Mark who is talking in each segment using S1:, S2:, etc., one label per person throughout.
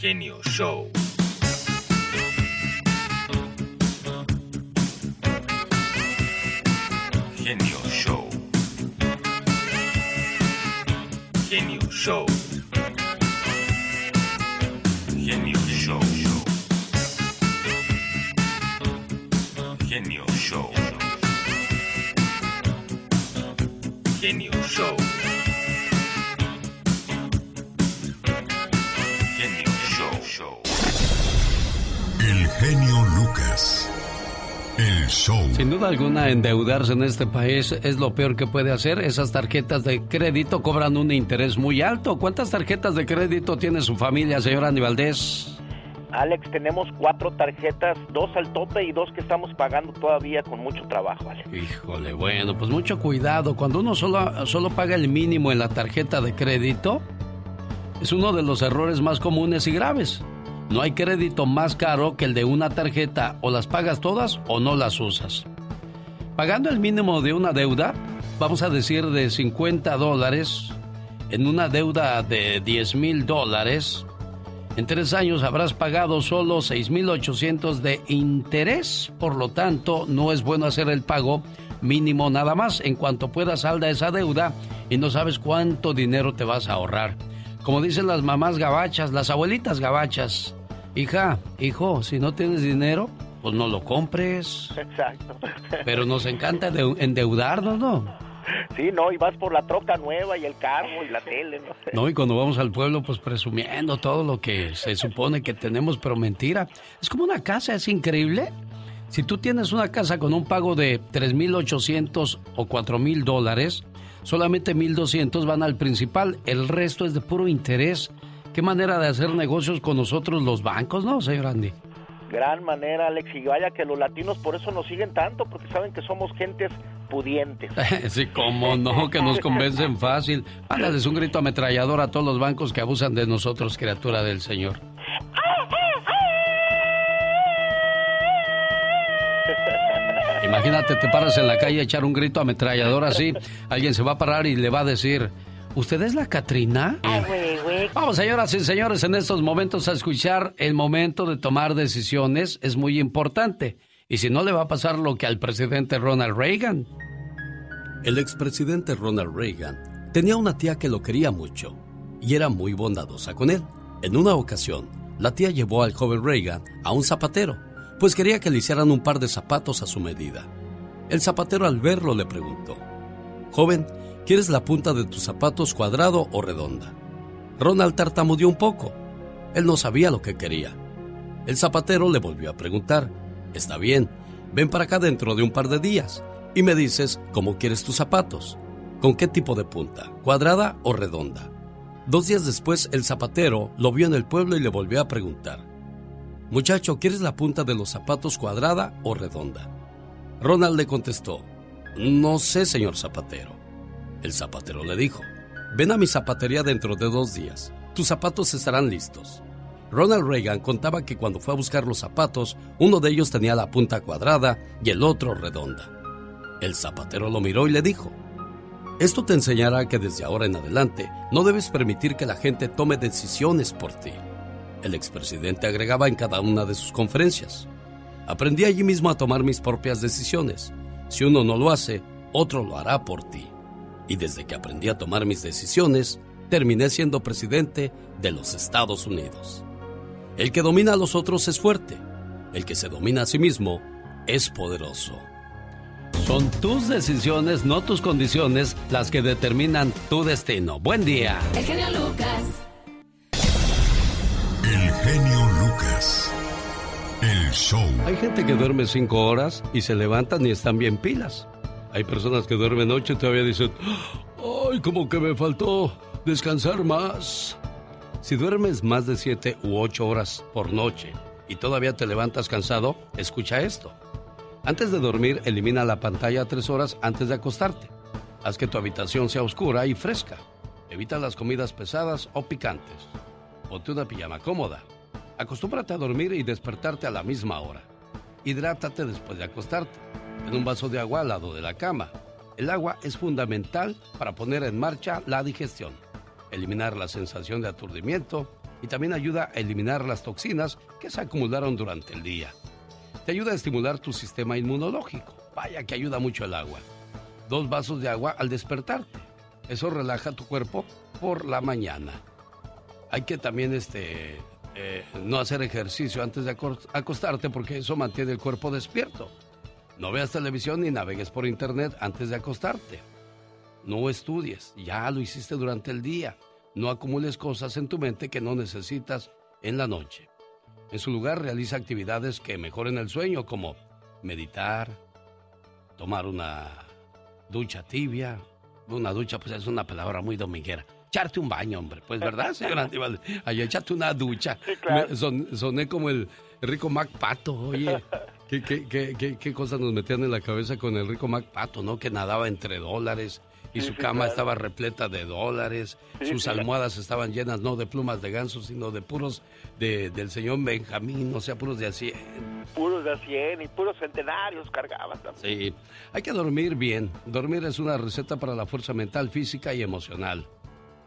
S1: Genio Show. Genio Show. Genio Show. Genio Show. Genio Show. Genio Show.
S2: El genio Lucas. El show.
S3: Sin duda alguna, endeudarse en este país es lo peor que puede hacer. Esas tarjetas de crédito cobran un interés muy alto. ¿Cuántas tarjetas de crédito tiene su familia, señor Andy Valdés?
S4: Alex, tenemos cuatro tarjetas, dos al tope y dos que estamos pagando todavía con mucho trabajo, Alex.
S3: Híjole, bueno, pues mucho cuidado. Cuando uno solo, solo paga el mínimo en la tarjeta de crédito, es uno de los errores más comunes y graves. No hay crédito más caro que el de una tarjeta, o las pagas todas o no las usas. Pagando el mínimo de una deuda, vamos a decir de 50 dólares, en una deuda de 10 mil dólares, en tres años habrás pagado solo 6.800 de interés, por lo tanto no es bueno hacer el pago mínimo nada más. En cuanto puedas salda esa deuda y no sabes cuánto dinero te vas a ahorrar. Como dicen las mamás gabachas, las abuelitas gabachas, hija, hijo, si no tienes dinero, pues no lo compres.
S4: Exacto.
S3: Pero nos encanta de- endeudarnos, ¿no?
S4: Sí, no, y vas por la troca nueva y el carro y la tele, ¿no?
S3: No, y cuando vamos al pueblo, pues presumiendo todo lo que se supone que tenemos, pero mentira. Es como una casa, es increíble. Si tú tienes una casa con un pago de 3.800 o 4.000 dólares, solamente 1.200 van al principal, el resto es de puro interés. Qué manera de hacer negocios con nosotros los bancos, ¿no, señor Andy?
S4: Gran manera, Alex, y vaya que los latinos por eso nos siguen tanto, porque saben que somos gentes pudientes.
S3: Sí, cómo no, que nos convencen fácil. Mándales un grito ametrallador a todos los bancos que abusan de nosotros, criatura del Señor. Imagínate, te paras en la calle a echar un grito ametrallador así. Alguien se va a parar y le va a decir, ¿usted es la Catrina? Vamos, señoras y señores, en estos momentos a escuchar el momento de tomar decisiones es muy importante. Y si no, le va a pasar lo que al presidente Ronald Reagan. El expresidente Ronald Reagan tenía una tía que lo quería mucho y era muy bondadosa con él. En una ocasión, la tía llevó al joven Reagan a un zapatero, pues quería que le hicieran un par de zapatos a su medida. El zapatero al verlo le preguntó, Joven, ¿quieres la punta de tus zapatos cuadrado o redonda? Ronald tartamudeó un poco. Él no sabía lo que quería. El zapatero le volvió a preguntar, Está bien, ven para acá dentro de un par de días y me dices cómo quieres tus zapatos. ¿Con qué tipo de punta? ¿Cuadrada o redonda? Dos días después, el zapatero lo vio en el pueblo y le volvió a preguntar. Muchacho, ¿quieres la punta de los zapatos cuadrada o redonda? Ronald le contestó, No sé, señor zapatero. El zapatero le dijo, Ven a mi zapatería dentro de dos días. Tus zapatos estarán listos. Ronald Reagan contaba que cuando fue a buscar los zapatos, uno de ellos tenía la punta cuadrada y el otro redonda. El zapatero lo miró y le dijo, Esto te enseñará que desde ahora en adelante no debes permitir que la gente tome decisiones por ti. El expresidente agregaba en cada una de sus conferencias, Aprendí allí mismo a tomar mis propias decisiones. Si uno no lo hace, otro lo hará por ti. Y desde que aprendí a tomar mis decisiones, terminé siendo presidente de los Estados Unidos. El que domina a los otros es fuerte. El que se domina a sí mismo es poderoso. Son tus decisiones, no tus condiciones, las que determinan tu destino. Buen día.
S5: El genio Lucas.
S2: El genio Lucas. El show.
S3: Hay gente que duerme cinco horas y se levantan y están bien pilas. Hay personas que duermen ocho y todavía dicen, ay, como que me faltó descansar más. Si duermes más de siete u ocho horas por noche y todavía te levantas cansado, escucha esto. Antes de dormir, elimina la pantalla tres horas antes de acostarte. Haz que tu habitación sea oscura y fresca. Evita las comidas pesadas o picantes. Ponte una pijama cómoda. Acostúmbrate a dormir y despertarte a la misma hora. Hidrátate después de acostarte. En un vaso de agua al lado de la cama. El agua es fundamental para poner en marcha la digestión, eliminar la sensación de aturdimiento y también ayuda a eliminar las toxinas que se acumularon durante el día. Te ayuda a estimular tu sistema inmunológico. Vaya que ayuda mucho el agua. Dos vasos de agua al despertarte. Eso relaja tu cuerpo por la mañana. Hay que también este, eh, no hacer ejercicio antes de acostarte porque eso mantiene el cuerpo despierto. No veas televisión ni navegues por internet antes de acostarte. No estudies, ya lo hiciste durante el día. No acumules cosas en tu mente que no necesitas en la noche. En su lugar, realiza actividades que mejoren el sueño, como meditar, tomar una ducha tibia. Una ducha, pues es una palabra muy dominguera. Echarte un baño, hombre. Pues, ¿verdad, señor Antival? Ay, échate una ducha. soné como el rico Mac Pato, oye. ¿Qué, qué, qué, cosas nos metían en la cabeza con el rico Mac Pato, no? Que nadaba entre dólares y su cama estaba repleta de dólares, sus almohadas estaban llenas no de plumas de ganso, sino de puros de, del señor Benjamín, o sea, puros de a 100.
S4: Puros de a 100 y puros centenarios cargaban
S3: también. Sí, hay que dormir bien. Dormir es una receta para la fuerza mental, física y emocional.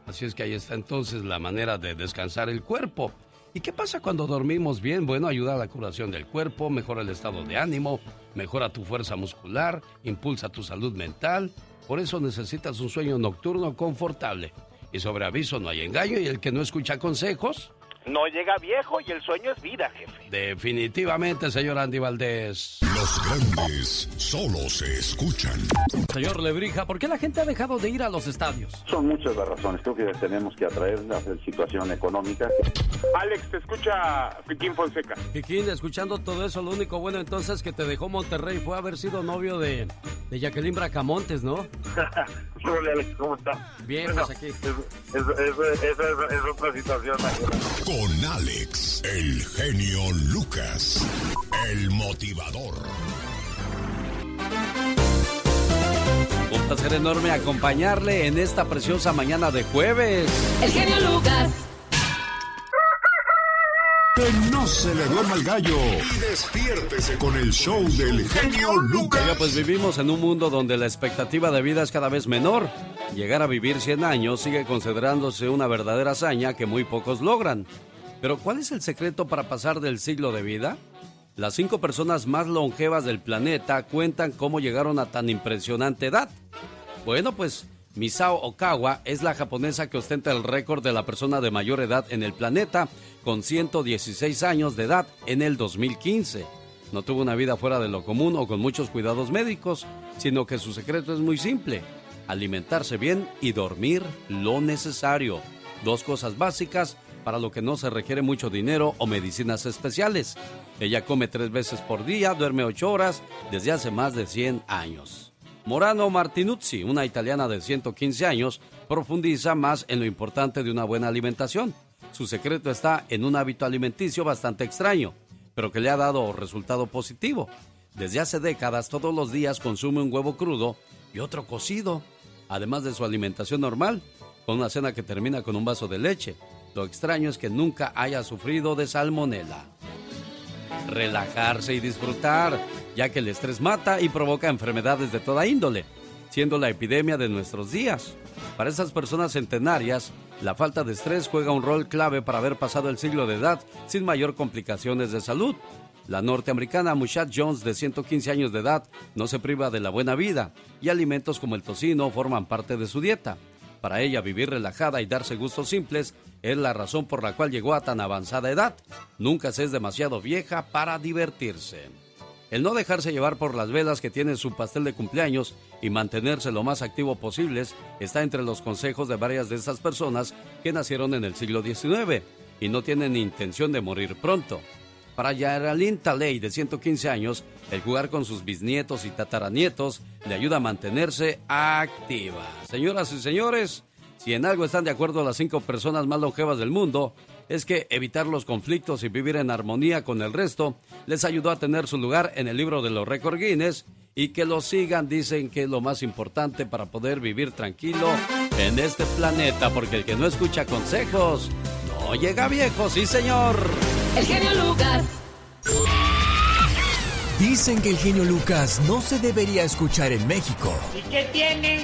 S3: Así es que ahí está entonces la manera de descansar el cuerpo. ¿Y qué pasa cuando dormimos bien? Bueno, ayuda a la curación del cuerpo, mejora el estado de ánimo, mejora tu fuerza muscular, impulsa tu salud mental. Por eso necesitas un sueño nocturno confortable. Y sobre aviso no hay engaño y el que no escucha consejos
S4: no llega viejo y el sueño es vida, jefe.
S3: Definitivamente, señor Andy Valdés.
S2: Los grandes solo se escuchan.
S3: Señor Lebrija, ¿por qué la gente ha dejado de ir a los estadios?
S6: Son muchas las razones. Creo que tenemos que atraer la situación económica.
S7: Alex, te escucha Piquín Fonseca.
S3: Piquín, escuchando todo eso, lo único bueno entonces que te dejó Monterrey fue haber sido novio de, de Jacqueline Bracamontes, ¿no?
S7: Hola, Alex, ¿cómo está?
S3: Bien, pues aquí.
S7: Esa es, otra situación.
S2: Con Alex, el genio Lucas, el motivador.
S3: Un placer enorme acompañarle en esta preciosa mañana de jueves.
S5: El genio Lucas.
S2: Que no se le duerma el gallo. Y despiértese con el show del genio Lucas.
S3: Oiga, pues vivimos en un mundo donde la expectativa de vida es cada vez menor. Llegar a vivir 100 años sigue considerándose una verdadera hazaña que muy pocos logran. Pero ¿cuál es el secreto para pasar del siglo de vida? Las cinco personas más longevas del planeta cuentan cómo llegaron a tan impresionante edad. Bueno, pues Misao Okawa es la japonesa que ostenta el récord de la persona de mayor edad en el planeta, con 116 años de edad en el 2015. No tuvo una vida fuera de lo común o con muchos cuidados médicos, sino que su secreto es muy simple, alimentarse bien y dormir lo necesario. Dos cosas básicas para lo que no se requiere mucho dinero o medicinas especiales. Ella come tres veces por día, duerme ocho horas desde hace más de 100 años. Morano Martinuzzi, una italiana de 115 años, profundiza más en lo importante de una buena alimentación. Su secreto está en un hábito alimenticio bastante extraño, pero que le ha dado resultado positivo. Desde hace décadas todos los días consume un huevo crudo y otro cocido, además de su alimentación normal, con una cena que termina con un vaso de leche. Lo extraño es que nunca haya sufrido de salmonela relajarse y disfrutar, ya que el estrés mata y provoca enfermedades de toda índole, siendo la epidemia de nuestros días. Para esas personas centenarias, la falta de estrés juega un rol clave para haber pasado el siglo de edad sin mayor complicaciones de salud. La norteamericana Mushat Jones, de 115 años de edad, no se priva de la buena vida y alimentos como el tocino forman parte de su dieta. Para ella vivir relajada y darse gustos simples es la razón por la cual llegó a tan avanzada edad. Nunca se es demasiado vieja para divertirse. El no dejarse llevar por las velas que tiene su pastel de cumpleaños y mantenerse lo más activo posible está entre los consejos de varias de estas personas que nacieron en el siglo XIX y no tienen intención de morir pronto. Para Yaralyn Taley, de 115 años, el jugar con sus bisnietos y tataranietos le ayuda a mantenerse activa. Señoras y señores, si en algo están de acuerdo las cinco personas más longevas del mundo, es que evitar los conflictos y vivir en armonía con el resto les ayudó a tener su lugar en el libro de los récord Guinness y que lo sigan dicen que es lo más importante para poder vivir tranquilo en este planeta porque el que no escucha consejos no llega viejo, sí señor.
S5: El genio Lucas.
S8: Dicen que el genio Lucas no se debería escuchar en México.
S9: ¿Y qué tiene?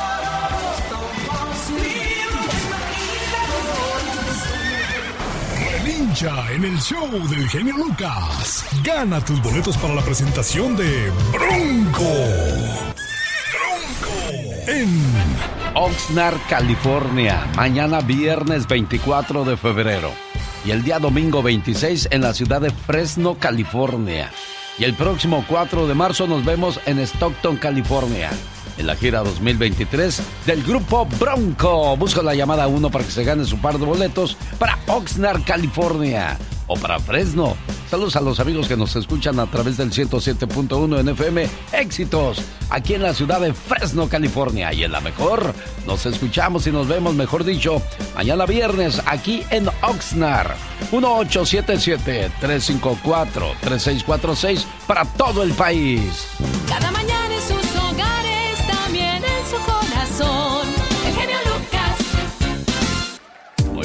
S2: En el show del genio Lucas. Gana tus boletos para la presentación de Bronco. Bronco. En
S3: Oxnard, California. Mañana viernes 24 de febrero. Y el día domingo 26 en la ciudad de Fresno, California. Y el próximo 4 de marzo nos vemos en Stockton, California en la gira 2023 del grupo Bronco. Busca la llamada 1 para que se gane su par de boletos para Oxnard, California o para Fresno. Saludos a los amigos que nos escuchan a través del 107.1 en FM Éxitos, aquí en la ciudad de Fresno, California. Y en la mejor, nos escuchamos y nos vemos, mejor dicho, mañana viernes aquí en Oxnard. 1877-354-3646 para todo el país.
S5: Cada mañana en sus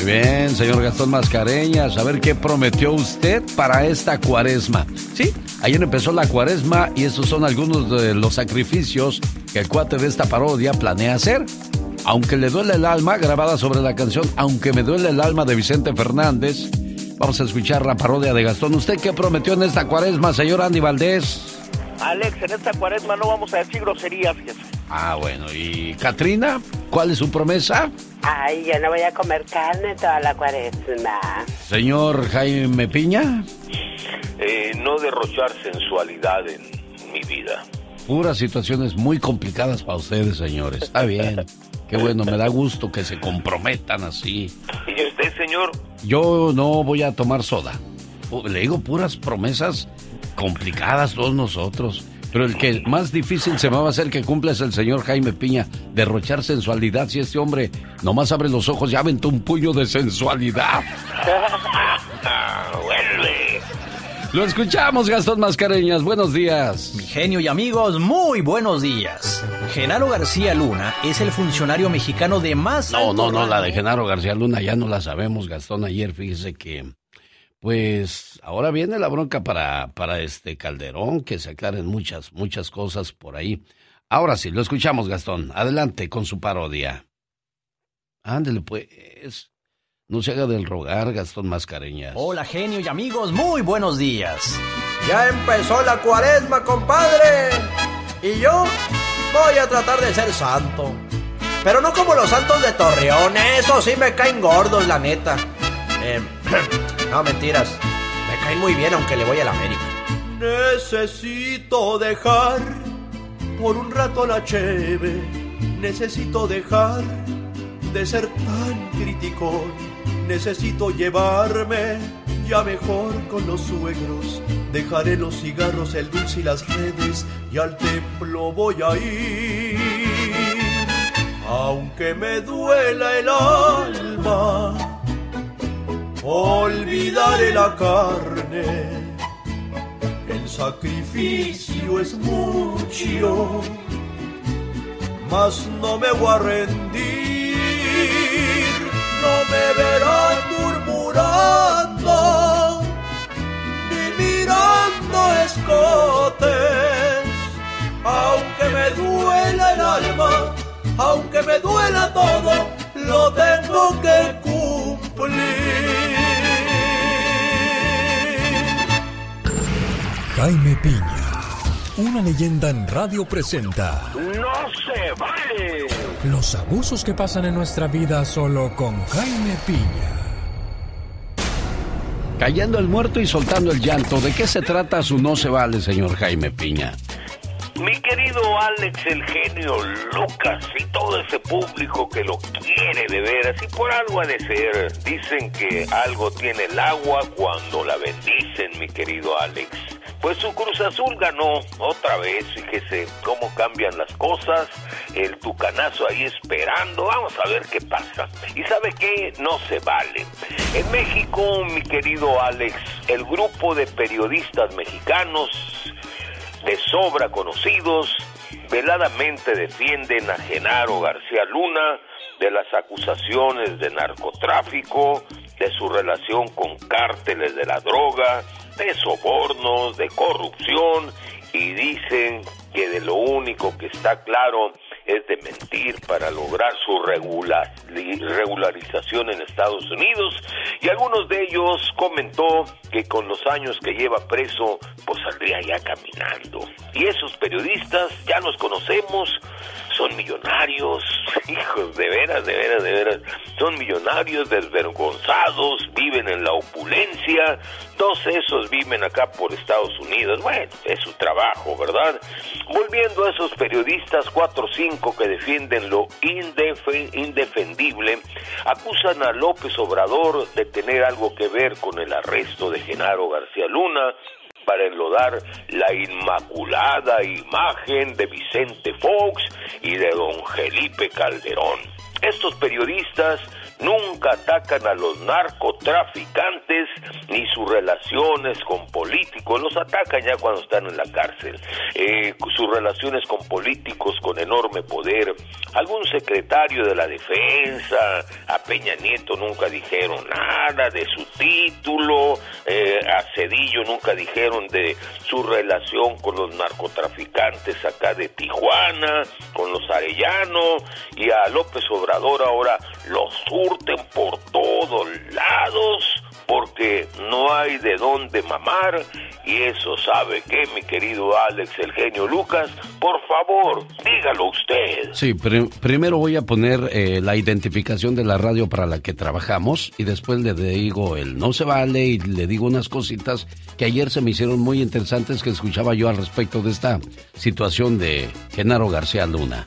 S3: bien, señor Gastón Mascareñas, a ver qué prometió usted para esta cuaresma. Sí, ayer empezó la cuaresma y esos son algunos de los sacrificios que el cuate de esta parodia planea hacer. Aunque le duele el alma, grabada sobre la canción Aunque me duele el alma de Vicente Fernández. Vamos a escuchar la parodia de Gastón. ¿Usted qué prometió en esta cuaresma, señor Andy Valdés?
S4: Alex, en esta cuaresma no vamos a decir groserías.
S3: Ah, bueno. ¿Y Katrina? ¿Cuál es su promesa?
S10: Ay, yo no voy a comer carne toda la cuaresma.
S3: Señor Jaime Piña.
S1: Eh, no derrochar sensualidad en mi vida.
S3: Puras situaciones muy complicadas para ustedes, señores. Está bien. Qué bueno, me da gusto que se comprometan así.
S1: ¿Y usted, señor?
S3: Yo no voy a tomar soda. Pu- Le digo puras promesas complicadas todos nosotros. Pero el que más difícil se me va a hacer que cumpla es el señor Jaime Piña. Derrochar sensualidad. Si este hombre nomás abre los ojos y aventó un puño de sensualidad.
S1: Vuelve.
S3: Lo escuchamos, Gastón Mascareñas. Buenos días.
S11: Mi genio y amigos, muy buenos días. Genaro García Luna es el funcionario mexicano de más
S3: No,
S11: alto
S3: no, no, la de Genaro García Luna ya no la sabemos, Gastón. Ayer fíjese que, pues, ahora viene la bronca para, para este Calderón, que se aclaren muchas, muchas cosas por ahí. Ahora sí, lo escuchamos, Gastón. Adelante con su parodia. Ándele, pues. No se haga del rogar, Gastón Mascareñas.
S11: Hola genio y amigos, muy buenos días.
S12: Ya empezó la cuaresma, compadre. Y yo voy a tratar de ser santo. Pero no como los santos de Torreón, eso sí me caen gordos, la neta. Eh, no, mentiras. Me caen muy bien aunque le voy a la América. Necesito dejar por un rato la cheve. Necesito dejar de ser tan criticón. Necesito llevarme ya mejor con los suegros. Dejaré los cigarros, el dulce y las redes y al templo voy a ir. Aunque me duela el alma, olvidaré la carne. El sacrificio es mucho, mas no me voy a rendir, no me verán murmurando, ni mirando escotes, aunque me duela el alma, aunque me duela todo, lo tengo que cumplir.
S8: Jaime Piña, una leyenda en radio presenta.
S1: ¡No se vale!
S8: Los abusos que pasan en nuestra vida solo con Jaime Piña.
S3: Callando el muerto y soltando el llanto. ¿De qué se trata su no se vale, señor Jaime Piña?
S1: Mi querido Alex, el genio Lucas y todo ese público que lo quiere de veras y por algo ha de ser. Dicen que algo tiene el agua cuando la bendicen, mi querido Alex. Pues su Cruz Azul ganó otra vez, fíjese cómo cambian las cosas, el tucanazo ahí esperando, vamos a ver qué pasa. Y sabe qué, no se vale. En México, mi querido Alex, el grupo de periodistas mexicanos de sobra conocidos, veladamente defienden a Genaro García Luna de las acusaciones de narcotráfico, de su relación con cárteles de la droga, de sobornos, de corrupción, y dicen que de lo único que está claro es de mentir para lograr su regula- regularización en Estados Unidos. Y algunos de ellos comentó que con los años que lleva preso pues saldría ya caminando. Y esos periodistas ya los conocemos son millonarios hijos de veras de veras de veras son millonarios desvergonzados viven en la opulencia todos esos viven acá por Estados Unidos bueno es su trabajo verdad volviendo a esos periodistas cuatro o cinco que defienden lo indefe- indefendible acusan a López Obrador de tener algo que ver con el arresto de Genaro García Luna para enlodar la inmaculada imagen de Vicente Fox y de don Felipe Calderón. Estos periodistas nunca atacan a los narcotraficantes ni sus relaciones con políticos, los atacan ya cuando están en la cárcel. Eh, sus relaciones con políticos con enorme poder, algún secretario de la defensa, a Peña Nieto nunca dijeron nada de su título, eh, a Cedillo nunca dijeron de su relación con los narcotraficantes acá de Tijuana, con los Arellano, y a López Obrador ahora los surten por todos lados porque no hay de dónde mamar y eso sabe que mi querido Alex el genio Lucas, por favor, dígalo usted.
S3: Sí, pri- primero voy a poner eh, la identificación de la radio para la que trabajamos y después le digo el no se vale y le digo unas cositas que ayer se me hicieron muy interesantes que escuchaba yo al respecto de esta situación de Genaro García Luna.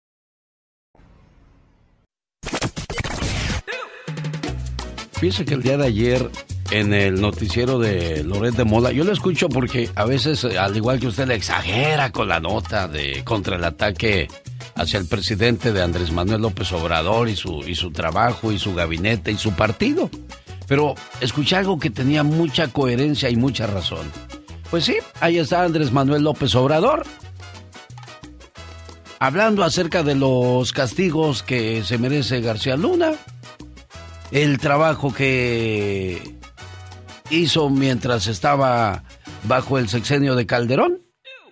S3: Fíjese que el día de ayer en el noticiero de Loret de Mola, yo lo escucho porque a veces, al igual que usted, le exagera con la nota de contra el ataque hacia el presidente de Andrés Manuel López Obrador y su, y su trabajo y su gabinete y su partido. Pero escuché algo que tenía mucha coherencia y mucha razón. Pues sí, ahí está Andrés Manuel López Obrador. Hablando acerca de los castigos que se merece García Luna, el trabajo que hizo mientras estaba bajo el sexenio de Calderón.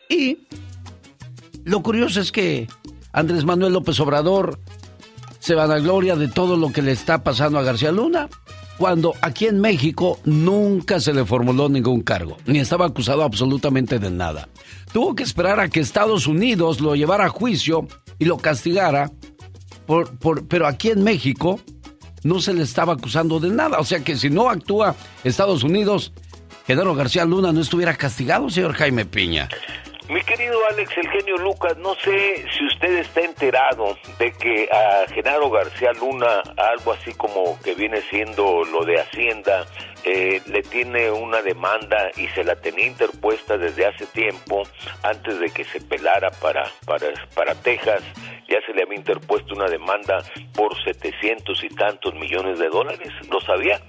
S3: Y lo curioso es que Andrés Manuel López Obrador se vanagloria de todo lo que le está pasando a García Luna, cuando aquí en México nunca se le formuló ningún cargo, ni estaba acusado absolutamente de nada. Tuvo que esperar a que Estados Unidos lo llevara a juicio y lo castigara, por, por, pero aquí en México no se le estaba acusando de nada. O sea que si no actúa Estados Unidos, Genaro García Luna no estuviera castigado, señor Jaime Piña.
S1: Mi querido Alex, el genio Lucas, no sé si usted está enterado de que a Genaro García Luna, algo así como que viene siendo lo de Hacienda, eh, le tiene una demanda y se la tenía interpuesta desde hace tiempo, antes de que se pelara para, para, para Texas, ya se le había interpuesto una demanda por 700 y tantos millones de dólares. ¿Lo sabía?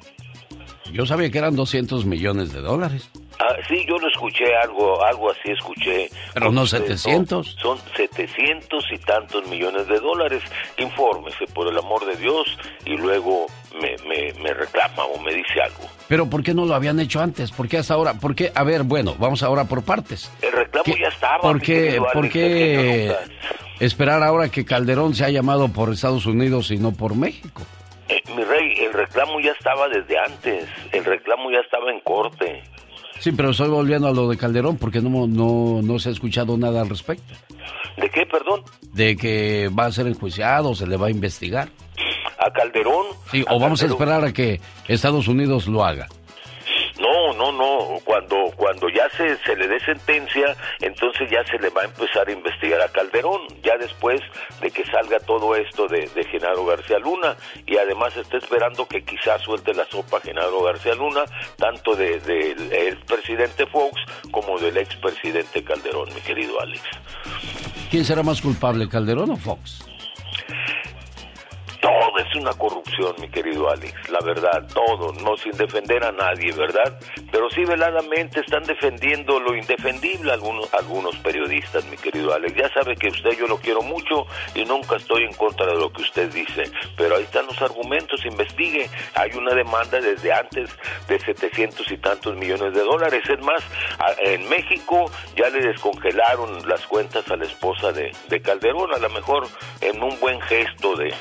S3: Yo sabía que eran 200 millones de dólares.
S1: Ah, sí, yo lo escuché, algo algo así escuché.
S3: Pero no 700.
S1: Son, 700 y tantos millones de dólares. Infórmese, por el amor de Dios, y luego me, me, me, reclama o me dice algo.
S3: Pero ¿por qué no lo habían hecho antes? ¿Por qué hasta ahora? ¿Por qué? A ver, bueno, vamos ahora por partes.
S1: El reclamo ya estaba.
S3: ¿Por qué, ¿por qué esperar ahora que Calderón se ha llamado por Estados Unidos y no por México?
S1: Eh, mi rey, el reclamo ya estaba desde antes. El reclamo ya estaba en corte.
S3: Sí, pero estoy volviendo a lo de Calderón porque no, no, no se ha escuchado nada al respecto.
S1: ¿De qué, perdón?
S3: De que va a ser enjuiciado, se le va a investigar.
S1: ¿A Calderón?
S3: Sí, o vamos a esperar a que Estados Unidos lo haga.
S1: No, no. Cuando, cuando ya se, se le dé sentencia, entonces ya se le va a empezar a investigar a Calderón, ya después de que salga todo esto de, de Genaro García Luna. Y además está esperando que quizás suelte la sopa Genaro García Luna, tanto del de, expresidente Fox como del expresidente Calderón, mi querido Alex.
S3: ¿Quién será más culpable, Calderón o Fox?
S1: Todo es una corrupción, mi querido Alex, la verdad, todo, no sin defender a nadie, ¿verdad? Pero sí veladamente están defendiendo lo indefendible algunos, algunos periodistas, mi querido Alex. Ya sabe que usted yo lo quiero mucho y nunca estoy en contra de lo que usted dice, pero ahí están los argumentos, investigue. Hay una demanda desde antes de 700 y tantos millones de dólares. Es más, en México ya le descongelaron las cuentas a la esposa de, de Calderón, a lo mejor en un buen gesto de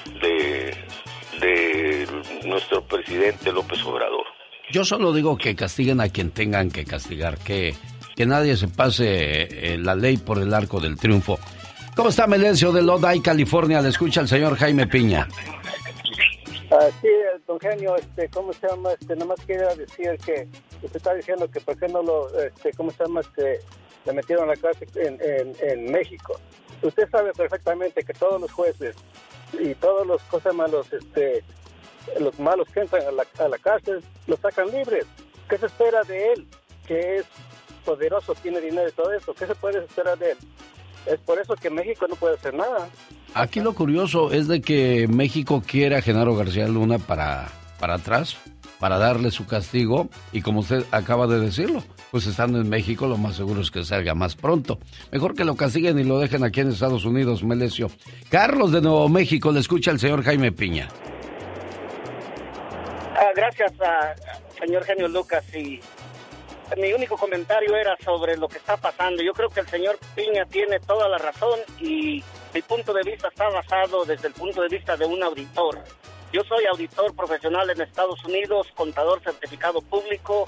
S1: de, nuestro presidente López Obrador.
S3: Yo solo digo que castiguen a quien tengan que castigar, que, que nadie se pase eh, la ley por el arco del triunfo. ¿Cómo está Melencio de Lodi, California? Le escucha el señor Jaime Piña.
S13: Ah, sí, don Genio, este, ¿cómo se llama? Este, más quería decir que usted está diciendo que por qué no lo, este, ¿cómo se llama? Este, le metieron a la cárcel en, en, en México. Usted sabe perfectamente que todos los jueces y todos los cosas malos, este, los malos que entran a la, a la cárcel, los sacan libres. ¿Qué se espera de él? Que es poderoso, tiene dinero y todo eso. ¿Qué se puede esperar de él? Es por eso que México no puede hacer nada.
S3: Aquí lo curioso es de que México quiere a Genaro García Luna para, para atrás, para darle su castigo, y como usted acaba de decirlo, pues estando en México lo más seguro es que salga más pronto. Mejor que lo castiguen y lo dejen aquí en Estados Unidos, Melesio. Carlos de Nuevo México, le escucha el señor Jaime Piña.
S14: Ah, gracias, a señor Genio Lucas. Y mi único comentario era sobre lo que está pasando. Yo creo que el señor Piña tiene toda la razón y mi punto de vista está basado desde el punto de vista de un auditor. Yo soy auditor profesional en Estados Unidos, contador certificado público.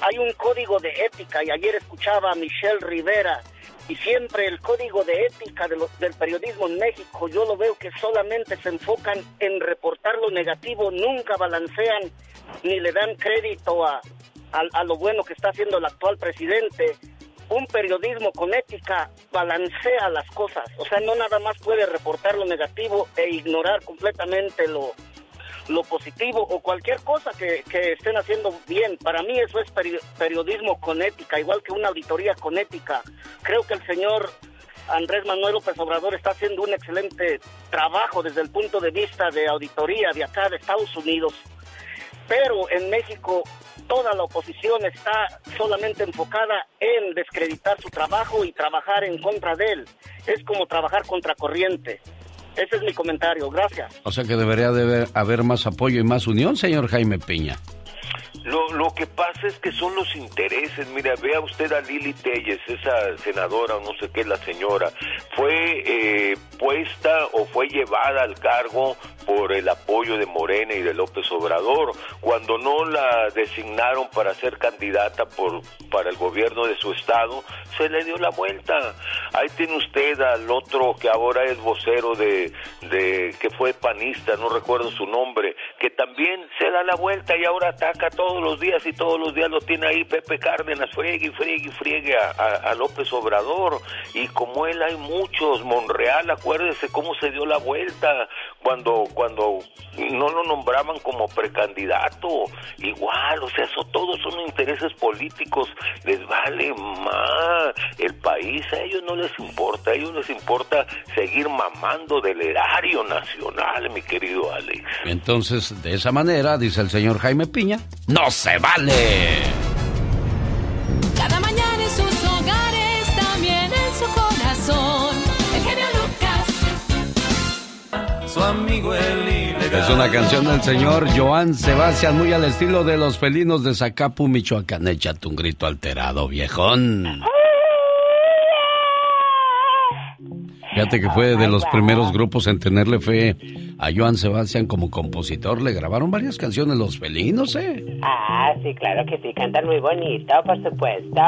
S14: Hay un código de ética y ayer escuchaba a Michelle Rivera y siempre el código de ética de del periodismo en México, yo lo veo que solamente se enfocan en reportar lo negativo, nunca balancean ni le dan crédito a, a lo bueno que está haciendo el actual presidente un periodismo con ética balancea las cosas. O sea, no nada más puede reportar lo negativo e ignorar completamente lo, lo positivo o cualquier cosa que, que estén haciendo bien. Para mí eso es periodismo con ética, igual que una auditoría con ética. Creo que el señor Andrés Manuel López Obrador está haciendo un excelente trabajo desde el punto de vista de auditoría de acá de Estados Unidos. Pero en México toda la oposición está solamente enfocada en descreditar su trabajo y trabajar en contra de él. Es como trabajar contra corriente. Ese es mi comentario, gracias.
S3: O sea que debería de haber, más apoyo y más unión, señor Jaime Piña.
S1: Lo, lo que pasa es que son los intereses. Mira, vea usted a Lili Telles, esa senadora, no sé qué, la señora, fue eh, puesta o fue llevada al cargo por el apoyo de Morena y de López Obrador. Cuando no la designaron para ser candidata por para el gobierno de su estado, se le dio la vuelta. Ahí tiene usted al otro que ahora es vocero de, de que fue panista, no recuerdo su nombre, que también se da la vuelta y ahora ataca todos los días y todos los días lo tiene ahí Pepe Cárdenas, friegue friegue friegue a, a López Obrador. Y como él hay muchos, Monreal, acuérdese cómo se dio la vuelta cuando cuando no lo nombraban como precandidato, igual, o sea, eso todos son intereses políticos, les vale más el país, a ellos no les importa, a ellos les importa seguir mamando del erario nacional, mi querido Alex.
S3: Entonces, de esa manera, dice el señor Jaime Piña, no se vale.
S5: Cada mañana en sus hogares, también en su corazón.
S8: Su amigo el ilegal.
S3: Es una canción del señor Joan Sebastián, muy al estilo de los felinos de Zacapu, Michoacán. Échate un grito alterado, viejón. Fíjate que fue de los primeros grupos en tenerle fe a Joan Sebastián como compositor. Le grabaron varias canciones los felinos, ¿eh?
S10: Ah, sí, claro que sí, cantan muy bonito, por supuesto.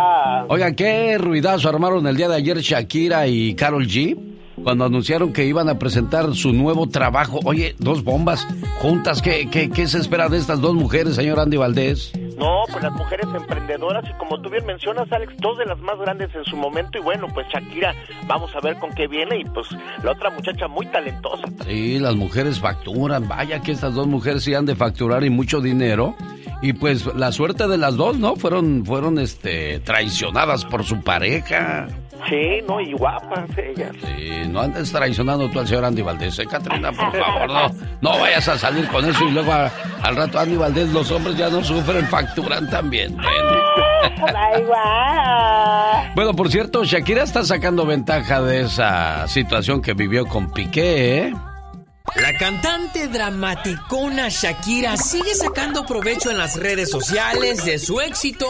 S3: Oiga, ¿qué ruidazo armaron el día de ayer Shakira y Carol G? Cuando anunciaron que iban a presentar su nuevo trabajo. Oye, dos bombas juntas. ¿Qué, qué, qué se espera de estas dos mujeres, señor Andy Valdés?
S4: No, pues las mujeres emprendedoras y como tú bien mencionas, Alex, dos de las más grandes en su momento y bueno, pues Shakira, vamos a ver con qué viene y pues la otra muchacha muy talentosa.
S3: Sí, las mujeres facturan. Vaya que estas dos mujeres sí han de facturar y mucho dinero. Y pues la suerte de las dos, ¿no? Fueron, fueron este, traicionadas por su pareja.
S4: Sí, no, y guapas ellas.
S3: Sí, no andes traicionando tú al señor Andy Valdés, ¿eh, Catrina? Por favor, no, no vayas a salir con eso y luego a- al rato Andy Valdés, los hombres ya no sufren, facturan también. Bueno. Bueno, por cierto, Shakira está sacando ventaja de esa situación que vivió con Piqué, ¿eh?
S15: La cantante dramaticona Shakira sigue sacando provecho en las redes sociales de su éxito.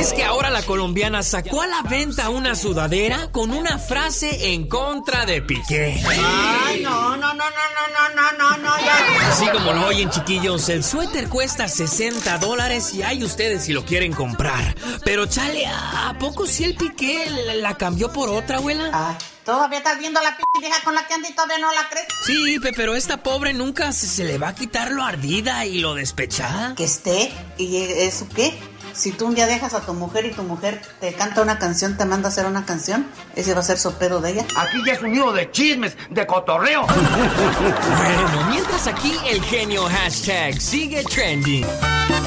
S15: Es que ahora la colombiana sacó a la venta una sudadera con una frase en contra de Piqué.
S16: Ay, no, no, no, no, no, no, no, no, ya.
S15: Así como lo oyen chiquillos, el suéter cuesta 60 dólares y hay ustedes si lo quieren comprar. Pero chale, ¿a poco si el Piqué la, cambió por otra, abuela?
S16: Todavía estás viendo la p vieja con la que anda y todavía no la crees.
S15: Sí, pe- pero esta pobre nunca se, se le va a quitar lo ardida y lo despechada.
S16: Que esté. ¿Y eso qué? Si tú un día dejas a tu mujer y tu mujer te canta una canción, te manda a hacer una canción, ese va a ser sopedo de ella.
S17: Aquí ya es un nido de chismes, de cotorreo.
S15: Bueno, mientras aquí el genio hashtag sigue trending.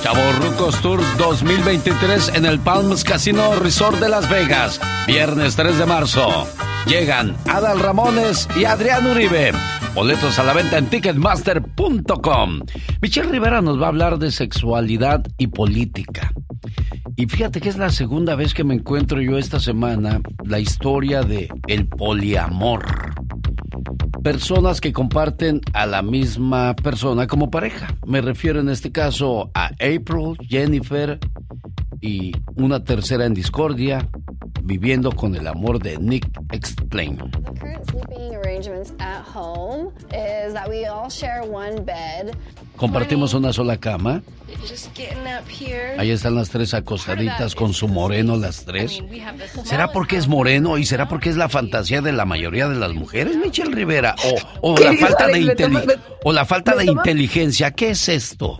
S3: Chavorrucos Tour 2023 en el Palms Casino Resort de Las Vegas. Viernes 3 de marzo. Llegan Adal Ramones y Adrián Uribe. Boletos a la venta en ticketmaster.com. Michelle Rivera nos va a hablar de sexualidad y política. Y fíjate que es la segunda vez que me encuentro yo esta semana la historia de el poliamor. Personas que comparten a la misma persona como pareja. Me refiero en este caso a April, Jennifer y una tercera en discordia, viviendo con el amor de Nick Explain.
S18: current sleeping arrangements at home is that we all share one bed.
S3: Compartimos una sola cama. Ahí están las tres acostaditas con su moreno, las tres. ¿Será porque es moreno y será porque es la fantasía de la mayoría de las mujeres, Michelle Rivera? O, o la falta de,
S19: Alex, me toma-
S3: inteli-
S19: me-
S3: o la falta de inteligencia. ¿Qué es esto?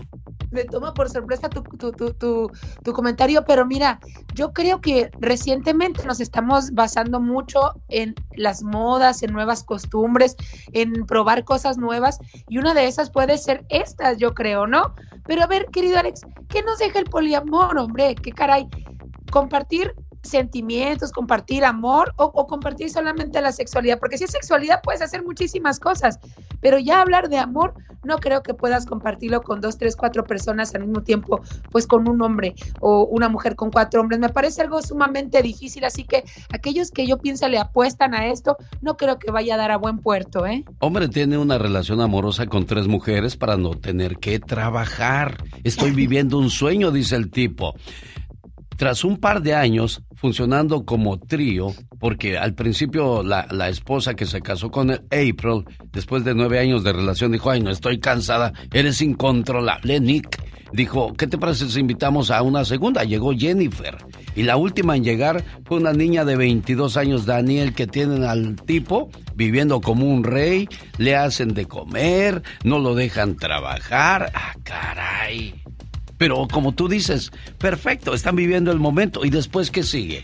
S19: Me toma por sorpresa tu, tu, tu, tu, tu comentario, pero mira, yo creo que recientemente nos estamos basando mucho en las modas, en nuevas costumbres, en probar cosas nuevas, y una de esas puede ser estas, yo creo, ¿no? Pero a ver, querido Alex, ¿qué nos deja el poliamor, hombre? ¿Qué caray? Compartir sentimientos, compartir amor o, compartir solamente la sexualidad, porque si es sexualidad puedes hacer muchísimas cosas, pero ya hablar de amor no creo que puedas compartirlo con dos, tres, cuatro personas al mismo tiempo, pues con un hombre o una mujer con cuatro hombres. Me parece algo sumamente difícil, así que aquellos que yo pienso le apuestan a esto, no creo que vaya a dar a buen puerto, ¿eh?
S3: Hombre tiene una relación amorosa con tres mujeres para no tener que trabajar. Estoy viviendo un sueño, dice el tipo. Tras un par de años funcionando como trío, porque al principio la, la, esposa que se casó con April, después de nueve años de relación, dijo, ay, no estoy cansada, eres incontrolable, Nick. Dijo, ¿qué te parece si invitamos a una segunda? Llegó Jennifer. Y la última en llegar fue una niña de 22 años, Daniel, que tienen al tipo viviendo como un rey, le hacen de comer, no lo dejan trabajar. Ah, caray. Pero como tú dices, perfecto, están viviendo el momento. ¿Y después qué sigue?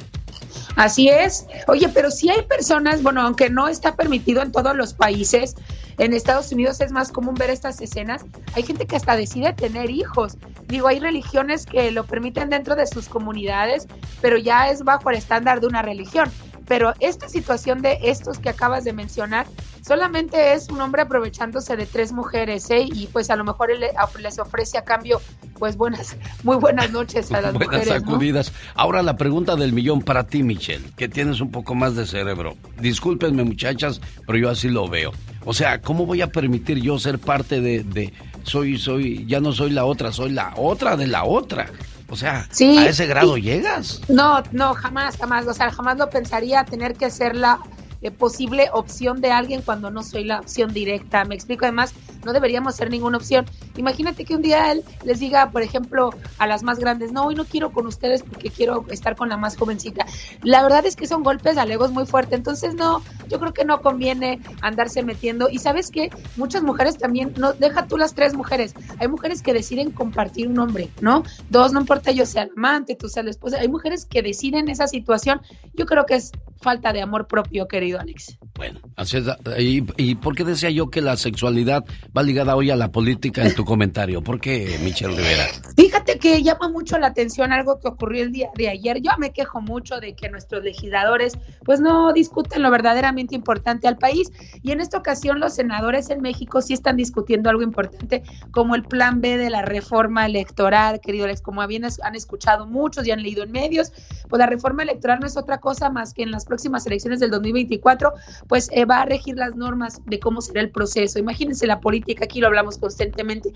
S19: Así es. Oye, pero si hay personas, bueno, aunque no está permitido en todos los países, en Estados Unidos es más común ver estas escenas, hay gente que hasta decide tener hijos. Digo, hay religiones que lo permiten dentro de sus comunidades, pero ya es bajo el estándar de una religión. Pero esta situación de estos que acabas de mencionar, solamente es un hombre aprovechándose de tres mujeres, ¿eh? Y pues a lo mejor él les ofrece a cambio, pues buenas, muy buenas noches a las
S3: buenas
S19: mujeres.
S3: sacudidas. Ahora la pregunta del millón para ti, Michelle, que tienes un poco más de cerebro. Discúlpenme, muchachas, pero yo así lo veo. O sea, ¿cómo voy a permitir yo ser parte de, de soy, soy, ya no soy la otra, soy la otra de la otra? O sea, ¿a ese grado llegas?
S19: No, no, jamás, jamás. O sea, jamás lo pensaría tener que ser la eh, posible opción de alguien cuando no soy la opción directa. Me explico, además, no deberíamos ser ninguna opción. Imagínate que un día él les diga, por ejemplo, a las más grandes, no, hoy no quiero con ustedes porque quiero estar con la más jovencita. La verdad es que son golpes al ego muy fuerte, entonces no, yo creo que no conviene andarse metiendo. Y sabes que muchas mujeres también, no, deja tú las tres mujeres, hay mujeres que deciden compartir un hombre, ¿no? Dos, no importa yo sea el amante, tú seas la esposa, hay mujeres que deciden esa situación. Yo creo que es falta de amor propio, querido Alex.
S3: Bueno, así es. ¿Y, ¿Y por qué decía yo que la sexualidad va ligada hoy a la política en tu comentario? ¿Por qué, Michelle Rivera?
S19: Fíjate que llama mucho la atención algo que ocurrió el día de ayer. Yo me quejo mucho de que nuestros legisladores pues no discuten lo verdaderamente importante al país y en esta ocasión los senadores en México sí están discutiendo algo importante como el plan B de la reforma electoral, querido Alex, como bien han escuchado muchos y han leído en medios, pues la reforma electoral no es otra cosa más que en las próximas elecciones del 2024 pues eh, va a regir las normas de cómo será el proceso. Imagínense la política, aquí lo hablamos constantemente,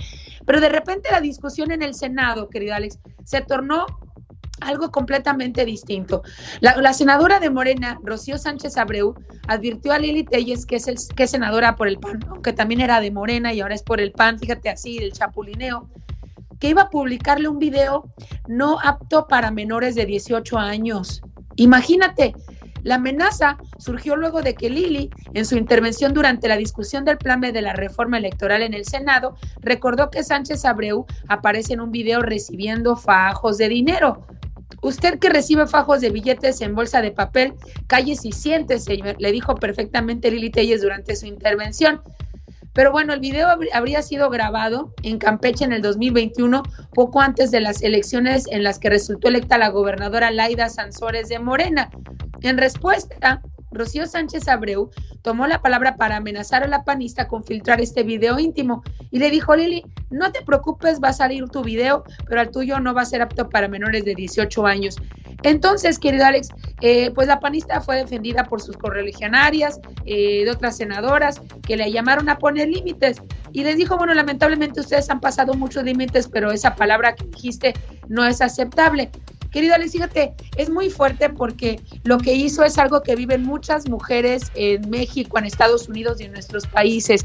S19: pero de repente la discusión en el Senado, querido Alex, se tornó algo completamente distinto. La, senadora de Morena, Rocío Sánchez Abreu, advirtió a Lili Telles, que es, que es senadora por el PAN, aunque también era de Morena y ahora es por el PAN, fíjate así, el chapulineo, que iba a publicarle un video no apto para menores de 18 años. Imagínate, la amenaza surgió luego de que Lili, en su intervención durante la discusión del plan B de la reforma electoral en el Senado, recordó que Sánchez Abreu aparece en un video recibiendo fajos de dinero. Usted que recibe fajos de billetes en bolsa de papel, calles y siéntese, le dijo perfectamente Lili Telles durante su intervención. Pero bueno, el video habría sido grabado en Campeche en el 2021, poco antes de las elecciones en las que resultó electa la gobernadora Laida Sansores de Morena. En respuesta, Rocío Sánchez Abreu tomó la palabra para amenazar a la panista con filtrar este video íntimo y le dijo, Lili, no te preocupes, va a salir tu video, pero el tuyo no va a ser apto para menores de 18 años. Entonces, querido Alex, eh, pues la panista fue defendida por sus correligionarias, eh, de otras senadoras, que le llamaron a poner límites. Y les dijo, bueno, lamentablemente ustedes han pasado muchos límites, pero esa palabra que dijiste no es aceptable. Querido Alex, fíjate, es muy fuerte porque lo que hizo es algo que viven muchas mujeres en México, en Estados Unidos y en nuestros países.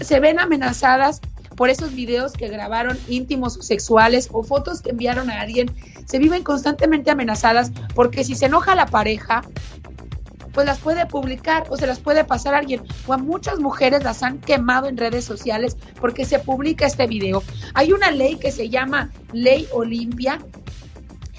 S19: Se ven amenazadas por esos videos que grabaron íntimos o sexuales o fotos que enviaron a alguien. Se viven constantemente amenazadas porque si se enoja la pareja, pues las puede publicar o se las puede pasar a alguien. O a muchas mujeres las han quemado en redes sociales porque se publica este video. Hay una ley que se llama Ley Olimpia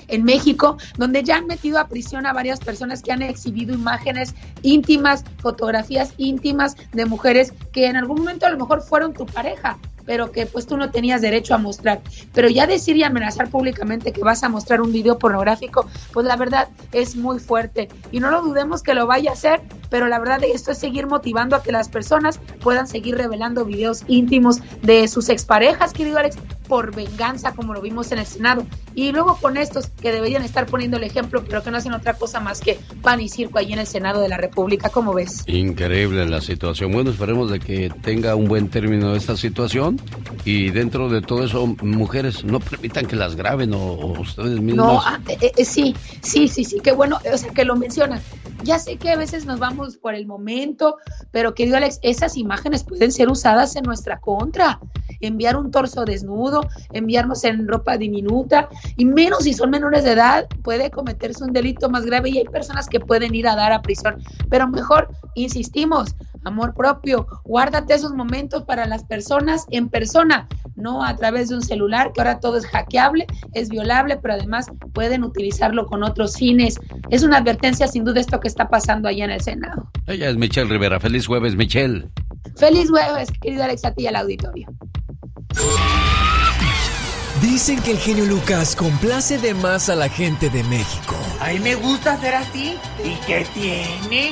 S19: en México, donde ya han metido a prisión a varias personas que han exhibido imágenes íntimas, fotografías íntimas de mujeres que en algún momento a lo mejor fueron tu pareja. Pero que pues tú no tenías derecho a mostrar. Pero ya decir y amenazar públicamente que vas a mostrar un video pornográfico, pues la verdad es muy fuerte. Y no lo dudemos que lo vaya a hacer, pero la verdad esto es seguir motivando a que las personas puedan seguir revelando videos íntimos de sus exparejas, querido Alex, por venganza, como lo vimos en el Senado. Y luego con estos que deberían estar poniendo el ejemplo, pero que no hacen otra cosa más que pan y circo ahí en el Senado de la República, ¿cómo ves?
S3: Increíble la situación. Bueno, esperemos de que tenga un buen término esta situación y dentro de todo eso, mujeres, no permitan que las graben o, ustedes mismos.
S19: No, ah, eh, eh, sí, sí, sí, sí, qué bueno, o sea, que lo mencionan. Ya sé que a veces nos vamos por el momento, pero querido Alex, esas imágenes pueden ser usadas en nuestra contra. Enviar un torso desnudo, enviarnos en ropa diminuta, y menos si son menores de edad, puede cometerse un delito más grave y hay personas que pueden ir a dar a prisión. Pero mejor, insistimos, amor propio, guárdate esos momentos para las personas en persona, no a través de un celular, que ahora todo es hackeable, es violable, pero además pueden utilizarlo con otros fines. Es una advertencia sin duda esto que está pasando allá en el Senado.
S3: Ella es Michelle Rivera. Feliz jueves, Michelle.
S19: Feliz jueves, querido Alex, a ti y al auditorio.
S8: Dicen que el genio Lucas complace de más a la gente de México.
S17: A mí me gusta ser así. ¿Y qué tiene?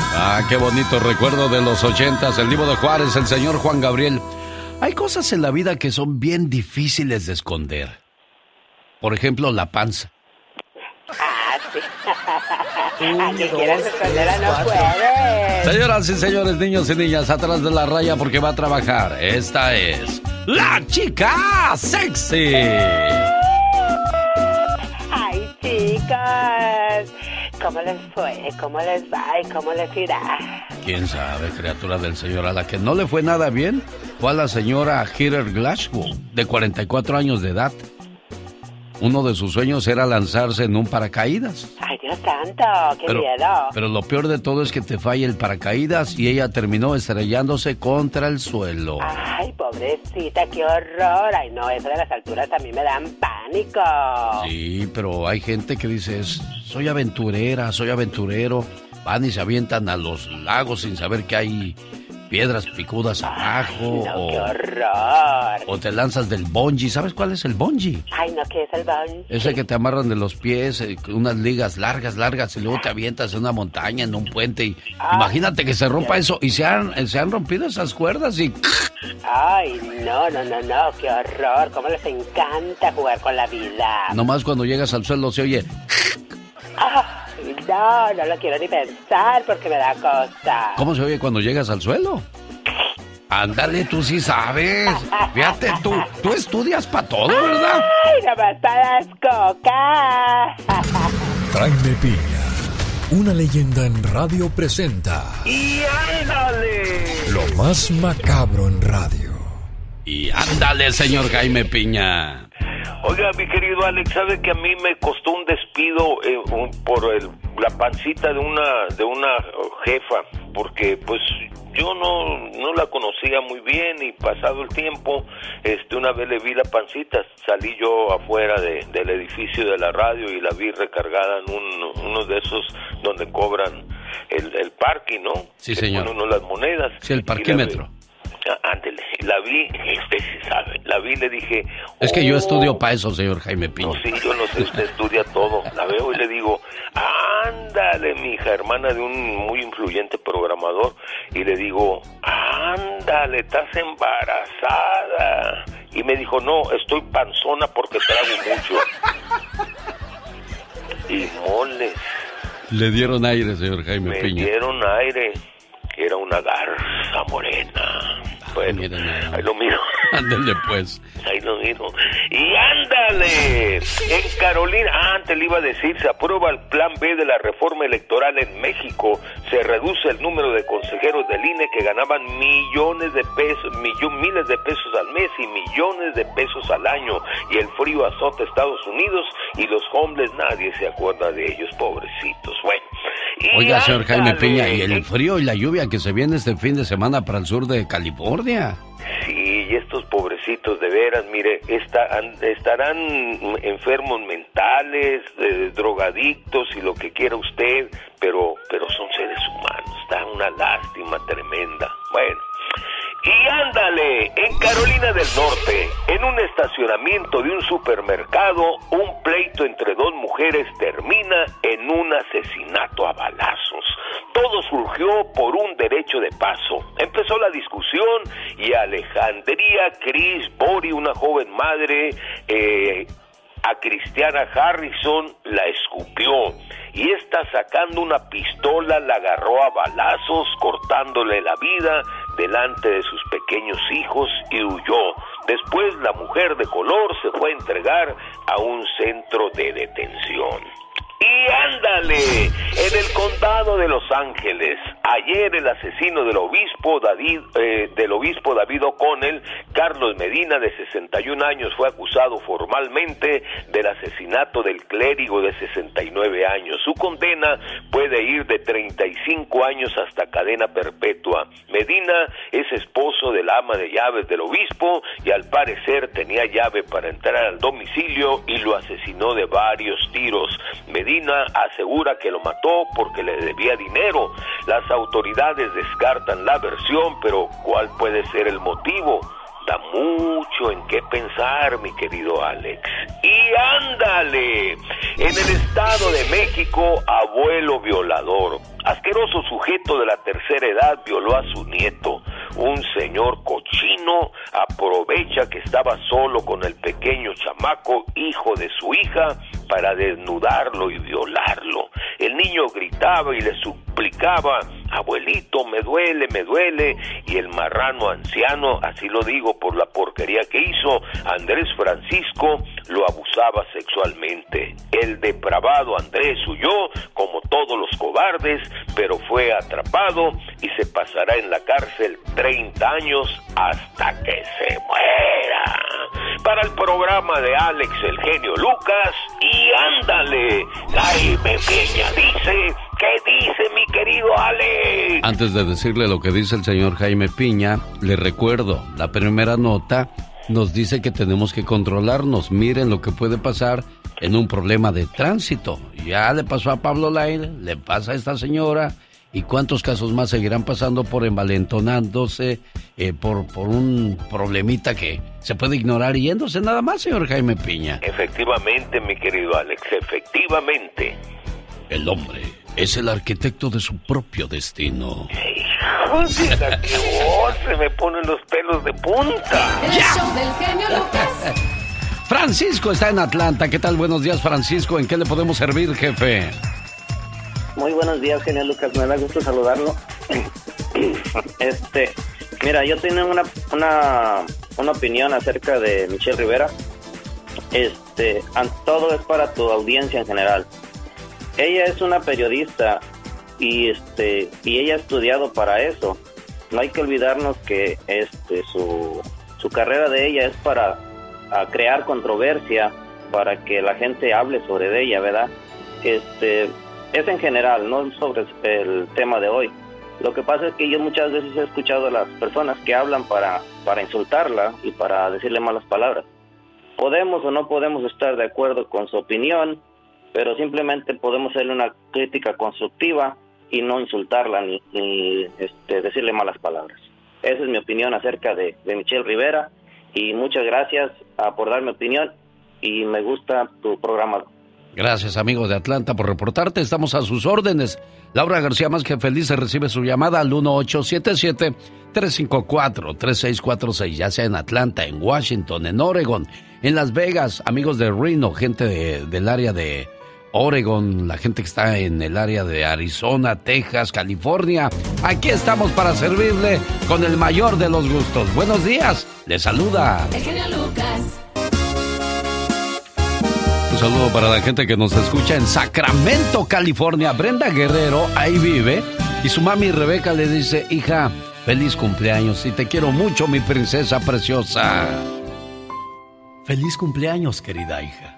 S3: Ah, qué bonito recuerdo de los ochentas, el libro de Juárez, el señor Juan Gabriel. Hay cosas en la vida que son bien difíciles de esconder. Por ejemplo, la panza.
S10: Ah, sí. no.
S3: Señoras y señores, niños y niñas, atrás de la raya porque va a trabajar. Esta es la chica sexy.
S10: chicas. ¿Cómo les fue? ¿Cómo les va? ¿Y cómo les irá?
S3: ¿Quién sabe, criatura del Señor? A la que no le fue nada bien fue a la señora Heather Glasgow, de 44 años de edad. Uno de sus sueños era lanzarse en un paracaídas.
S10: Ay, Dios santo, qué
S3: pero,
S10: miedo.
S3: Pero lo peor de todo es que te falla el paracaídas y ella terminó estrellándose contra el suelo.
S10: Ay, pobrecita, qué horror. Ay, no, eso de las alturas a mí me dan pánico.
S3: Sí, pero hay gente que dice, soy aventurera, soy aventurero. Van y se avientan a los lagos sin saber que hay piedras picudas abajo.
S10: no, o, qué horror.
S3: O te lanzas del bungee. ¿Sabes cuál es el bungee?
S10: Ay, no, ¿qué es el bungee?
S3: Ese que te amarran de los pies, eh, unas ligas largas, largas, y luego te avientas en una montaña, en un puente. Y imagínate que se rompa eso. Y se han, se han rompido esas cuerdas y.
S10: Ay, no, no, no, no, qué horror. ¿Cómo les encanta jugar con la vida?
S3: Nomás cuando llegas al suelo se oye.
S10: Ah. No, no lo quiero ni pensar porque me da cosa.
S3: ¿Cómo se oye cuando llegas al suelo? Ándale, tú sí sabes. Fíjate, tú, tú estudias para todo, ¿verdad?
S10: Ay, nomás para las cocas.
S8: Jaime Piña, una leyenda en radio presenta.
S17: ¡Y ándale!
S8: Lo más macabro en radio.
S3: Y ándale, señor Jaime Piña.
S1: Oiga, mi querido Alex, sabe que a mí me costó un despido eh, por el, la pancita de una de una jefa, porque pues yo no, no la conocía muy bien y pasado el tiempo, este una vez le vi la pancita, salí yo afuera de, del edificio de la radio y la vi recargada en un, uno de esos donde cobran el, el parking, ¿no?
S3: Sí, señor.
S1: Uno las monedas.
S3: Sí, el parquímetro.
S1: Ándele, la vi, usted sí sabe, la vi le dije...
S3: Es que yo
S1: "Oh".
S3: estudio para eso, señor Jaime Piña.
S1: No, sí, yo no sé, usted estudia todo. La veo y le digo, ándale, mi hija, hermana de un muy influyente programador. Y le digo, ándale, estás embarazada. Y me dijo, no, estoy panzona porque trago mucho. y moles,
S3: Le dieron aire, señor Jaime
S1: me
S3: Piña.
S1: dieron aire. Era una garza morena. Bueno, ahí lo miro.
S3: Ándale pues.
S1: Ahí lo miro. Y ándale. En Carolina, ah, antes le iba a decir, se aprueba el plan B de la reforma electoral en México. Se reduce el número de consejeros del INE que ganaban millones de pesos, millón, miles de pesos al mes y millones de pesos al año. Y el frío azota Estados Unidos y los hombres nadie se acuerda de ellos, pobrecitos. Bueno.
S3: Oiga, señor Jaime Peña, y el frío y la lluvia que se viene este fin de semana para el sur de California.
S1: Sí, y estos pobrecitos de veras, mire, estarán enfermos mentales, eh, drogadictos y lo que quiera usted, pero, pero son seres humanos, da una lástima tremenda. Bueno, y ándale, en Carolina del Norte, en un estacionamiento de un supermercado, un pleito entre dos mujeres termina en un asesinato a balazos. Todo surgió por un derecho de paso. Empezó la discusión y Alejandría Cris Bori, una joven madre, eh, a Cristiana Harrison la escupió y esta sacando una pistola la agarró a balazos cortándole la vida delante de sus pequeños hijos y huyó. Después la mujer de color se fue a entregar a un centro de detención. Y ándale, en el condado de Los Ángeles, ayer el asesino del obispo David, eh, del obispo David O'Connell, Carlos Medina, de 61 años, fue acusado formalmente del asesinato del clérigo de 69 años. Su condena puede ir de 35 años hasta cadena perpetua. Medina es esposo del ama de llaves del obispo y al parecer tenía llave para entrar al domicilio y lo asesinó de varios tiros. Medina asegura que lo mató porque le debía dinero. Las autoridades descartan la versión, pero ¿cuál puede ser el motivo? Da mucho en qué pensar, mi querido Alex. Y ándale, en el Estado de México, abuelo violador, asqueroso sujeto de la tercera edad violó a su nieto. Un señor cochino aprovecha que estaba solo con el pequeño chamaco, hijo de su hija, para desnudarlo y violarlo. El niño gritaba y le suplicaba, abuelito, me duele, me duele, y el marrano anciano, así lo digo por la porquería que hizo, Andrés Francisco, lo abusaba sexualmente. El depravado Andrés huyó, como todos los cobardes, pero fue atrapado y se pasará en la cárcel 30 años hasta que se muera. Para el programa de Alex el genio Lucas, y ándale, Jaime Peña dice, ¿qué dice mi querido Alex?
S3: Antes de decirle lo que dice el señor Jaime Piña, le recuerdo, la primera nota nos dice que tenemos que controlarnos. Miren lo que puede pasar en un problema de tránsito. Ya le pasó a Pablo Laire, le pasa a esta señora. ¿Y cuántos casos más seguirán pasando por envalentonándose eh, por, por un problemita que se puede ignorar yéndose nada más, señor Jaime Piña?
S1: Efectivamente, mi querido Alex, efectivamente.
S3: El hombre es el arquitecto de su propio destino.
S1: Hijo se me ponen los pelos de punta.
S3: Francisco está en Atlanta. ¿Qué tal? Buenos días, Francisco. ¿En qué le podemos servir, jefe?
S20: Muy buenos días, genial Lucas. Me da gusto saludarlo. Este, mira, yo tengo una, una, una opinión acerca de Michelle Rivera. Este, todo es para tu audiencia en general. Ella es una periodista y este y ella ha estudiado para eso. No hay que olvidarnos que este su, su carrera de ella es para crear controversia para que la gente hable sobre ella, ¿verdad? Este, es en general, no sobre el tema de hoy. Lo que pasa es que yo muchas veces he escuchado a las personas que hablan para, para insultarla y para decirle malas palabras. Podemos o no podemos estar de acuerdo con su opinión, pero simplemente podemos hacerle una crítica constructiva y no insultarla ni, este, decirle malas palabras. Esa es mi opinión acerca de, de Michelle Rivera y muchas gracias por darme opinión y me gusta tu programa.
S3: Gracias amigos de Atlanta por reportarte, estamos a sus órdenes. Laura García más que feliz recibe su llamada al 1877-354-3646, ya sea en Atlanta, en Washington, en Oregon, en Las Vegas, amigos de Reno, gente del área de Oregon, la gente que está en el área de Arizona, Texas, California. Aquí estamos para servirle con el mayor de los gustos. Buenos días, le saluda.
S5: El genio Lucas.
S3: Un saludo para la gente que nos escucha en Sacramento, California. Brenda Guerrero ahí vive y su mami Rebeca le dice, hija, feliz cumpleaños y te quiero mucho, mi princesa preciosa. Feliz cumpleaños, querida hija.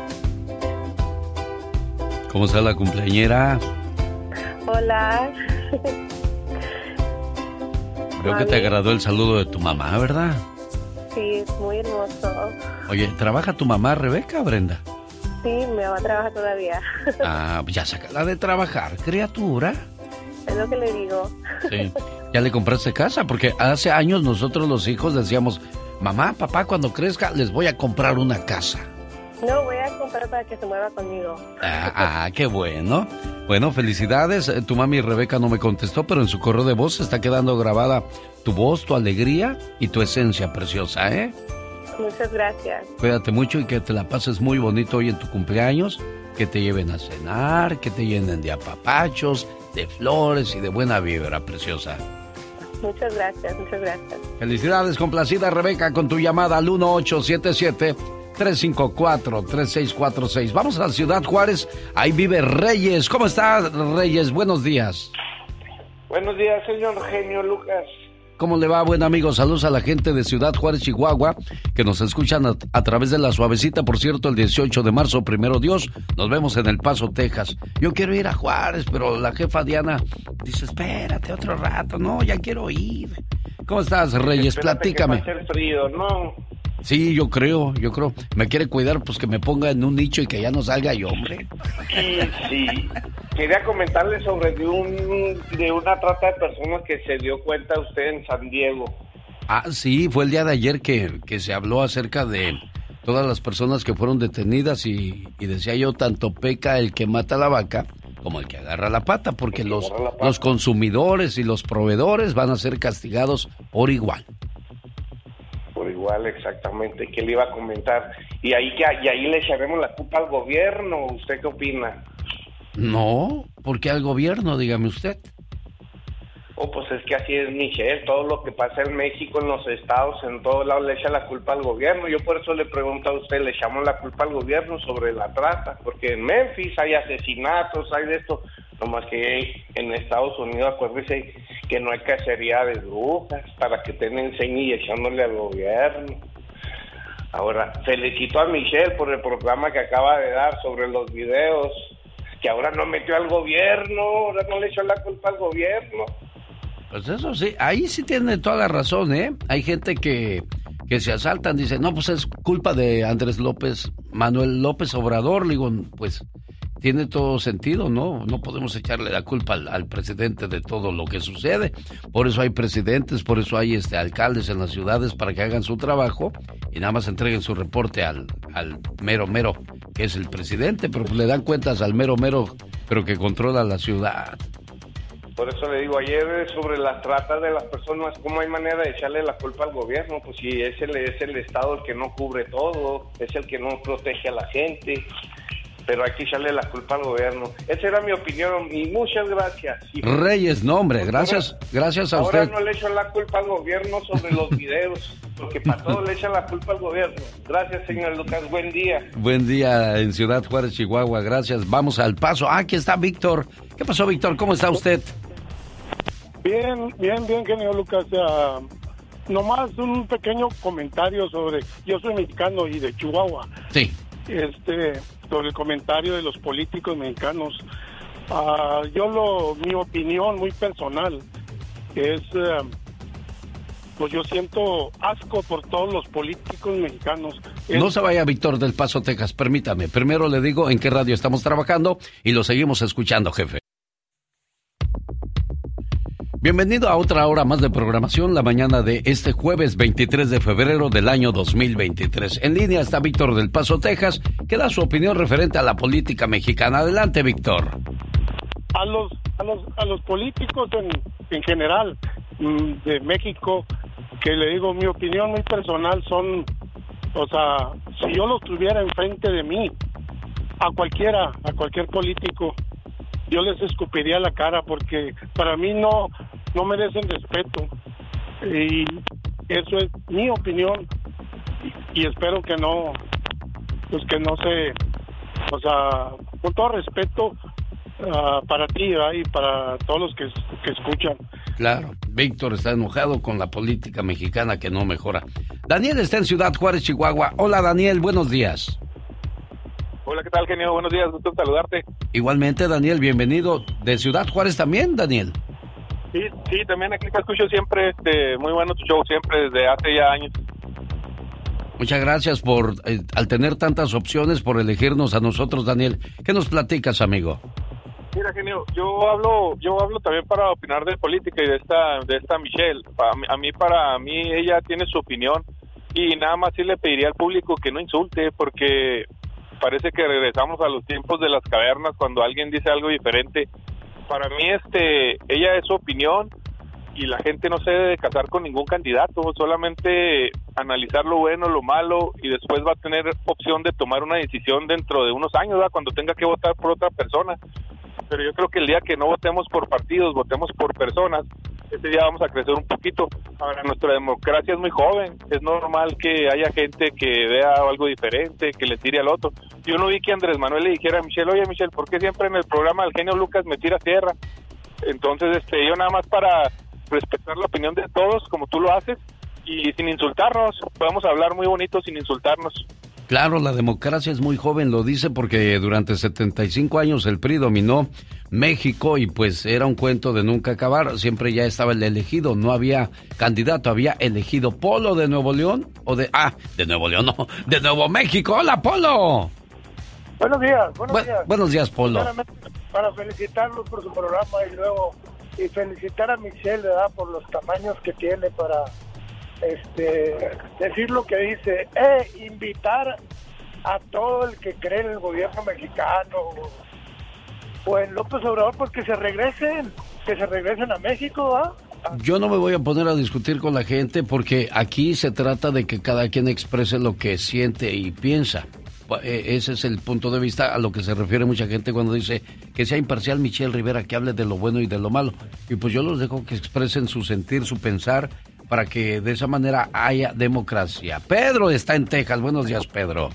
S3: ¿Cómo está la cumpleañera?
S21: Hola.
S3: Creo que te agradó el saludo de tu mamá, ¿verdad?
S21: Sí, es muy hermoso.
S3: Oye, ¿trabaja tu mamá, Rebeca, Brenda?
S21: Sí, mi mamá trabaja todavía.
S3: Ah, ya sácala de trabajar, criatura.
S21: Es lo que le digo.
S3: Sí. ¿Ya le compraste casa? Porque hace años nosotros los hijos decíamos, mamá, papá, cuando crezca les voy a comprar una casa.
S21: No, voy a comprar para que se mueva conmigo.
S3: Ah, ah, qué bueno. Bueno, felicidades. Eh, Tu mami Rebeca no me contestó, pero en su correo de voz está quedando grabada tu voz, tu alegría y tu esencia preciosa, ¿eh?
S21: Muchas gracias.
S3: Cuídate mucho y que te la pases muy bonito hoy en tu cumpleaños. Que te lleven a cenar, que te llenen de apapachos, de flores y de buena vibra, preciosa.
S21: Muchas gracias, muchas gracias.
S3: Felicidades, complacida Rebeca, con tu llamada al 1877-354-3646. Vamos a la ciudad Juárez, ahí vive Reyes. ¿Cómo estás, Reyes? Buenos días.
S22: Buenos días, señor genio Lucas.
S3: ¿Cómo le va, buen amigo? Saludos a la gente de Ciudad Juárez, Chihuahua, que nos escuchan a, a través de la suavecita. Por cierto, el 18 de marzo, primero Dios, nos vemos en El Paso, Texas. Yo quiero ir a Juárez, pero la jefa Diana dice, espérate otro rato. No, ya quiero ir. ¿Cómo estás, Reyes?
S22: Espérate que
S3: Platícame.
S22: va a ser frío, ¿no?
S3: Sí, yo creo, yo creo. Me quiere cuidar, pues que me ponga en un nicho y que ya no salga yo, hombre.
S22: Sí, sí. Quería comentarle sobre de, un, de una trata de personas que se dio cuenta usted en San Diego.
S3: Ah, sí, fue el día de ayer que, que se habló acerca de todas las personas que fueron detenidas y, y decía yo, tanto peca el que mata la vaca como el que agarra la pata, porque los,
S22: pata.
S3: los consumidores y los proveedores van a ser castigados por igual.
S22: Por igual, exactamente, que le iba a comentar. Y ahí, que, y ahí le echaremos la culpa al gobierno. ¿Usted qué opina?
S3: No, porque al gobierno, dígame usted.
S22: Oh, pues es que así es, Michelle. Todo lo que pasa en México, en los estados, en todos lados, le echa la culpa al gobierno. Yo por eso le pregunto a usted, ¿le echamos la culpa al gobierno sobre la trata? Porque en Memphis hay asesinatos, hay de esto. Nomás que en Estados Unidos, acuérdese que no hay cacería de brujas para que te enseñe y echándole al gobierno. Ahora, felicito a Michelle por el programa que acaba de dar sobre los videos, que ahora no metió al gobierno, ahora no le echó la culpa al gobierno.
S3: Pues eso sí, ahí sí tiene toda la razón, ¿eh? Hay gente que, que se asaltan, dice, no, pues es culpa de Andrés López, Manuel López Obrador. Le digo, pues tiene todo sentido, ¿no? No podemos echarle la culpa al, al presidente de todo lo que sucede. Por eso hay presidentes, por eso hay este alcaldes en las ciudades para que hagan su trabajo y nada más entreguen su reporte al, al mero mero, que es el presidente, pero pues le dan cuentas al mero mero, pero que controla la ciudad.
S22: Por eso le digo, ayer eh, sobre las tratas de las personas, ¿cómo hay manera de echarle la culpa al gobierno? Pues si es el, es el Estado el que no cubre todo, es el que no protege a la gente, pero hay que echarle la culpa al gobierno. Esa era mi opinión y muchas gracias. Y
S3: Reyes, no hombre, gracias, gracias a
S22: ahora
S3: usted.
S22: no le echo la culpa al gobierno sobre los videos, porque para todo le echan la culpa al gobierno. Gracias, señor Lucas, buen día.
S3: Buen día en Ciudad Juárez, Chihuahua. Gracias. Vamos al paso. Ah, aquí está Víctor. ¿Qué pasó, Víctor? ¿Cómo está usted?
S23: Bien, bien, bien, genio Lucas. Ah, nomás un pequeño comentario sobre. Yo soy mexicano y de Chihuahua.
S3: Sí.
S23: Este, sobre el comentario de los políticos mexicanos. Ah, yo lo, mi opinión muy personal es, eh, pues yo siento asco por todos los políticos mexicanos
S3: No se vaya Víctor del Paso, Texas, permítame. Primero le digo en qué radio estamos trabajando y lo seguimos escuchando, jefe. Bienvenido a otra hora más de programación, la mañana de este jueves 23 de febrero del año 2023. En línea está Víctor del Paso, Texas, que da su opinión referente a la política mexicana. Adelante, Víctor.
S23: A los, a los, a los políticos en, en general mm, de México, que le digo mi opinión muy personal, son, o sea, si yo los tuviera enfrente de mí, a cualquiera, a cualquier político, yo les escupiría la cara porque para mí no, no merecen respeto. Y eso es mi opinión y, espero que no, pues que no se, o sea, con todo respeto ah, para ti y para todos los que, que escuchan.
S3: Claro, Víctor está enojado con la política mexicana que no mejora. Daniel está en Ciudad Juárez, Chihuahua. Hola Daniel, buenos días.
S24: Hola, ¿qué tal, genio? Buenos días, gusto saludarte.
S3: Igualmente, Daniel, bienvenido. ¿De Ciudad Juárez también, Daniel?
S24: Sí, sí, también aquí te escucho siempre, este, muy bueno tu show, siempre desde hace ya años.
S3: Muchas gracias por, eh, al tener tantas opciones, por elegirnos a nosotros, Daniel. ¿Qué nos platicas, amigo?
S24: Mira, genio, yo hablo, yo hablo también para opinar de política y de esta, de esta Michelle. a mí, para mí, ella tiene su opinión y nada más sí le pediría al público que no insulte, porque parece que regresamos a los tiempos de las cavernas cuando alguien dice algo diferente. Para mí, este, ella es su opinión y la gente no se debe casar con ningún candidato, solamente analizar lo bueno, lo malo y después va a tener opción de tomar una decisión dentro de unos años, cuando tenga que votar por otra persona pero yo creo que el día que no votemos por partidos, votemos por personas, ese día vamos a crecer un poquito. Ahora, nuestra democracia es muy joven, es normal que haya gente que vea algo diferente, que le tire al otro. Yo no vi que Andrés Manuel le dijera a Michelle, oye Michelle, ¿por qué siempre en el programa del genio Lucas me tira tierra? Entonces, este, yo nada más para respetar la opinión de todos, como tú lo haces, y sin insultarnos, podemos hablar muy bonito sin insultarnos.
S3: Claro, la democracia es muy joven, lo dice porque durante 75 años el PRI dominó México y pues era un cuento de nunca acabar, siempre ya estaba el elegido, no había candidato, había elegido Polo de Nuevo León o de... Ah, de Nuevo León, no, de Nuevo México, hola Polo.
S25: Buenos días, buenos días.
S3: Buenos días, Polo.
S25: Para felicitarlos por su programa y luego y felicitar a Michelle, ¿verdad? Por los tamaños que tiene para este, decir lo que dice, e invitar a todo el que cree en el gobierno mexicano o en López Obrador, pues que se regresen, que se regresen a México,
S3: Yo no me voy a poner a discutir con la gente porque aquí se trata de que cada quien exprese lo que siente y piensa. E, ese es el punto de vista a lo que se refiere mucha gente cuando dice que sea imparcial Michelle Rivera, que hable de lo bueno y de lo malo. Y pues yo los dejo que expresen su sentir, su pensar para que de esa manera haya democracia. Pedro está en Texas. Buenos días, Pedro.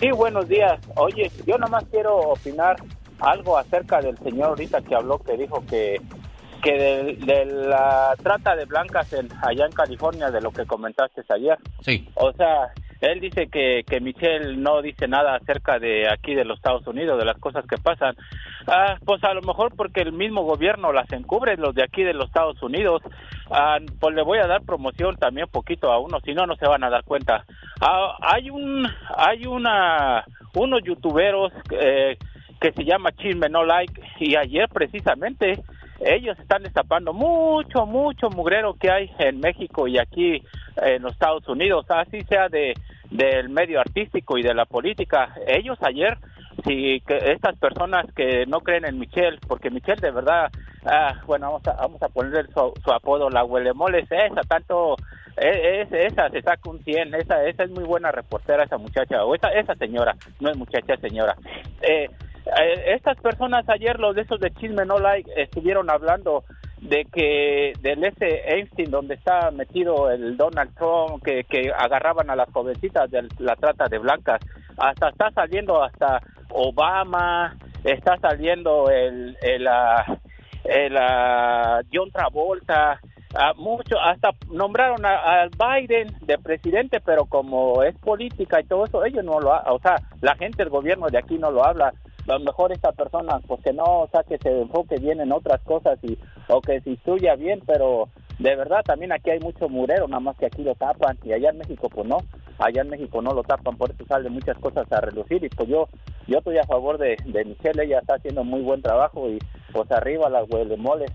S26: Sí, buenos días. Oye, yo nomás quiero opinar algo acerca del señor ahorita que habló, que dijo que que de, la trata de blancas en, allá en California, de lo que comentaste ayer.
S3: Sí.
S26: O sea, él dice que, que Michelle no dice nada acerca de aquí de los Estados Unidos, de las cosas que pasan. Ah, pues a lo mejor porque el mismo gobierno las encubre, los de aquí de los Estados Unidos. Ah, pues le voy a dar promoción también poquito a uno, si no, no se van a dar cuenta. Ah, hay un, hay una, unos youtuberos eh, que se llama Chisme No Like y ayer precisamente ellos están destapando mucho, mucho mugrero que hay en México y aquí en los Estados Unidos, así sea de del medio artístico y de la política. Ellos ayer, si que estas personas que no creen en Michelle, porque Michelle de verdad, ah, bueno, vamos a, vamos a ponerle su, apodo, la huelemoles, esa, tanto, es, esa se saca un 100, esa, esa es muy buena reportera, esa muchacha, o esa, esa señora, no es muchacha, señora. Eh, eh, estas personas ayer, los de esos de Chisme No Like, estuvieron hablando de que del ese Einstein donde está metido el Donald Trump, que, que agarraban a las jovencitas de la trata de blancas, hasta está saliendo hasta Obama, está saliendo el, el, ah, el, ah, John Travolta, a mucho, hasta nombraron a, Biden de presidente, pero como es política y todo eso, ellos no lo, o sea, la gente del gobierno de aquí no lo habla, a lo mejor esta persona pues que no, o sea, que se enfoque bien en otras cosas y o que se instruya bien, pero de verdad también aquí hay mucho murero, nada más que aquí lo tapan y allá en México pues no. allá en México no lo tapan, por eso salen muchas cosas a relucir y pues yo yo estoy a favor de, de Michelle, ella está haciendo muy buen trabajo y pues arriba las mole.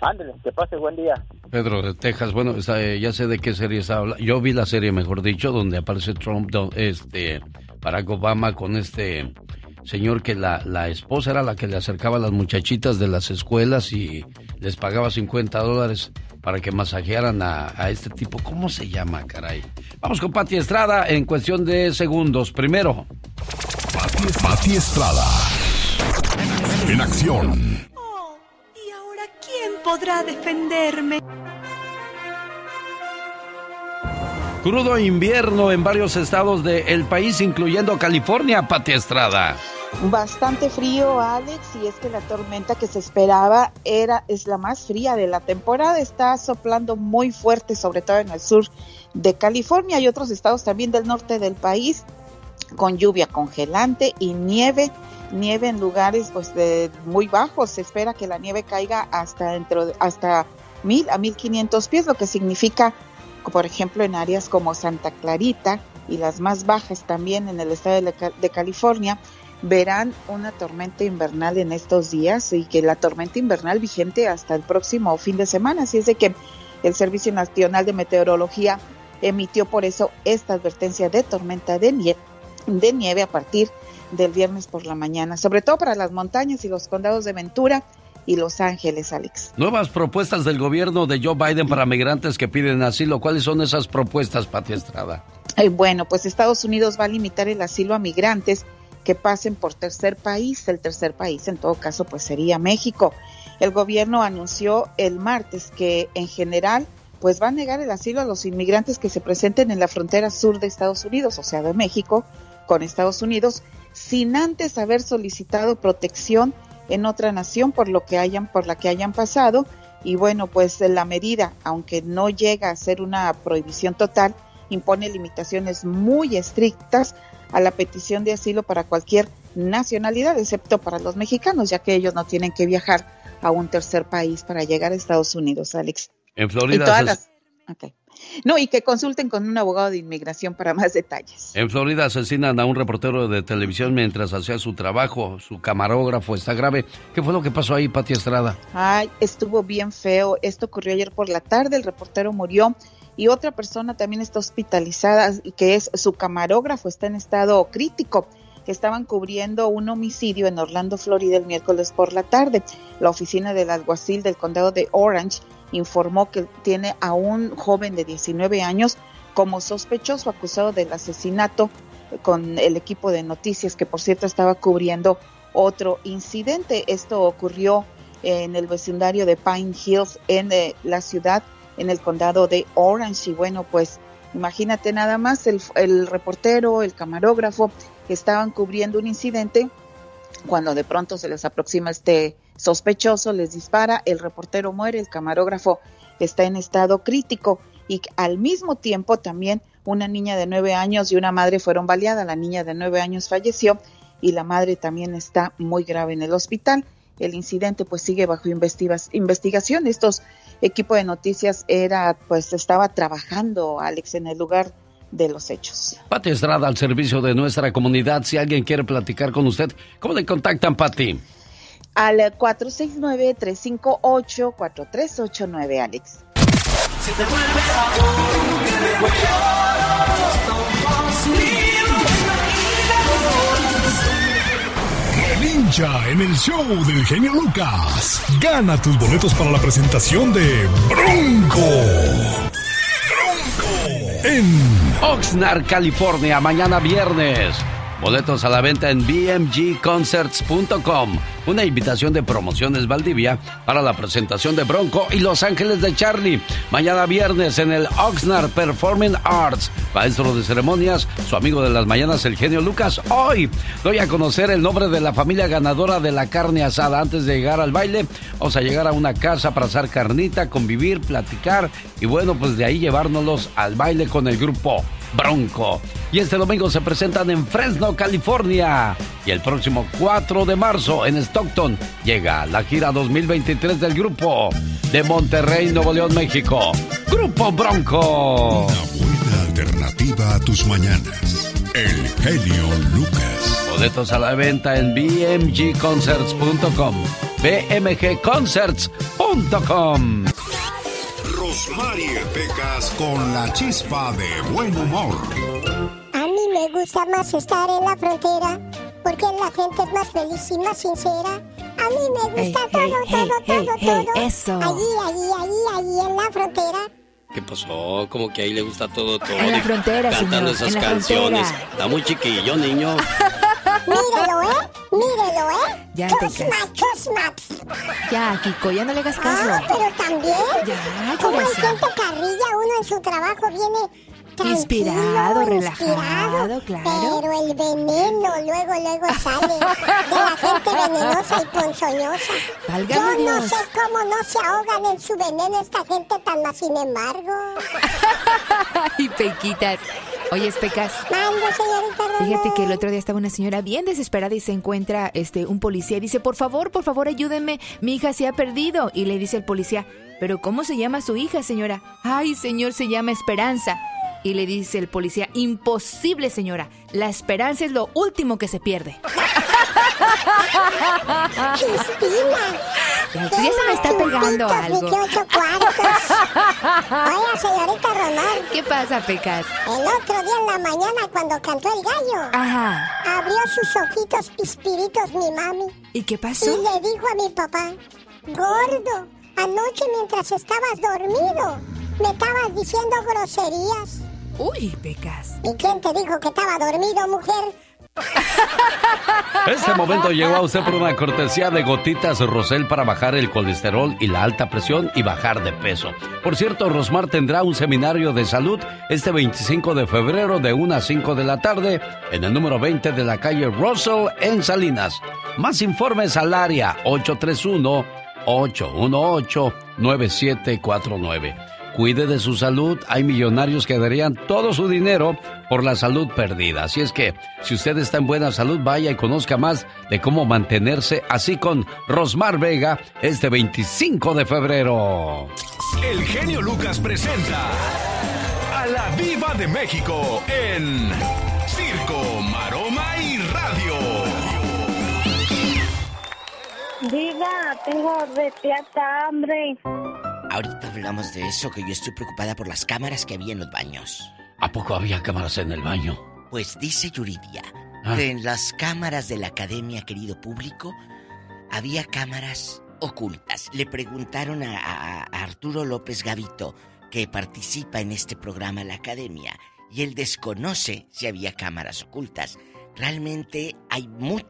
S26: Ándale, que pase buen día.
S3: Pedro de Texas, bueno, eh, ya sé de qué serie está hablando. Yo vi la serie, mejor dicho, donde aparece Trump, este, Barack Obama con este señor que la, la esposa era la que le acercaba a las muchachitas de las escuelas y les pagaba 50 dólares para que masajearan a, este tipo. ¿Cómo se llama, caray? Vamos con Pati Estrada en cuestión de segundos. Primero.
S8: Pati, Estrada. En acción.
S27: Oh, ¿y ahora quién podrá defenderme?
S3: Crudo invierno en varios estados del país, incluyendo California, Pati Estrada.
S28: Bastante frío, Alex, y es que la tormenta que se esperaba era es la más fría de la temporada. Está soplando muy fuerte, sobre todo en el sur de California y otros estados también del norte del país, con lluvia congelante y nieve, nieve en lugares pues de muy bajos. Se espera que la nieve caiga hasta dentro hasta mil a mil quinientos pies, lo que significa por ejemplo, en áreas como Santa Clarita y las más bajas también en el estado de, California, verán una tormenta invernal en estos días y que la tormenta invernal vigente hasta el próximo fin de semana. Así es de que el Servicio Nacional de Meteorología emitió por eso esta advertencia de tormenta de nieve, de nieve a partir del viernes por la mañana, sobre todo para las montañas y los condados de Ventura y Los Ángeles, Alex.
S3: Nuevas propuestas del gobierno de Joe Biden para migrantes que piden asilo. ¿Cuáles son esas propuestas, Pati Estrada?
S28: Eh, bueno, pues Estados Unidos va a limitar el asilo a migrantes que pasen por tercer país. El tercer país, en todo caso, pues sería México. El gobierno anunció el martes que en general pues va a negar el asilo a los inmigrantes que se presenten en la frontera sur de Estados Unidos, o sea, de México, con Estados Unidos, sin antes haber solicitado protección en otra nación por lo que hayan por la que hayan pasado y bueno pues la medida aunque no llega a ser una prohibición total impone limitaciones muy estrictas a la petición de asilo para cualquier nacionalidad excepto para los mexicanos ya que ellos no tienen que viajar a un tercer país para llegar a Estados Unidos Alex
S3: en Florida
S28: no, y que consulten con un abogado de inmigración para más detalles.
S3: En Florida asesinan a un reportero de televisión mientras hacía su trabajo. Su camarógrafo está grave. ¿Qué fue lo que pasó ahí, Pati Estrada?
S28: Ay, estuvo bien feo. Esto ocurrió ayer por la tarde. El reportero murió y otra persona también está hospitalizada que es su camarógrafo. Está en estado crítico estaban cubriendo un homicidio en Orlando, Florida, el miércoles por la tarde. La oficina del alguacil del condado de Orange informó que tiene a un joven de 19 años como sospechoso acusado del asesinato con el equipo de noticias que por cierto estaba cubriendo otro incidente. Esto ocurrió en el vecindario de Pine Hills en eh, la ciudad, en el condado de Orange. Y bueno, pues imagínate nada más, el, el reportero, el camarógrafo, estaban cubriendo un incidente cuando de pronto se les aproxima este sospechoso, les dispara, el reportero muere, el camarógrafo está en estado crítico y al mismo tiempo también una niña de nueve años y una madre fueron baleadas. La niña de nueve años falleció y la madre también está muy grave en el hospital. El incidente pues sigue bajo investigación. Estos equipos de noticias era pues estaba trabajando Alex en el lugar de los hechos.
S3: Pati Estrada al servicio de nuestra comunidad. Si alguien quiere platicar con usted, ¿cómo le contactan, Pati?
S28: Al 469-358-4389, Alex.
S8: Hincha en el show del genio Lucas. Gana tus boletos para la presentación de Bronco. Bronco. En
S3: Oxnard, California, mañana viernes. Boletos a la venta en bmgconcerts.com. Una invitación de promociones Valdivia para la presentación de Bronco y Los Ángeles de Charlie. Mañana viernes en el Oxnard Performing Arts. Maestro de ceremonias, su amigo de las mañanas, el genio Lucas. Hoy doy a conocer el nombre de la familia ganadora de la carne asada. Antes de llegar al baile, vamos a llegar a una casa para asar carnita, convivir, platicar y bueno, pues de ahí llevárnoslos al baile con el grupo Bronco. Y este domingo se presentan en Fresno, California. Y el próximo 4 de marzo en Stockton llega la gira 2023 del grupo de Monterrey, Nuevo León, México. Grupo Bronco.
S8: Una buena alternativa a tus mañanas. El genio Lucas.
S3: Boletos a la venta en bmgconcerts.com. bmgconcerts.com.
S8: Rosmarie Pecas con la chispa de buen humor.
S29: A mí me gusta más estar en la frontera porque la gente es más feliz y más sincera. A mí me gusta
S30: Hey, hey,
S29: todo,
S30: hey,
S29: todo,
S30: hey,
S29: todo,
S30: hey,
S29: todo.
S30: eso.
S29: Allí, allí, allí, allí en la frontera.
S31: ¿Qué pasó? Como que ahí le gusta todo, todo.
S30: En la frontera,
S31: Cantando
S30: señor,
S31: esas
S30: en la
S31: canciones.
S30: frontera.
S31: Está muy chiquillo, niño.
S29: Mírelo, ¿eh? Mírelo, ¿eh?
S30: Ya,
S29: Chusma.
S30: Ya, Kiko, ya no le hagas caso.
S29: Ah, pero también.
S30: Ya,
S29: Como hay gente carrilla, uno en su trabajo viene
S30: Inspirado, relajado,
S29: inspirado,
S30: claro.
S29: Pero el veneno luego, luego sale de la gente venenosa y ponzoñosa.
S30: Válgame
S29: Yo no sé cómo no se ahogan en su veneno esta gente tan más, sin embargo.
S30: Ay, Pequitas. Oye, Pecas.
S29: Mande, señorita.
S30: Fíjate que el otro día estaba una señora bien desesperada y se encuentra este un policía y dice, por favor, por favor, ayúdenme, mi hija se ha perdido. Y le dice el policía, pero ¿cómo se llama su hija, señora? Ay, señor, se llama Esperanza. Y le dice el policía, imposible, señora, la esperanza es lo último que se pierde.
S29: Cristina.
S30: Ya, se me está pegando algo.
S29: 28 cuartos. Oiga, señorita Román.
S30: ¿Qué pasa, Pecas?
S29: El otro día en la mañana cuando cantó el gallo.
S30: Ajá.
S29: Abrió sus ojitos pispiritos mi mami.
S30: ¿Y qué
S29: Y
S30: pasó?
S29: le dijo a mi papá, gordo, anoche mientras estabas dormido, me estabas diciendo groserías.
S30: Uy, Pecas.
S29: ¿Y quién te dijo que estaba dormido, mujer?
S3: Este momento llegó a usted por una cortesía de gotitas Rosel para bajar el colesterol y la alta presión y bajar de peso. Por cierto, Rosmar tendrá un seminario de salud este 25 de febrero de 1 a 5 de la tarde en el número 20 de la calle Russell en Salinas. Más informes al área 831-818-9749. Cuide de su salud. Hay millonarios que darían todo su dinero por la salud perdida. Así es que, si usted está en buena salud, vaya y conozca más de cómo mantenerse así con Rosmar Vega este 25 de febrero.
S8: El genio Lucas presenta a la Viva de México en Circo, Maroma y Radio.
S32: Diva, tengo reteata hambre.
S33: Ahorita hablamos de eso, que yo estoy preocupada por las cámaras que había en los baños.
S3: ¿A poco había cámaras en el baño?
S33: Pues dice Yuridia
S3: Ah.
S33: que en las cámaras de la academia, querido público, había cámaras ocultas. Le preguntaron a, a- a Arturo López Gavito, que participa en este programa La Academia, y él desconoce si había cámaras ocultas. Realmente hay mucho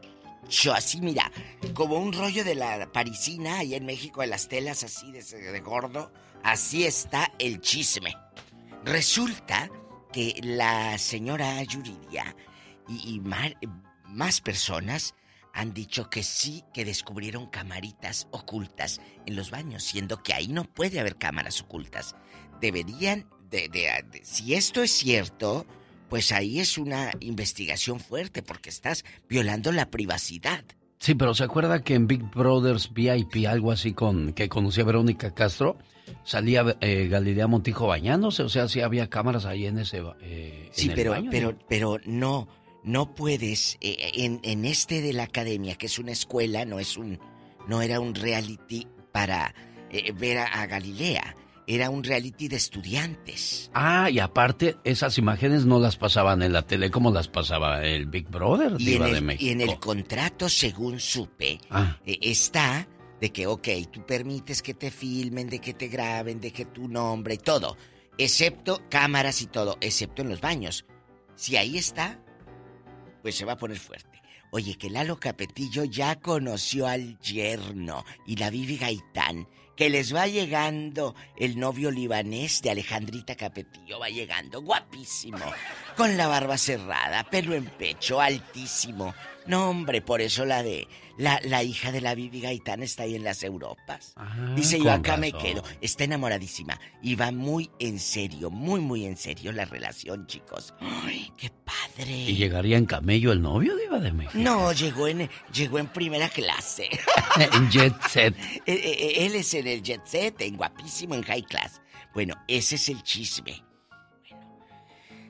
S33: así, mira, como un rollo de la parisina ahí en México, de las telas así de, gordo. Así está el chisme. Resulta que la señora Yuridia y, más personas han dicho que sí que descubrieron camaritas ocultas en los baños, siendo que ahí no puede haber cámaras ocultas. Deberían de, de- de- si esto es cierto, pues ahí es una investigación fuerte porque estás violando la privacidad.
S3: Sí, pero ¿se acuerda que en Big Brothers VIP, algo así con que conocía Verónica Castro, salía eh, Galilea Montijo bañándose? O sea, sí había cámaras ahí en ese eh,
S33: Sí,
S3: en el
S33: pero,
S3: baño,
S33: pero,
S3: ¿no?
S33: pero no, no puedes eh, en, en este de la academia, que es una escuela, no es un, no era un reality para eh, ver a, a Galilea, era un reality de estudiantes.
S3: Ah, y aparte, esas imágenes no las pasaban en la tele como las pasaba el Big Brother,
S33: Y en,
S3: Diva de
S33: el,
S3: México.
S33: y en el contrato, según supe,
S3: Ah.
S33: eh, está de que, ok, tú permites que te filmen, de que te graben, de que tu nombre y todo, excepto cámaras y todo, excepto en los baños. Si ahí está, pues se va a poner fuerte. Oye, que Lalo Capetillo ya conoció al yerno y la Vivi Gaitán, que les va llegando el novio libanés de Alejandrita Capetillo, va llegando guapísimo, con la barba cerrada, pelo en pecho, altísimo. No, hombre, por eso la de la, la hija de la Vivi Gaitán está ahí en las Europas. Dice, yo acá me quedo. Está enamoradísima. Y va muy en serio, muy, muy en serio la relación, chicos. Ay, qué padre.
S3: ¿Y llegaría en camello el novio, Diva de México?
S33: No, llegó en, llegó en primera clase.
S3: en Jet Set.
S33: Eh, eh, Él es en el jet set, en guapísimo, en high class. Bueno, ese es el chisme. Bueno,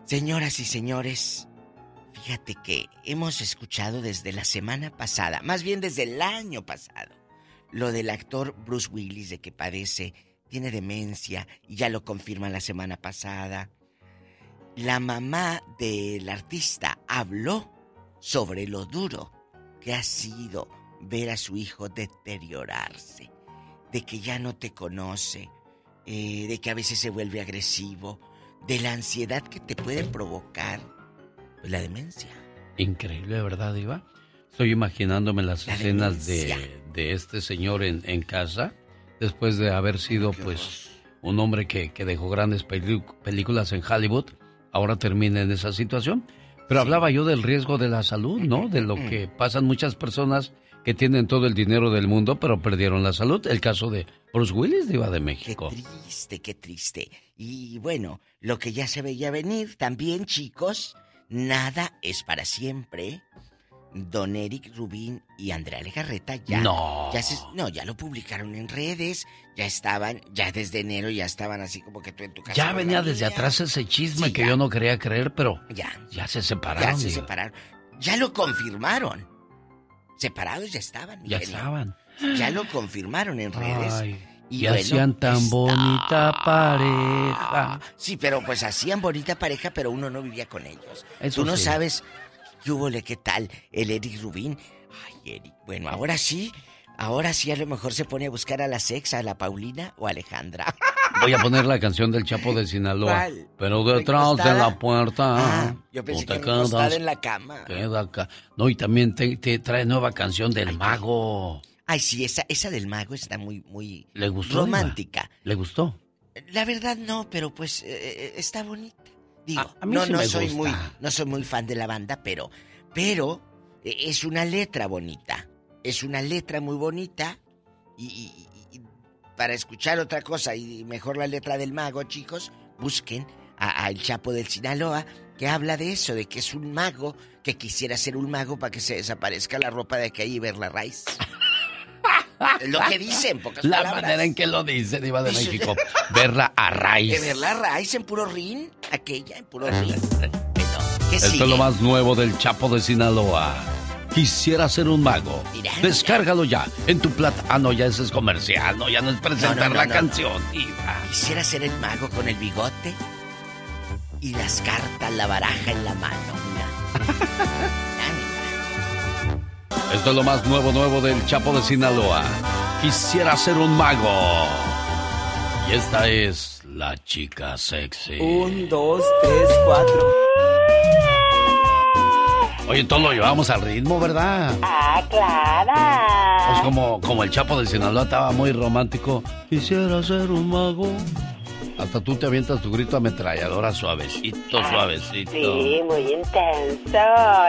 S33: Señoras y señores, fíjate que hemos escuchado desde la semana pasada, más bien desde el año pasado, lo del actor Bruce Willis de que padece, tiene demencia y ya lo confirma la semana pasada. La mamá del artista habló sobre lo duro que ha sido ver a su hijo deteriorarse, de que ya no te conoce, eh, de que a veces se vuelve agresivo, de la ansiedad que te puede provocar la demencia.
S3: Increíble, ¿verdad, Iva? Estoy imaginándome las escenas de, de, este señor en, en, casa, después de haber sido, pues, un hombre que, que dejó grandes películas en Hollywood, ahora termina en esa situación. Pero hablaba yo del riesgo de la salud, ¿no? De lo que pasan muchas personas que tienen todo el dinero del mundo, pero perdieron la salud. El caso de Bruce Willis, Iba de México.
S33: Qué triste, qué triste. Y bueno, lo que ya se veía venir también, chicos, nada es para siempre. Don Eric Rubín y Andrea Legarreta ya,
S3: no.
S33: ya no, ya lo publicaron en redes, ya estaban, ya desde enero ya estaban así como que tú en tu casa.
S3: Ya venía desde atrás ese chisme que yo no quería creer, pero
S33: ya,
S3: ya se separaron.
S33: Ya se separaron. Ya lo confirmaron. Separados ya estaban.
S3: Ya estaban.
S33: Ya lo confirmaron en redes.
S3: Y, hacían tan bonita pareja.
S33: Sí, pero pues hacían bonita pareja, pero uno no vivía con ellos. Tú no sabes ¿Qué qué tal? El Eric Rubín. Ay, Eric. Bueno, ahora sí, ahora sí a lo mejor se pone a buscar a la sexa, a la Paulina o a Alejandra.
S3: Voy a poner la canción del Chapo de Sinaloa. Pero detrás de la puerta.
S33: Ah, yo pensé que quedas, en la cama.
S3: Queda acá. No, y también te, trae nueva canción del mago.
S33: Ay, sí, esa, esa del mago está muy, muy
S3: ¿Le gustó,
S33: romántica.
S3: ¿Le gustó?
S33: La verdad no, pero pues eh, eh, está bonita. Digo, no, no soy muy, no soy muy fan de la banda, pero, pero e, es una letra bonita. Es una letra muy bonita. Y, para escuchar otra cosa y mejor la letra del mago, chicos, busquen a, El Chapo del Sinaloa, que habla de eso, de que es un mago que quisiera ser un mago para que se desaparezca la ropa de que y ver la raíz. Lo que dicen, pocas
S3: La manera en que lo dice, Diva de México. verla a raíz.
S33: verla a raíz en puro rin, aquella en puro rin.
S3: Esto es lo más nuevo del Chapo de Sinaloa. Quisiera ser un mago. Descárgalo ya en tu plata. Ah, no, ya ese es comercial, no, ya no es presentar la canción, Diva.
S33: Quisiera ser el mago con el bigote y las cartas, la baraja en la mano.
S3: Esto es lo más nuevo, nuevo del Chapo de Sinaloa. Quisiera ser un mago. Y esta es la chica sexy.
S34: Un, dos, tres, cuatro.
S3: Oye, todos lo llevamos al ritmo, ¿verdad?
S10: Ah, claro.
S3: Pues como, como el Chapo de Sinaloa estaba muy romántico. Quisiera ser un mago. Hasta tú te avientas tu grito ametralladora suavecito, ah, suavecito.
S10: Sí, muy intenso,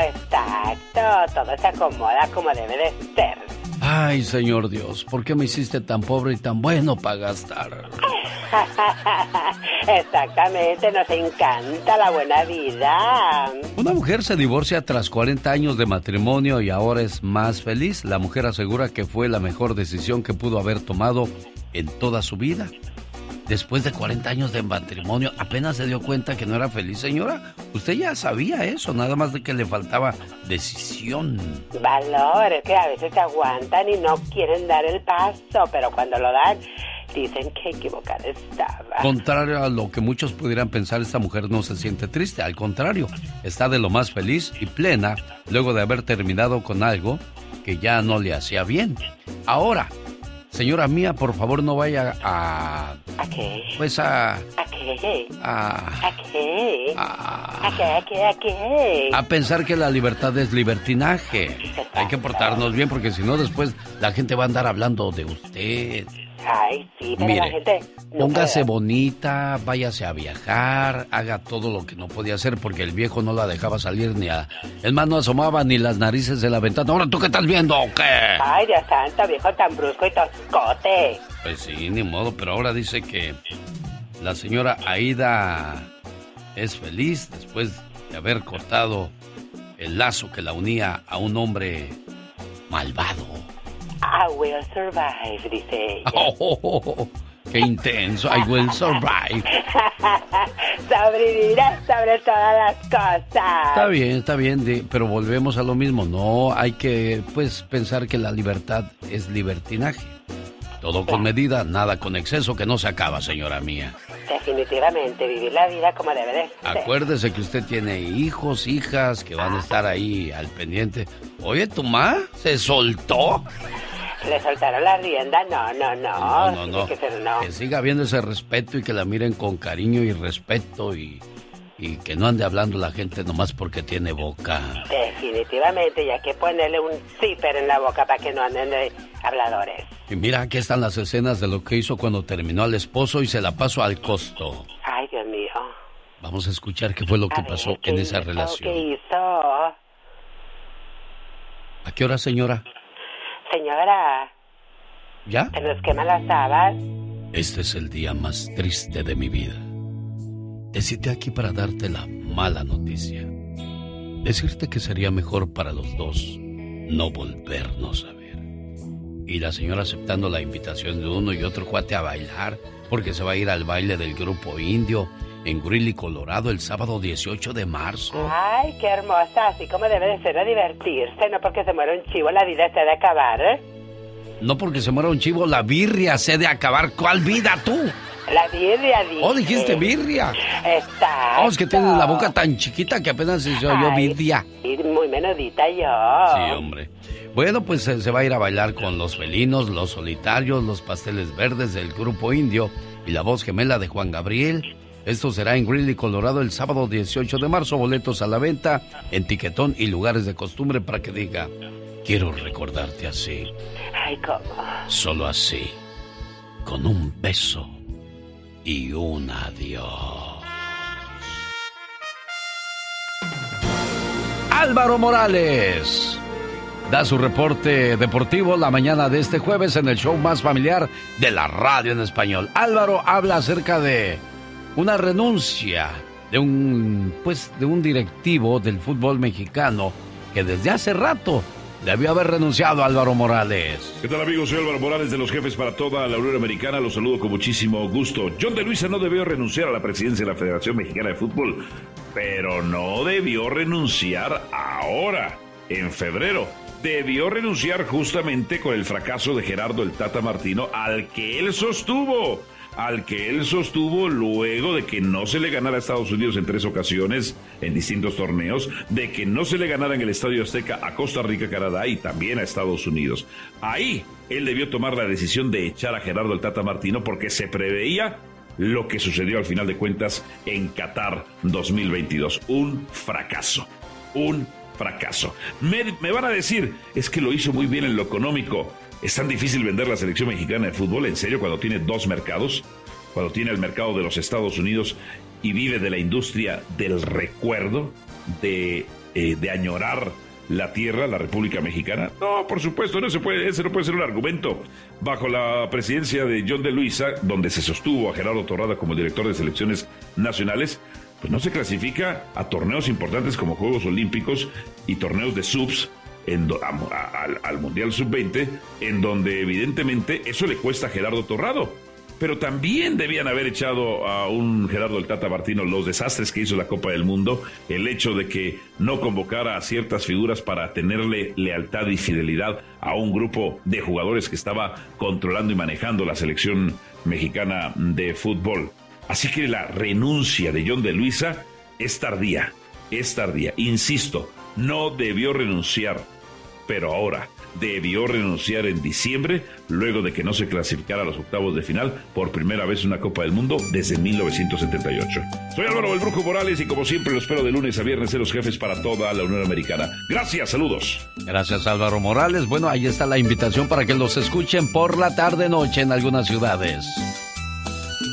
S10: exacto. Todo se acomoda como debe de ser.
S3: Ay, Señor Dios, ¿por qué me hiciste tan pobre y tan bueno para gastar?
S10: Exactamente, nos encanta la buena vida.
S3: Una mujer se divorcia tras 40 años de matrimonio y ahora es más feliz. La mujer asegura que fue la mejor decisión que pudo haber tomado en toda su vida después de 40 años de matrimonio, apenas se dio cuenta que no era feliz, señora. Usted ya sabía eso, nada más de que le faltaba decisión.
S10: Valor, es que a veces se aguantan y no quieren dar el paso, pero cuando lo dan, dicen que equivocada estaba.
S3: Contrario a lo que muchos pudieran pensar, esta mujer no se siente triste, al contrario, está de lo más feliz y plena luego de haber terminado con algo que ya no le hacía bien. Ahora, Señora mía, por favor no vaya a...
S10: ¿A qué?
S3: Pues a...
S10: ¿A qué?
S3: A...
S10: ¿A qué? A... qué? ¿A qué? ¿A qué?
S3: A pensar que la libertad es libertinaje. Hay que portarnos bien porque si no después la gente va a andar hablando de usted.
S10: Ay, sí, pero la gente...
S3: póngase bonita, váyase a viajar, haga todo lo que no podía hacer porque el viejo no la dejaba salir ni a... El más no asomaba ni las narices de la ventana. ¿Ahora tú qué estás viendo o qué?
S10: Ay, Dios santo, viejo tan brusco y toscote.
S3: Pues sí, ni modo, pero ahora dice que la señora Aida es feliz después de haber cortado el lazo que la unía a un hombre malvado.
S10: I will survive, dice ella.
S3: Qué intenso. I will survive.
S10: Sobreviviré sobre todas las cosas.
S3: Está bien, está bien, pero volvemos a lo mismo. No hay que, pues, pensar que la libertad es libertinaje. Todo con medida, nada con exceso, que no se acaba, señora mía.
S10: Definitivamente, vivir la vida como debe de ser.
S3: Acuérdese que usted tiene hijos, hijas que van a estar ahí al pendiente. Oye, ¿tu ma se soltó?
S10: ¿Le soltaron la rienda? No, no, no.
S3: No, no, no.
S10: Que, ser no.
S3: que siga habiendo ese respeto y que la miren con cariño y respeto y, y que no ande hablando la gente nomás porque tiene boca.
S10: Definitivamente, y hay que ponerle un zipper en la boca para que no anden de habladores.
S3: Y mira, aquí están las escenas de lo que hizo cuando terminó al esposo y se la pasó al costo.
S10: Ay, Dios mío.
S3: Vamos a escuchar qué fue lo que
S10: A
S3: pasó
S10: ¿qué
S3: en esa
S10: hizo?
S3: relación.
S10: ¿Qué hizo?
S3: ¿A qué hora, señora?
S10: Señora,
S3: ¿Ya?
S10: ¿se nos queman las habas?
S3: Este es el día más triste de mi vida. Te cité aquí para darte la mala noticia. Decirte que sería mejor para los dos no volvernos a ver. Y la señora aceptando la invitación de uno y otro cuate a bailar, porque se va a ir al baile del grupo indio en Greeley, Colorado, el sábado 18 de marzo.
S10: Ay, qué hermosa, así como debe de ser a divertirse, no porque se muera un chivo la vida se ha de acabar, ¿eh?
S3: No porque se muera un chivo, la birria se ha de acabar. ¿Cuál vida tú?
S10: La birria, dije.
S3: Oh, dijiste birria.
S10: Está.
S3: Oh, es que tienes la boca tan chiquita que apenas se oyó birria.
S10: sí, muy menudita yo.
S3: Sí, hombre. Bueno, pues se, se va a ir a bailar con los felinos, los solitarios, los pasteles verdes del grupo indio y la voz gemela de Juan Gabriel. Esto será en Greeley, Colorado, el sábado 18 de marzo. Boletos a la venta en Tiquetón y lugares de costumbre para que diga, quiero recordarte así,
S10: Ay, ¿cómo?
S3: solo así, con un beso y un adiós. Álvaro Morales da su reporte deportivo la mañana de este jueves en el show más familiar de la radio en español. Álvaro habla acerca de una renuncia de un pues de un directivo del fútbol mexicano que desde hace rato debió haber renunciado Álvaro Morales.
S35: ¿Qué tal amigos? Soy Álvaro Morales de los jefes para toda la Unión Americana. Los saludo con muchísimo gusto. John de Luisa no debió renunciar a la presidencia de la Federación Mexicana de Fútbol, pero no debió renunciar ahora, en febrero. Debió renunciar justamente con el fracaso de Gerardo el Tata Martino, al que él sostuvo al que él sostuvo luego de que no se le ganara a Estados Unidos en tres ocasiones en distintos torneos, de que no se le ganara en el Estadio Azteca a Costa Rica, Canadá y también a Estados Unidos. Ahí él debió tomar la decisión de echar a Gerardo el Tata Martino porque se preveía lo que sucedió al final de cuentas en Qatar 2022. Un fracaso. Un fracaso. Me, me van a decir, es que lo hizo muy bien en lo económico. ¿Es tan difícil vender la selección mexicana de fútbol en serio cuando tiene dos mercados? Cuando tiene el mercado de los Estados Unidos y vive de la industria del recuerdo, de, eh, de añorar la tierra, la República Mexicana? No, por supuesto, no se puede, ese no puede ser un argumento. Bajo la presidencia de John de Luisa, donde se sostuvo a Gerardo Torrada como director de selecciones nacionales, pues no se clasifica a torneos importantes como Juegos Olímpicos y torneos de subs en al Mundial Sub-20, en donde evidentemente eso le cuesta a Gerardo Torrado. Pero también debían haber echado a un Gerardo el Tata Martino los desastres que hizo la Copa del Mundo, el hecho de que no convocara a ciertas figuras para tenerle lealtad y fidelidad a un grupo de jugadores que estaba controlando y manejando la selección mexicana de fútbol. Así que la renuncia de John de Luisa es tardía, es tardía. Insisto, no debió renunciar, pero ahora debió renunciar en diciembre, luego de que no se clasificara a los octavos de final por primera vez en una Copa del Mundo desde 1978. Soy Álvaro del Brujo Morales y como siempre lo espero de lunes a viernes en los jefes para toda la Unión Americana. Gracias, saludos.
S3: Gracias Álvaro Morales. Bueno, ahí está la invitación para que los escuchen por la tarde noche en algunas ciudades.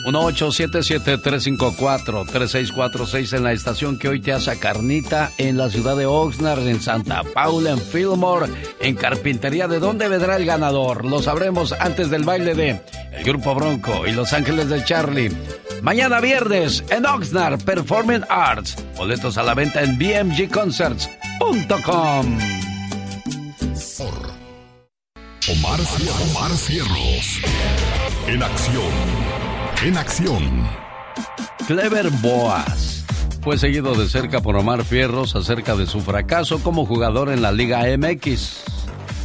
S3: 1877-354-3646 en la estación que hoy te hace carnita en la ciudad de Oxnard, en Santa Paula, en Fillmore, en Carpintería. ¿De dónde vendrá el ganador? Lo sabremos antes del baile de El Grupo Bronco y Los Ángeles de Charlie. Mañana viernes en Oxnard Performing Arts. Boletos a la venta en bmgconcerts.com.
S8: Omar, Omar Cierros. En acción. En acción.
S3: Clever Boas fue seguido de cerca por Omar Fierros acerca de su fracaso como jugador en la Liga MX,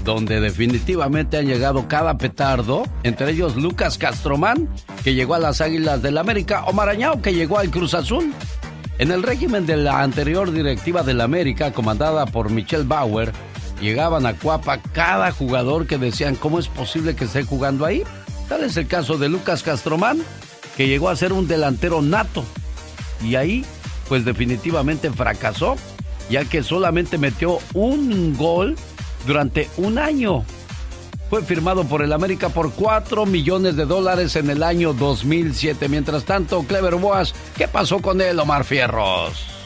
S3: donde definitivamente han llegado cada petardo, entre ellos Lucas Castromán, que llegó a las Águilas del América, o Marañao, que llegó al Cruz Azul. En el régimen de la anterior directiva del América, comandada por Michelle Bauer, llegaban a Cuapa cada jugador que decían, ¿cómo es posible que esté jugando ahí? Tal es el caso de Lucas Castromán, que llegó a ser un delantero nato. Y ahí, pues definitivamente fracasó, ya que solamente metió un gol durante un año. Fue firmado por el América por 4 millones de dólares en el año 2007. Mientras tanto, Clever Boas, ¿qué pasó con él, Omar Fierros?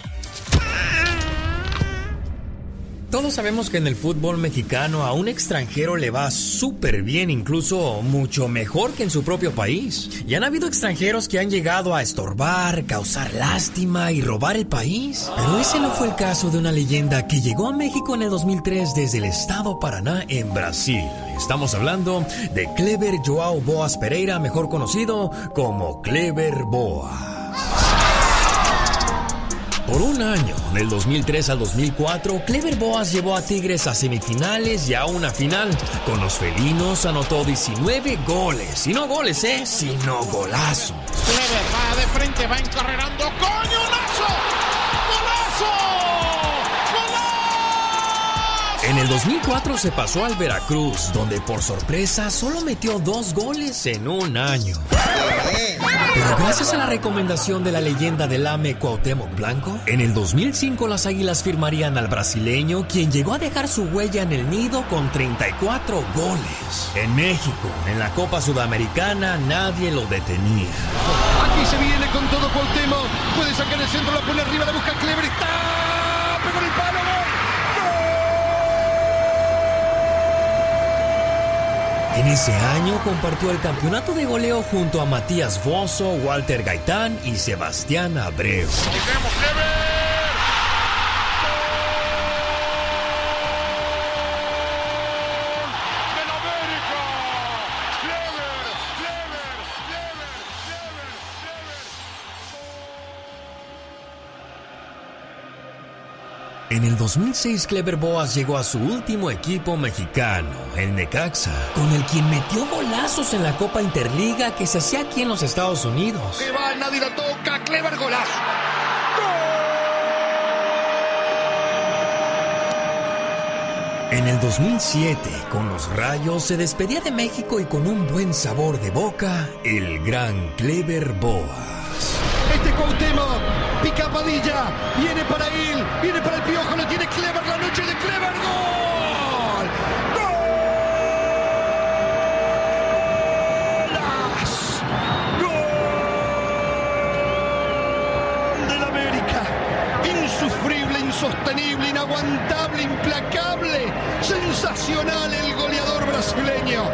S36: Todos sabemos que en el fútbol mexicano a un extranjero le va súper bien, incluso mucho mejor que en su propio país. Y han habido extranjeros que han llegado a estorbar, causar lástima y robar el país. Pero ese no fue el caso de una leyenda que llegó a México en el 2003 desde el estado Paraná en Brasil. Estamos hablando de Clever Joao Boas Pereira, mejor conocido como Clever Boas. Por un año, del 2003 al 2004, Clever Boas llevó a Tigres a semifinales y a una final. Con los felinos anotó 19 goles. Y no goles, ¿eh? Sino golazos.
S37: Clever va de frente, va encarrerando. ¡Coñonazo!
S36: En el 2004 se pasó al Veracruz, donde por sorpresa solo metió dos goles en un año. Pero gracias a la recomendación de la leyenda del AME Cuauhtémoc Blanco, en el 2005 las Águilas firmarían al brasileño, quien llegó a dejar su huella en el nido con 34 goles. En México, en la Copa Sudamericana, nadie lo detenía.
S37: Aquí se viene con todo Cuauhtémoc. Puede sacar el centro, la pone arriba, la busca Clever. ¡Pegó el palo!
S36: En ese año compartió el campeonato de goleo junto a Matías Bozo, Walter Gaitán y Sebastián Abreu. En el 2006, Clever Boas llegó a su último equipo mexicano, el Necaxa, con el quien metió golazos en la Copa Interliga que se hacía aquí en los Estados Unidos.
S37: Que va, nadie la toca. Clever golazo.
S36: En el 2007, con los Rayos, se despedía de México y con un buen sabor de boca, el gran Clever Boas.
S37: Este Cuauhtémoc, pica Padilla, viene para él, viene para el piojo, lo tiene Clever, la noche de Clever, gol. ¡Golazo! ¡Gol del América! Insufrible, insostenible, inaguantable, implacable, sensacional el goleador brasileño.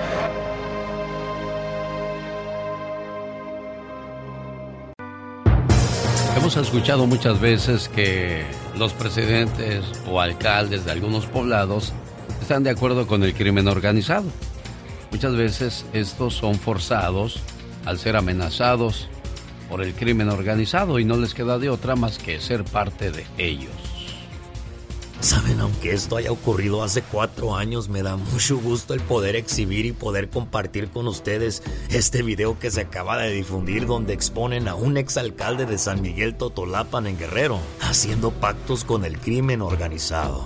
S3: Hemos escuchado muchas veces que los presidentes o alcaldes de algunos poblados están de acuerdo con el crimen organizado. Muchas veces estos son forzados al ser amenazados por el crimen organizado y no les queda de otra más que ser parte de ellos.
S36: Saben, aunque esto haya ocurrido hace cuatro años, me da mucho gusto el poder exhibir y poder compartir con ustedes este video que se acaba de difundir donde exponen a un exalcalde de San Miguel Totolapan en Guerrero, haciendo pactos con el crimen organizado.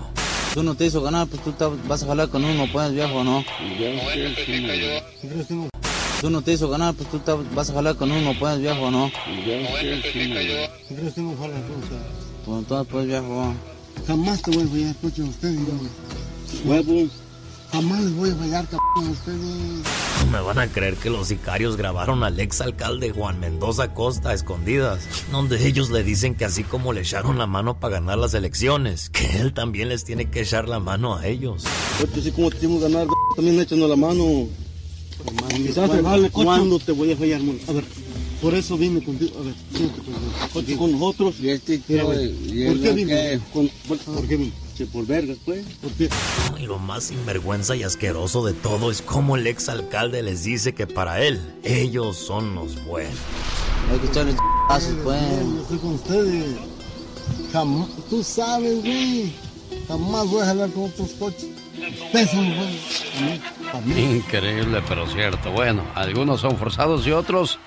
S38: Tú no te hizo ganar, pues tú te vas a jalar con uno, pues viejo, ¿no? Tú no te hizo ganar, pues tú te vas a jalar con uno, pues viejo, ¿no? Pues entonces, pues viejo.
S39: Jamás te voy a fallar, coche, a ustedes.
S38: Huevos.
S39: Jamás les voy a fallar, cabrón, a ustedes.
S36: No me van a creer que los sicarios grabaron al ex alcalde Juan Mendoza Costa a escondidas, donde ellos le dicen que así como le echaron la mano para ganar las elecciones, que él también les tiene que echar la mano a ellos.
S39: Coche, así como te hicimos ganar, también echando la mano. Quizás ¿Cuándo te voy a fallar, mon? A ver, por eso vine contigo. A ver, siéntate, pues, coche, con nosotros.
S38: Y este
S39: Mira,
S38: y
S39: ¿Por qué
S38: que-
S39: vine? Con- ¿Por por qué vine? por vergas, pues.
S40: Y lo más sinvergüenza y asqueroso de todo es cómo el exalcalde les dice que para él, ellos son los buenos.
S39: Hay que echarle pasos, pues. Yo estoy con ustedes. Jamás, tú sabes, güey. Jamás voy a jalar con otros coches. Pésimo, güey.
S3: Increíble, pero cierto. Bueno, algunos son forzados y otros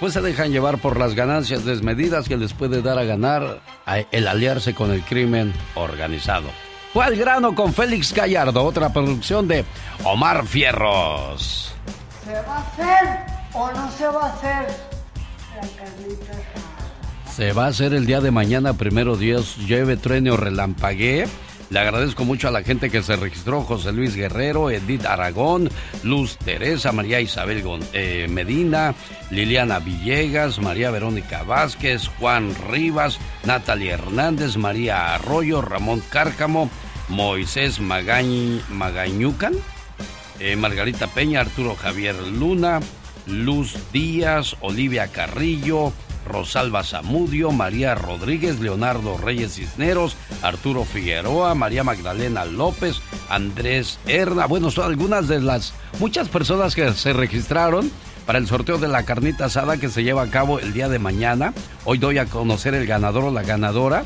S3: pues se dejan llevar por las ganancias desmedidas que les puede dar a ganar el aliarse con el crimen organizado. Fue al grano con Félix Gallardo, otra producción de Omar Fierros.
S41: ¿Se va a hacer o no se va a hacer la
S3: Se va a hacer el día de mañana, primero Dios, lleve, truene o relampaguee le agradezco mucho a la gente que se registró, José Luis Guerrero, Edith Aragón, Luz Teresa, María Isabel eh, Medina, Liliana Villegas, María Verónica Vázquez, Juan Rivas, Natalia Hernández, María Arroyo, Ramón Cárcamo, Moisés Magañucan, eh, Margarita Peña, Arturo Javier Luna, Luz Díaz, Olivia Carrillo, Rosalba Zamudio, María Rodríguez, Leonardo Reyes Cisneros, Arturo Figueroa, María Magdalena López, Andrés Herna. Bueno, son algunas de las muchas personas que se registraron para el sorteo de la carnita asada que se lleva a cabo el día de mañana. Hoy doy a conocer el ganador o la ganadora.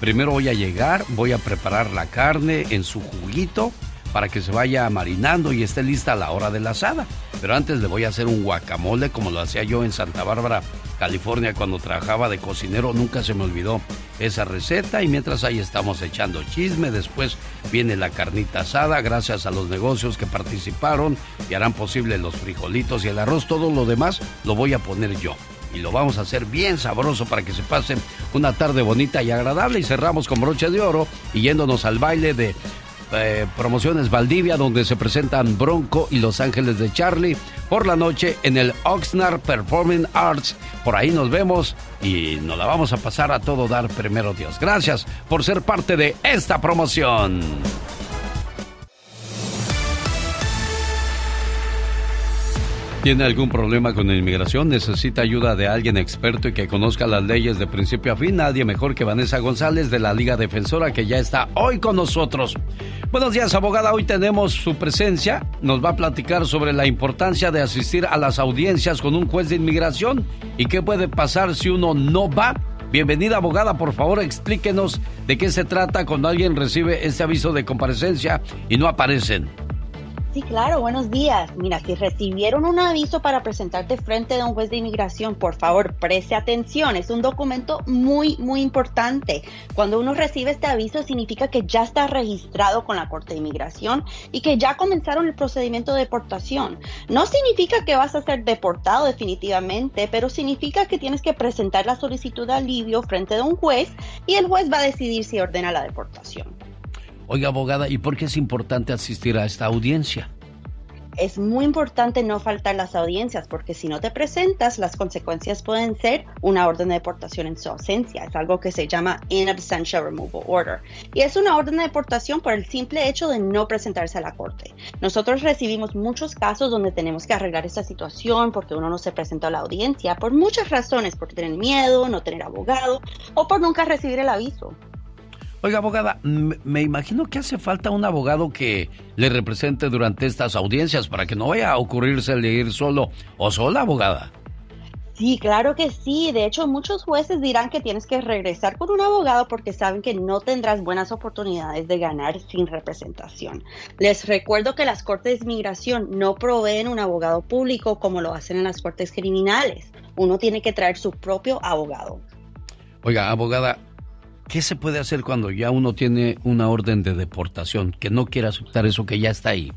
S3: Primero voy a llegar, voy a preparar la carne en su juguito para que se vaya marinando y esté lista a la hora de la asada. Pero antes le voy a hacer un guacamole como lo hacía yo en Santa Bárbara, California, cuando trabajaba de cocinero. Nunca se me olvidó esa receta y mientras ahí estamos echando chisme, después viene la carnita asada, gracias a los negocios que participaron y harán posible los frijolitos y el arroz. Todo lo demás lo voy a poner yo y lo vamos a hacer bien sabroso para que se pase una tarde bonita y agradable y cerramos con broche de oro y yéndonos al baile de eh, promociones Valdivia, donde se presentan Bronco y Los Ángeles de Charlie por la noche en el Oxnard Performing Arts. Por ahí nos vemos y nos la vamos a pasar a todo dar primero Dios. Gracias por ser parte de esta promoción. ¿Tiene algún problema con la inmigración? ¿Necesita ayuda de alguien experto y que conozca las leyes de principio a fin? Nadie mejor que Vanessa González de la Liga Defensora que ya está hoy con nosotros. Buenos días, abogada. Hoy tenemos su presencia. Nos va a platicar sobre la importancia de asistir a las audiencias con un juez de inmigración y qué puede pasar si uno no va. Bienvenida, abogada. Por favor, explíquenos de qué se trata cuando alguien recibe este aviso de comparecencia y no aparecen.
S42: Sí, claro, buenos días. Mira, si recibieron un aviso para presentarte frente de un juez de inmigración, por favor, preste atención. Es un documento muy, muy importante. Cuando uno recibe este aviso, significa que ya está registrado con la Corte de Inmigración y que ya comenzaron el procedimiento de deportación. No significa que vas a ser deportado definitivamente, pero significa que tienes que presentar la solicitud de alivio frente de un juez y el juez va a decidir si ordena la deportación.
S3: Oiga, abogada, ¿y por qué es importante asistir a esta audiencia?
S42: es muy importante no faltar las audiencias porque si no te presentas, las consecuencias pueden ser una orden de deportación en su ausencia. Es algo que se llama in absentia removal order. Y es una orden de deportación por el simple hecho de no presentarse a la corte. Nosotros recibimos muchos casos donde tenemos que arreglar esta situación porque uno no se presentó a la audiencia por muchas razones, por tener miedo, no tener abogado o por nunca recibir el aviso.
S3: Oiga, abogada, me imagino que hace falta un abogado que le represente durante estas audiencias para que no vaya a ocurrirse el ir solo o sola, abogada.
S42: Sí, claro que sí. De hecho, muchos jueces dirán que tienes que regresar con un abogado porque saben que no tendrás buenas oportunidades de ganar sin representación. Les recuerdo que las cortes de inmigración no proveen un abogado público como lo hacen en las cortes criminales. Uno tiene que traer su propio abogado.
S3: Oiga, abogada, ¿Qué se puede hacer cuando ya uno tiene una orden de deportación, que no quiere aceptar eso que ya está ahí?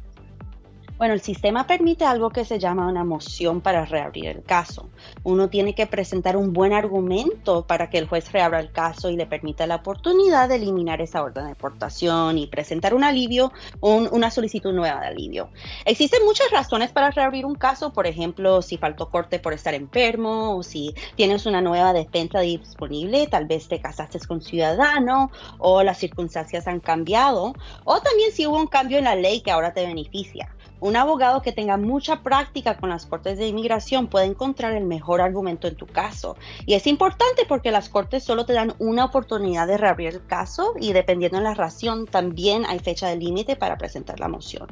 S42: Bueno, el sistema permite algo que se llama una moción para reabrir el caso. Uno tiene que presentar un buen argumento para que el juez reabra el caso y le permita la oportunidad de eliminar esa orden de deportación y presentar un alivio una solicitud nueva de alivio. Existen muchas razones para reabrir un caso, por ejemplo, si faltó corte por estar enfermo si tienes una nueva defensa disponible, tal vez te casaste con ciudadano o las circunstancias han cambiado o también si hubo un cambio en la ley que ahora te beneficia. Un abogado que tenga mucha práctica con las cortes de inmigración puede encontrar el mejor argumento en tu caso. Y es importante porque las cortes solo te dan una oportunidad de reabrir el caso y dependiendo de la razón también hay fecha de límite para presentar la moción.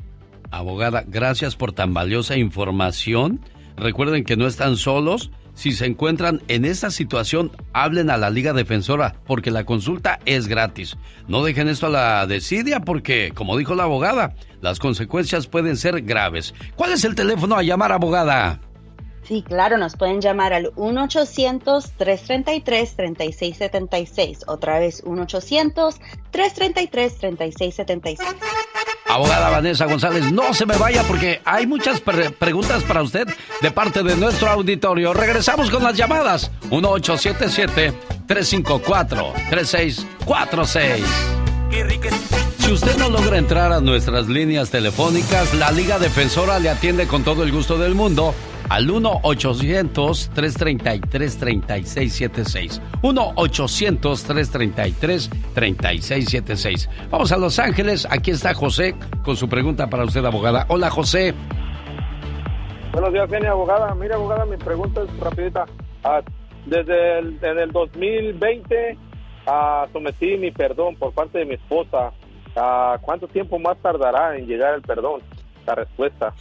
S3: Abogada, gracias por tan valiosa información. Recuerden que no están solos. Si se encuentran en esta situación, hablen a la Liga Defensora porque la consulta es gratis. No dejen esto a la desidia porque, como dijo la abogada, las consecuencias pueden ser graves. ¿Cuál es el teléfono a llamar, abogada?
S42: Sí, claro, nos pueden llamar al 1-800-333-3676. Otra vez, 1-800-333-3676.
S3: Abogada Vanessa González, no se me vaya porque hay muchas preguntas para usted de parte de nuestro auditorio. Regresamos con las llamadas. 1877-354-3646. Si usted no logra entrar a nuestras líneas telefónicas, la Liga Defensora le atiende con todo el gusto del mundo al 1-800-333-3676. 1-800-333-3676. Vamos a Los Ángeles. Aquí está José con su pregunta para usted, abogada. Hola, José.
S43: Buenos días, Jenny, abogada. Mira, abogada, mi pregunta es rapidita. Ah, desde el, 2020 ah, sometí mi perdón por parte de mi esposa. Ah, ¿Cuánto tiempo más tardará en llegar el perdón, la respuesta?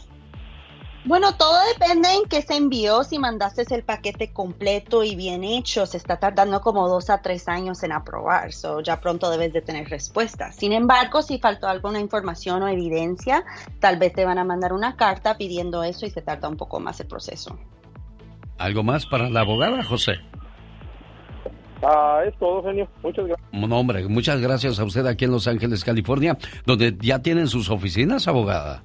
S42: Bueno, todo depende en qué se envió. Si mandaste el paquete completo y bien hecho, se está tardando como dos a tres años en aprobar. So, ya pronto debes de tener respuesta. Sin embargo, si faltó alguna información o evidencia, tal vez te van a mandar una carta pidiendo eso y se tarda un poco más el proceso.
S3: ¿Algo más para la abogada, José?
S43: Ah, es todo, genio. Muchas gracias.
S3: No, hombre, muchas gracias a usted aquí en Los Ángeles, California, donde ya tienen sus oficinas, abogada.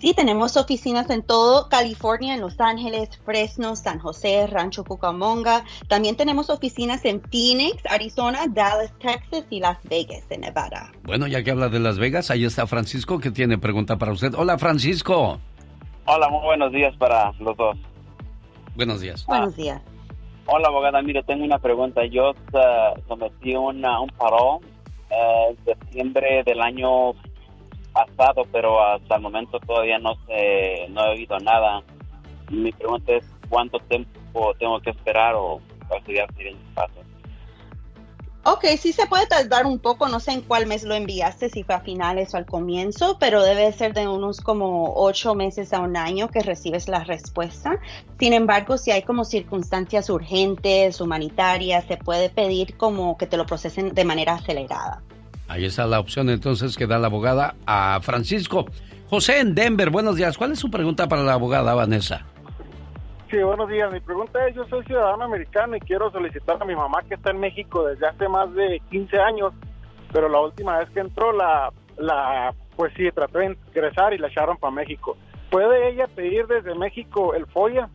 S42: Sí, tenemos oficinas en todo California, en Los Ángeles, Fresno, San José, Rancho Cucamonga. También tenemos oficinas en Phoenix, Arizona, Dallas, Texas y Las Vegas, en Nevada.
S3: Bueno, ya que habla de Las Vegas, ahí está Francisco que tiene pregunta para usted. Hola, Francisco.
S44: Hola, muy buenos días para los dos.
S3: Buenos días.
S42: buenos días.
S44: Hola, abogada. Mire, tengo una pregunta. Yo uh, sometí una, un parón uh, en septiembre del año pasado, pero hasta el momento todavía no sé, no he oído nada. Mi pregunta es cuánto tiempo tengo que esperar o sería el siguiente paso.
S42: Ok, sí se puede tardar un poco, no sé en cuál mes lo enviaste, si fue a finales o al comienzo, pero debe ser de unos como ocho meses a un año que recibes la respuesta. Sin embargo, si hay como circunstancias urgentes, humanitarias, se puede pedir como que te lo procesen de manera acelerada.
S3: Ahí está la opción entonces que da la abogada a Francisco. José en Denver, buenos días. ¿Cuál es su pregunta para la abogada Vanessa?
S43: Sí, buenos días. Mi pregunta es, yo soy ciudadano americano y quiero solicitar a mi mamá que está en México desde hace más de 15 años, pero la última vez que entró, la, la pues sí, trató de ingresar y la echaron para México. ¿Puede ella pedir desde México el FOIA?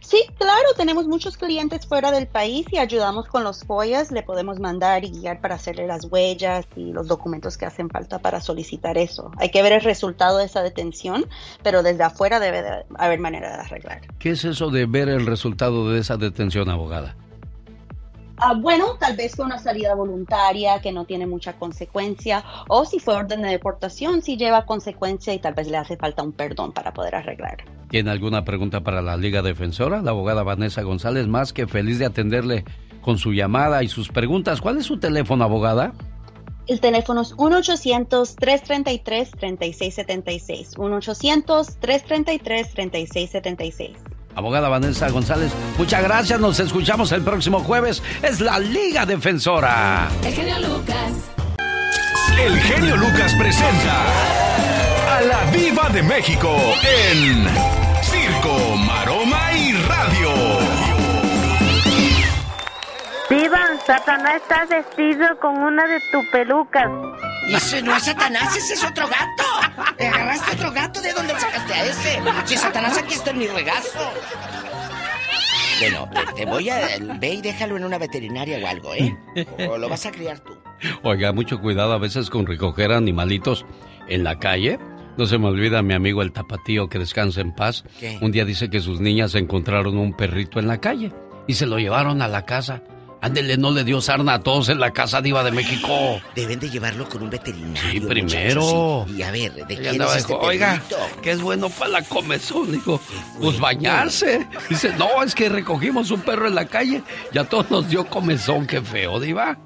S42: Sí, claro, tenemos muchos clientes fuera del país y ayudamos con los FOIAs, le podemos mandar y guiar para hacerle las huellas y los documentos que hacen falta para solicitar eso. Hay que ver el resultado de esa detención, pero desde afuera debe haber manera de arreglar.
S3: ¿Qué es eso de ver el resultado de esa detención, abogada?
S42: Ah, bueno, tal vez fue una salida voluntaria que no tiene mucha consecuencia, o si fue orden de deportación, si lleva consecuencia y tal vez le hace falta un perdón para poder arreglar.
S3: ¿Tiene alguna pregunta para la Liga Defensora? La abogada Vanessa González, más que feliz de atenderle con su llamada y sus preguntas. ¿Cuál es su teléfono, abogada?
S42: El teléfono es 1-800-333-3676. 1-800-333-3676.
S3: Abogada Vanessa González, muchas gracias. Nos escuchamos el próximo jueves. Es la Liga Defensora.
S8: El genio Lucas. El genio Lucas presenta a la Viva de México en Circo, Maroma y Radio.
S21: Viva, Satanás está vestido con una de tus pelucas.
S45: Ese no es Satanás, ese es otro gato. ¿Te agarraste otro gato? ¿De dónde sacaste a ese? Si Satanás aquí está en mi regazo. Bueno, te voy a... Ve y déjalo en una veterinaria o algo, ¿eh? O lo vas a criar tú.
S3: Oiga, mucho cuidado a veces con recoger animalitos en la calle. No se me olvida mi amigo el tapatío que descansa en paz. Un día dice que sus niñas encontraron un perrito en la calle y se lo llevaron a la casa. Ándele, no le dio sarna a todos en la casa diva de México.
S33: Deben de llevarlo con un veterinario.
S3: Sí, primero.
S33: muchachos, Y, y a ver, ¿de
S3: Ella
S33: quién es este
S3: dijo, Oiga, que es bueno para la comezón. Digo, pues bañarse. Dice, no, es que recogimos un perro en la calle y a todos nos dio comezón. Qué feo, diva.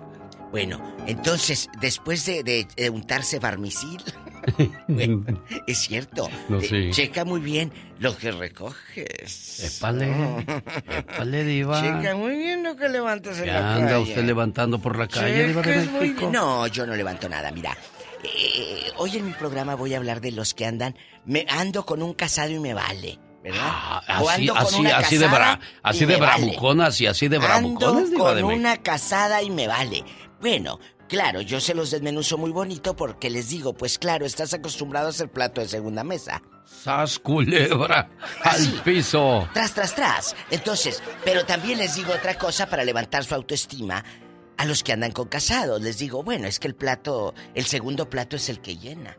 S33: Bueno, entonces, después de, de- de untarse barmisil, bueno, es cierto,
S3: No, sí.
S33: checa muy bien lo que recoges.
S3: Épale, épale, diva.
S33: Checa muy bien lo que levantas en
S3: ¿Qué
S33: la
S3: anda
S33: calle.
S3: usted levantando por la calle, diva de México?
S33: No, yo no levanto nada, mira. Eh, hoy en mi programa voy a hablar de los que andan, me ando con un casado y me vale, ¿verdad?
S3: Ah, Así,
S33: ando con
S3: así,
S33: una
S3: así de, bra- así de
S33: vale.
S3: bravuconas y así de
S33: Ando
S3: bravucones, diva
S33: con
S3: de
S33: una casada y me vale. Bueno, claro, yo se los desmenuzo muy bonito porque les digo, pues claro, estás acostumbrado a hacer plato de segunda mesa.
S3: ¡Sas culebra! ¡Al piso!
S33: Tras, tras, tras. Entonces, pero también les digo otra cosa para levantar su autoestima. A los que andan con casados, les digo, bueno, es que el plato, el segundo plato es el que llena.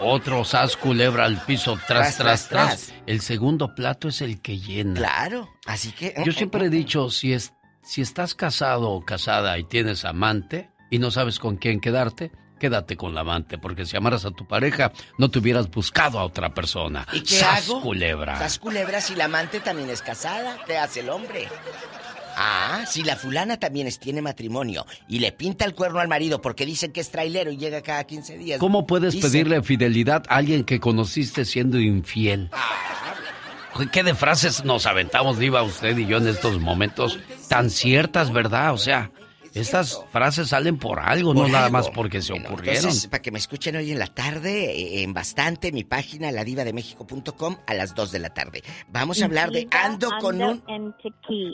S3: Otro sas culebra al piso, tras,
S33: tras,
S3: tras. El segundo plato es el que llena.
S33: Claro, así que...
S3: Yo siempre he dicho, si, es, si estás casado o casada y tienes amante y no sabes con quién quedarte, quédate con la amante, porque si amaras a tu pareja, no te hubieras buscado a otra persona.
S33: ¿Y qué
S3: ¡Sas
S33: hago?
S3: culebra!
S33: Sas culebra si la amante también es casada, ¿qué hace el hombre? Ah, si la fulana también es, tiene matrimonio y le pinta el cuerno al marido porque dicen que es trailero y llega cada 15 días.
S3: ¿Cómo puedes
S33: Dicen-
S3: pedirle fidelidad a alguien que conociste siendo infiel? ¿Qué de frases nos aventamos, Diva, usted y yo en estos momentos tan ciertas, verdad? O sea, estas frases salen por algo, no nada más porque se ocurrieron.
S33: Entonces, para que me escuchen hoy en la tarde, eh, en bastante, mi página, ladivademexico.com, a las 2 de la tarde. Vamos a hablar de ando con un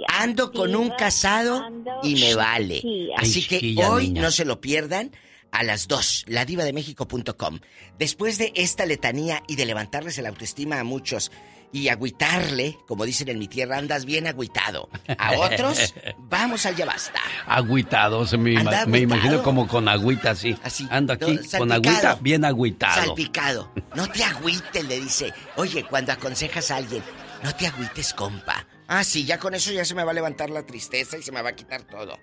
S33: ando con un casado y me vale. Así que hoy no se lo pierdan a las 2, ladivademexico.com. Después de esta letanía y de levantarles el autoestima a muchos y agüitarle, como dicen en mi tierra, andas bien agüitado. A otros, vamos al ya basta.
S3: Agüitado, se me, ima- imagino como con agüita así. Ando aquí
S33: no,
S3: con agüita bien agüitado.
S33: Salpicado. No te agüites, le dice. Oye, cuando aconsejas a alguien, no te agüites, compa. Ah, sí, ya con eso ya se me va a levantar la tristeza y se me va a quitar todo.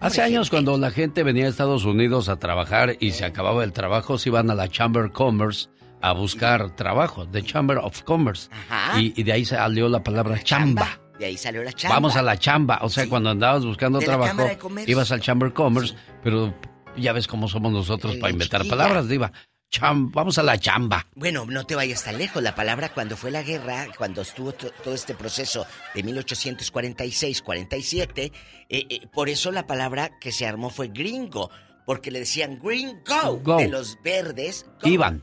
S3: Hace años cuando la gente venía a Estados Unidos a trabajar y se acababa el trabajo, se iban a la Chamber Commerce a buscar trabajo, The Chamber of Commerce.
S33: Ajá.
S3: Y, y de ahí salió la palabra chamba.
S33: De ahí salió la chamba.
S3: Vamos a la chamba. O sea, cuando andabas buscando
S33: De
S3: trabajo, ibas al Chamber of Commerce, pero ya ves cómo somos nosotros para inventar
S33: chiquilla.
S3: palabras, Diva. Cham, vamos a la chamba.
S33: Bueno, no te vayas tan lejos. La palabra cuando fue la guerra, cuando estuvo to- todo este proceso de 1846-47, eh, eh, por eso la palabra que se armó fue gringo, porque le decían green go,
S3: Go.
S33: de los verdes.
S3: Iban.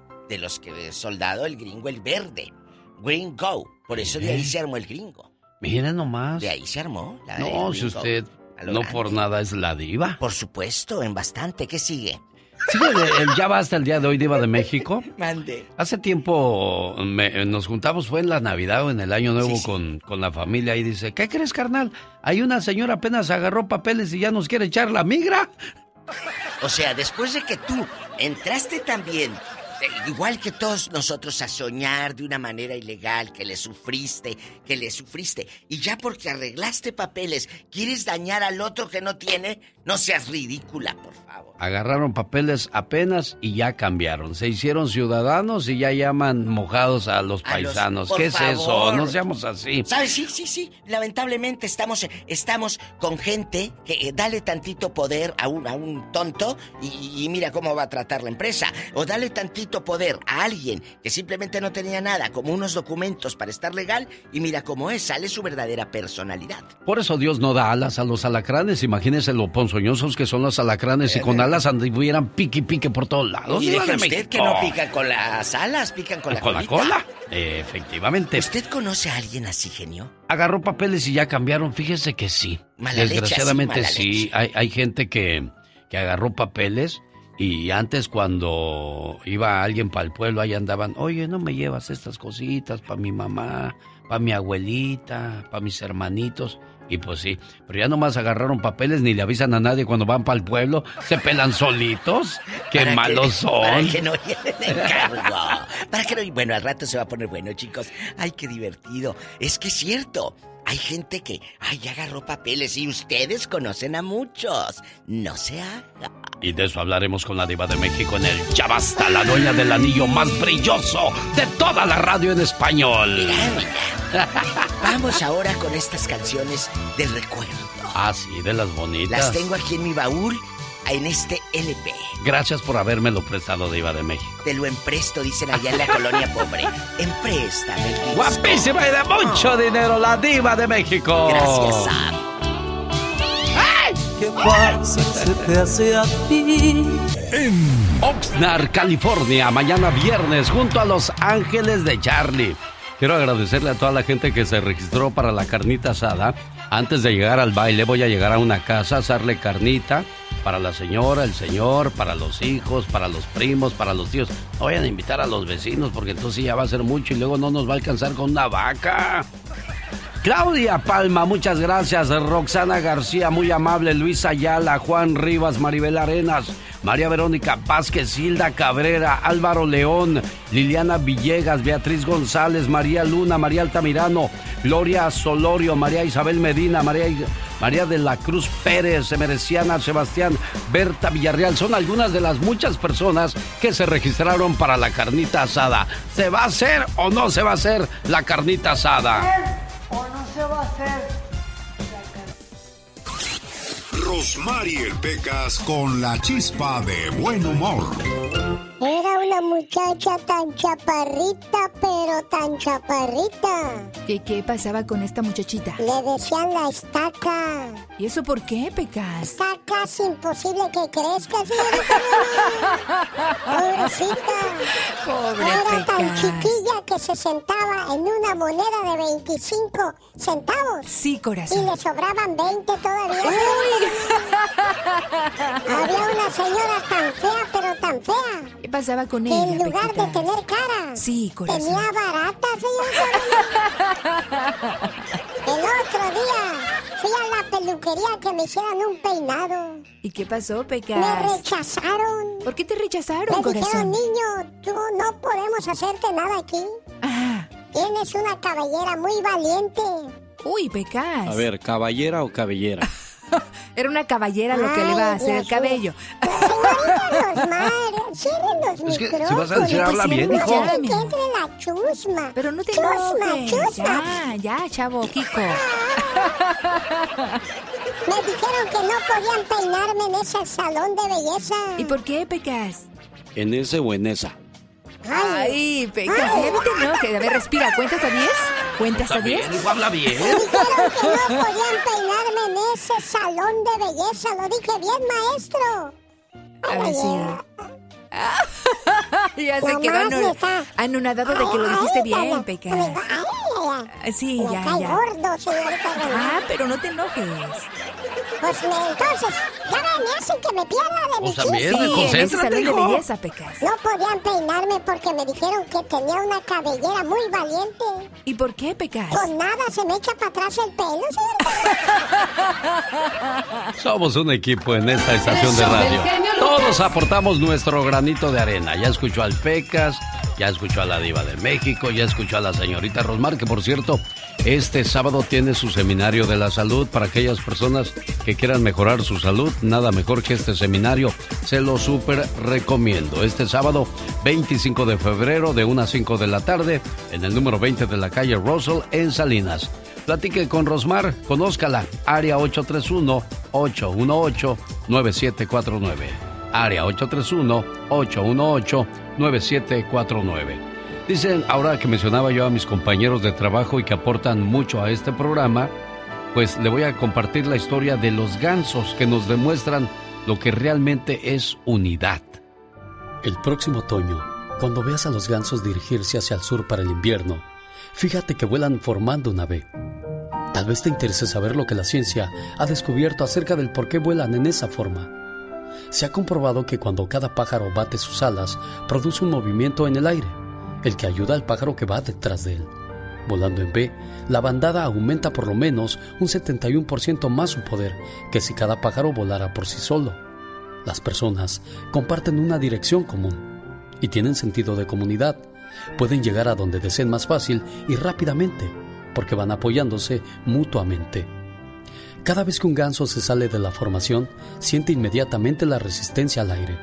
S33: De los que soldado, el gringo, el verde. Green Go. Por eso de ahí
S3: ¿Eh?
S33: se armó el gringo.
S3: Miren nomás.
S33: De ahí se armó. La
S3: No, si usted no
S33: grande.
S3: por nada es la diva.
S33: Por supuesto, en bastante. ¿Qué sigue?
S3: Sigue el, el ya basta el día de hoy, Diva de México.
S33: Mande.
S3: Hace tiempo me- nos juntamos, fue en la Navidad o en el Año Nuevo Con, con la familia y dice, ¿qué crees, carnal? Hay una señora apenas agarró papeles y ya nos quiere echar la migra.
S33: O sea, después de que tú entraste también, eh, igual que todos nosotros, a soñar de una manera ilegal, que le sufriste, que le sufriste, y ya porque arreglaste papeles, quieres dañar al otro que no tiene, No seas ridícula, por favor.
S3: Agarraron papeles apenas y ya cambiaron. Se hicieron ciudadanos y ya llaman mojados a los paisanos. ¿Qué es eso? No seamos así.
S33: ¿Sabes? Sí, sí, sí. Lamentablemente estamos, estamos con gente que eh, dale tantito poder a un, a un tonto y, y mira cómo va a tratar la empresa. O dale tantito poder a alguien que simplemente no tenía nada, como unos documentos para estar legal, y mira cómo es, sale su verdadera personalidad.
S3: Por eso Dios no da alas a los alacranes. Imagínense lo ponzoñosos que son los alacranes y con alas anduvieran pique pique por todos lados.
S33: Y deje usted que no pican con las alas, pican con la
S3: Con la cola. Efectivamente.
S33: ¿Usted conoce a alguien así, genio?
S3: Agarró papeles y ya cambiaron. Fíjese que sí.
S33: Mala leche,
S3: Desgraciadamente
S33: así,
S3: sí. Hay, hay gente que, que agarró papeles y antes cuando iba alguien para el pueblo, ahí andaban, oye, no me llevas estas cositas para mi mamá, para mi abuelita, para mis hermanitos. Y pues sí, pero ya nomás agarraron papeles, ni le avisan a nadie cuando van para el pueblo, se pelan solitos. Qué
S33: que-
S3: malos son.
S33: Para que no lleven encargo. Para que no. Bueno, al rato se va a poner bueno, chicos. Ay, qué divertido. Es que es cierto. Hay gente que, ay, ya agarró papeles y ustedes conocen a muchos. No se haga.
S3: Y de eso hablaremos con la diva de México en el Ya Basta, la dueña del anillo más brilloso de toda la radio en español.
S33: Vamos ahora con estas canciones del recuerdo.
S3: Ah, sí, de las bonitas.
S33: Las tengo aquí en mi baúl, en este LP.
S3: Gracias por habérmelo prestado, diva de México.
S33: Te lo empresto, dicen allá en la colonia pobre. Empréstame el disco.
S3: Guapísima y de mucho dinero, la diva de México.
S33: Gracias, Sam.
S46: Qué fácil se te hace a ti.
S3: En Oxnard, California, mañana viernes, junto a Los Ángeles de Charlie. Quiero agradecerle a toda la gente que se registró para la carnita asada. Antes de llegar al baile, voy a llegar a una casa a hacerle carnita para la señora, el señor, para los hijos, para los primos, para los tíos. No vayan a invitar a los vecinos porque entonces ya va a ser mucho y luego no nos va a alcanzar con una vaca. Claudia Palma, muchas gracias. Roxana García, muy amable. Luis Ayala, Juan Rivas, Maribel Arenas, María Verónica Vázquez, Hilda Cabrera, Álvaro León, Liliana Villegas, Beatriz González, María Luna, María Altamirano, Gloria Solorio, María Isabel Medina, María, María de la Cruz Pérez, Emereciana Sebastián, Berta Villarreal. Son algunas de las muchas personas que se registraron para la carnita asada. ¿Se va a hacer o no se va a hacer la carnita asada?
S47: ¿O no se va a hacer?
S8: Rosmarie Pecas con la chispa de buen humor.
S29: Era una muchacha tan chaparrita, pero tan chaparrita.
S30: ¿Qué, ¿Qué pasaba con esta muchachita?
S29: Le decían la estaca.
S30: ¿Y eso por qué, Pecas?
S29: Está casi imposible que crezca, señorita. Pobrecita.
S30: Pobre
S29: Era tan chiquilla que se sentaba en una moneda de 25 centavos.
S30: Sí,
S29: Y
S30: corazón.
S29: le sobraban 20 todavía. Había una señora tan fea, pero tan fea.
S30: ¿Qué pasaba con
S29: que
S30: ella,
S29: en lugar de tener cara,
S30: Sí, corazón.
S29: tenía barata, señor. El otro día fui a la peluquería que me hicieran un peinado.
S30: ¿Y qué pasó,
S29: Me
S30: Pecas?
S29: rechazaron.
S30: ¿Por qué te rechazaron,
S29: Me dijeron,
S30: corazón?
S29: niño, tú no podemos hacerte nada aquí. Tienes una cabellera muy valiente.
S30: Uy, Pecas.
S48: A ver, ¿caballera o cabellera?
S30: Era una caballera lo que le iba a hacer el cabello.
S29: Señorita Rosmar, cierren los
S3: Es que,
S29: micrófonos.
S3: si vas a decir, habla bien,
S29: Dejen
S3: hijo.
S29: Que entre la chusma.
S30: Pero no te
S29: chusma, chusma.
S30: Ya, ya, chavo, Kiko.
S29: Me dijeron que no podían peinarme en ese salón de belleza.
S30: ¿Y por qué, Pecas?
S48: ¿En ese o en esa?
S30: Ay, Pecas, ya no te enojes. A ver, respira. ¿Cuenta hasta 10? ¿Cuenta hasta
S3: Está
S30: 10?
S3: bien, hijo, habla bien.
S29: Me dijeron que no podían peinarme en ese salón de belleza. Lo dije bien, maestro.
S30: Ay, sí. ya se quedó
S29: me
S30: anu-
S29: está-
S30: anonadado de que lo dijiste
S29: ay,
S30: bien,
S29: ay.
S30: Sí, ya, ya.
S29: gordo.
S30: Ah, pero no te enojes.
S29: Pues me, entonces, ya me, hacen que me pierda de mi
S3: Pues también,
S29: chiste.
S30: Sí, en de belleza, Pecas.
S29: No podían peinarme porque me dijeron que tenía una cabellera muy valiente.
S30: ¿Y por qué, Pecas?
S29: Con nada se me echa para atrás el pelo, señorita.
S3: Somos un equipo en esta estación de radio. Todos aportamos nuestro granito de arena. Ya escuchó al Pecas, ya escuchó a la Diva de México, ya escuchó a la señorita Rosmar, que por cierto este sábado tiene su seminario de la salud para aquellas personas que quieran mejorar su salud. Nada mejor que este seminario. Se lo súper recomiendo. Este sábado 25 de febrero de 1 a 5 de la tarde en el número 20 de la calle Russell en Salinas. Platique con Rosmar, conózcala, área 831-818-9749. Área 831-818-9749. Dicen, ahora que mencionaba yo a mis compañeros de trabajo y que aportan mucho a este programa, pues le voy a compartir la historia de los gansos que nos demuestran lo que realmente es unidad.
S49: El próximo otoño, cuando veas a los gansos dirigirse hacia el sur para el invierno, fíjate que vuelan formando una V. Tal vez te interese saber lo que la ciencia ha descubierto acerca del por qué vuelan en esa forma. Se ha comprobado que cuando cada pájaro bate sus alas, produce un movimiento en el aire, el que ayuda al pájaro que va detrás de él. Volando en V, la bandada aumenta por lo menos un 71% más su poder que si cada pájaro volara por sí solo. Las personas comparten una dirección común y tienen sentido de comunidad. Pueden llegar a donde deseen más fácil y rápidamente porque van apoyándose mutuamente. Cada vez que un ganso se sale de la formación, siente inmediatamente la resistencia al aire.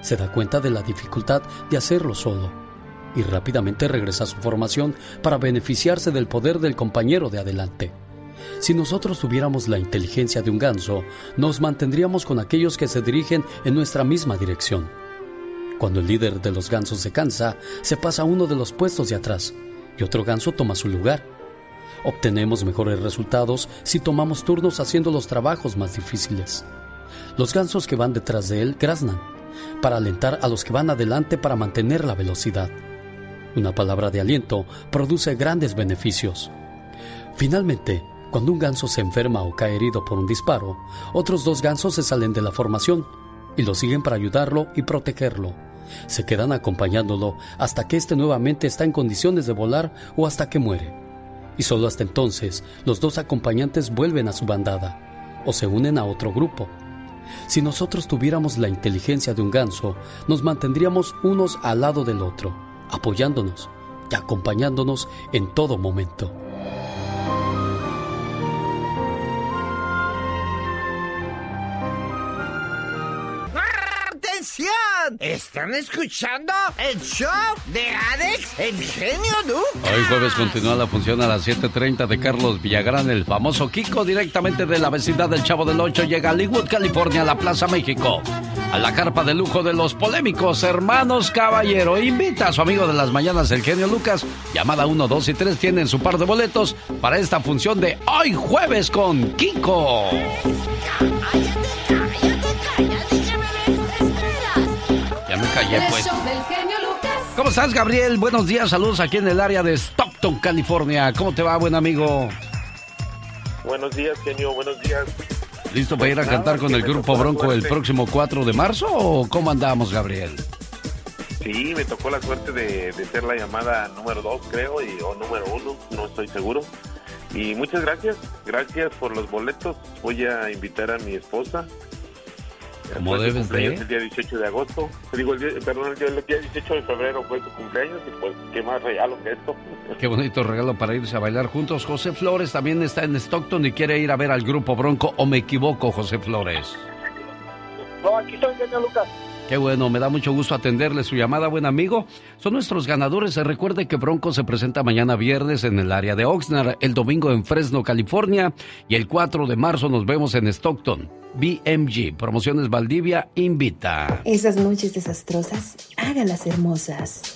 S49: Se da cuenta de la dificultad de hacerlo solo y rápidamente regresa a su formación para beneficiarse del poder del compañero de adelante. Si nosotros tuviéramos la inteligencia de un ganso, nos mantendríamos con aquellos que se dirigen en nuestra misma dirección. Cuando el líder de los gansos se cansa, se pasa a uno de los puestos de atrás y otro ganso toma su lugar. Obtenemos mejores resultados si tomamos turnos haciendo los trabajos más difíciles. Los gansos que van detrás de él graznan para alentar a los que van adelante para mantener la velocidad. Una palabra de aliento produce grandes beneficios. Finalmente, cuando un ganso se enferma o cae herido por un disparo, otros dos gansos se salen de la formación y lo siguen para ayudarlo y protegerlo. Se quedan acompañándolo hasta que éste nuevamente está en condiciones de volar o hasta que muere. Y solo hasta entonces los dos acompañantes vuelven a su bandada o se unen a otro grupo. Si nosotros tuviéramos la inteligencia de un ganso, nos mantendríamos unos al lado del otro, apoyándonos y acompañándonos en todo momento.
S33: ¿Están escuchando el show de Alex, el genio Lucas?
S3: Hoy jueves continúa la función a las 7.30 de Carlos Villagrán, el famoso Kiko, directamente de la vecindad del Chavo del Ocho, llega a Hollywood, California, a la Plaza México, a la carpa de lujo de los polémicos hermanos Caballero. Invita a su amigo de las mañanas, el genio Lucas, llamada 1, 2 y 3, tienen su par de boletos para esta función de hoy jueves con Kiko. Me callé, pues. ¿Cómo estás, Gabriel? Buenos días, saludos aquí en el área de Stockton, California. ¿Cómo te va, buen amigo?
S50: Buenos días, genio, buenos días.
S3: ¿Listo para ir a cantar con el grupo Bronco el próximo 4 de marzo o cómo andamos, Gabriel?
S50: Sí, me tocó la suerte de, de ser la llamada número 2, creo, y, o número 1, no estoy seguro. Y muchas gracias, gracias por los boletos. Voy a invitar a mi esposa.
S3: Como
S50: Fue su
S3: debes
S50: cumpleaños
S3: de.
S50: el día 18 de agosto. Digo, el día, perdón, el día, el día 18 de febrero fue su cumpleaños y pues qué más regalo que esto.
S3: Qué bonito regalo para irse a bailar juntos. José Flores también está en Stockton y quiere ir a ver al grupo Bronco. ¿O me equivoco, José Flores?
S43: No, aquí estoy, genio Lucas.
S3: Qué bueno, me da mucho gusto atenderle su llamada, buen amigo. Son nuestros ganadores. Se recuerde que Bronco se presenta mañana viernes en el área de Oxnard, el domingo en Fresno, California, y el 4 de marzo nos vemos en Stockton. BMG, Promociones Valdivia, invita.
S51: Esas noches desastrosas, hágalas hermosas.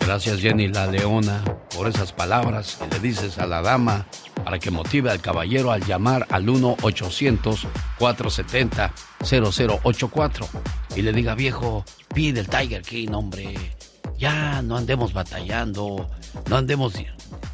S3: Gracias Jenny la Leona por esas palabras que le dices a la dama para que motive al caballero al llamar al 1-800-470-0084 y le diga viejo, pide el Tiger King, hombre. Ya no andemos batallando, no andemos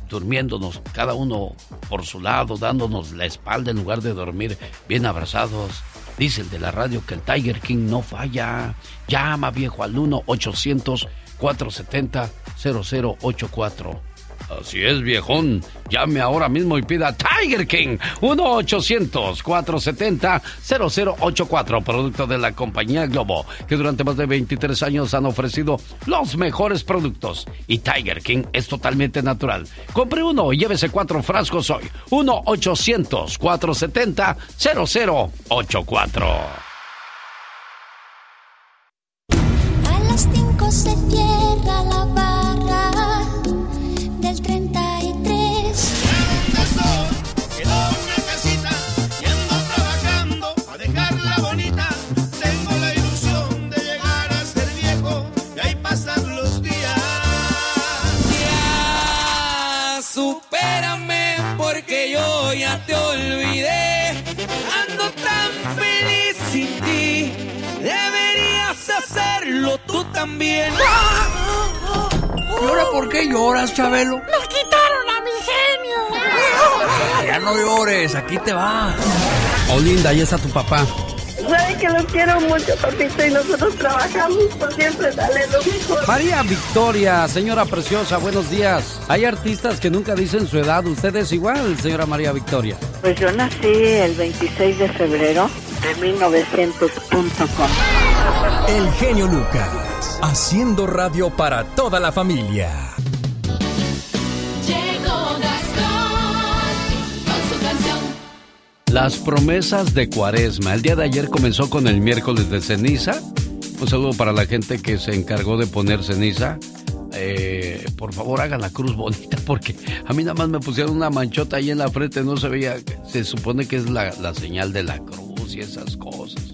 S3: durmiéndonos cada uno por su lado, dándonos la espalda en lugar de dormir bien abrazados. Dice el de la radio que el Tiger King no falla. Llama viejo al 1-800-470-0084. Así es, viejón. Llame ahora mismo y pida Tiger King 1-800-470-0084, producto de la compañía Globo, que durante más de 23 años han ofrecido los mejores productos. Y Tiger King es totalmente natural. Compre uno y llévese cuatro frascos hoy. 1-800-470-0084.
S50: A las 5 se
S52: tú también.
S53: ¿Y ahora por qué lloras, Chabelo?
S50: ¡Me quitaron a mi genio!
S53: Ya no llores, aquí te va.
S3: Oh, linda, ahí está tu papá.
S10: Sabe que los quiero mucho, papito, y nosotros trabajamos por siempre darle lo mejor.
S3: María Victoria, señora preciosa, buenos días. Hay artistas que nunca dicen su edad. ¿Usted es igual, señora María Victoria?
S10: Pues yo nací el 26 de febrero de 1900.com.
S36: El genio Lucas, haciendo radio para toda la familia.
S50: Llegó Gastón con su canción.
S3: Las promesas de Cuaresma. El día de ayer comenzó con el miércoles de ceniza. Un saludo para la gente que se encargó de poner ceniza. Eh, por favor, haga la cruz bonita porque a mí nada más me pusieron una manchota ahí en la frente, no se veía. Se supone que es la, la señal de la cruz y esas cosas.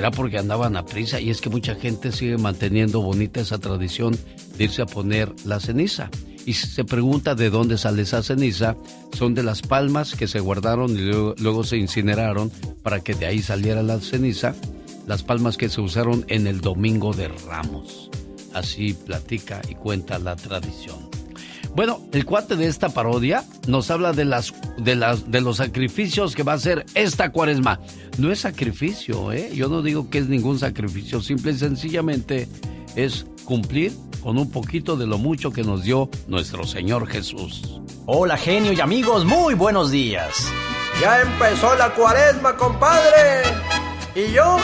S3: ¿Será porque andaban a prisa? Y es que mucha gente sigue manteniendo bonita esa tradición de irse a poner la ceniza. Y si se pregunta de dónde sale esa ceniza, son de las palmas que se guardaron y luego, luego se incineraron para que de ahí saliera la ceniza, las palmas que se usaron en el Domingo de Ramos. Así platica y cuenta la tradición. Bueno, el cuate de esta parodia nos habla de las de las de los sacrificios que va a hacer esta cuaresma. No es sacrificio, ¿eh? Yo no digo que es ningún sacrificio, simple y sencillamente es cumplir con un poquito de lo mucho que nos dio nuestro Señor Jesús.
S46: Hola genio y amigos, muy buenos días. Ya empezó la cuaresma, compadre. Y yo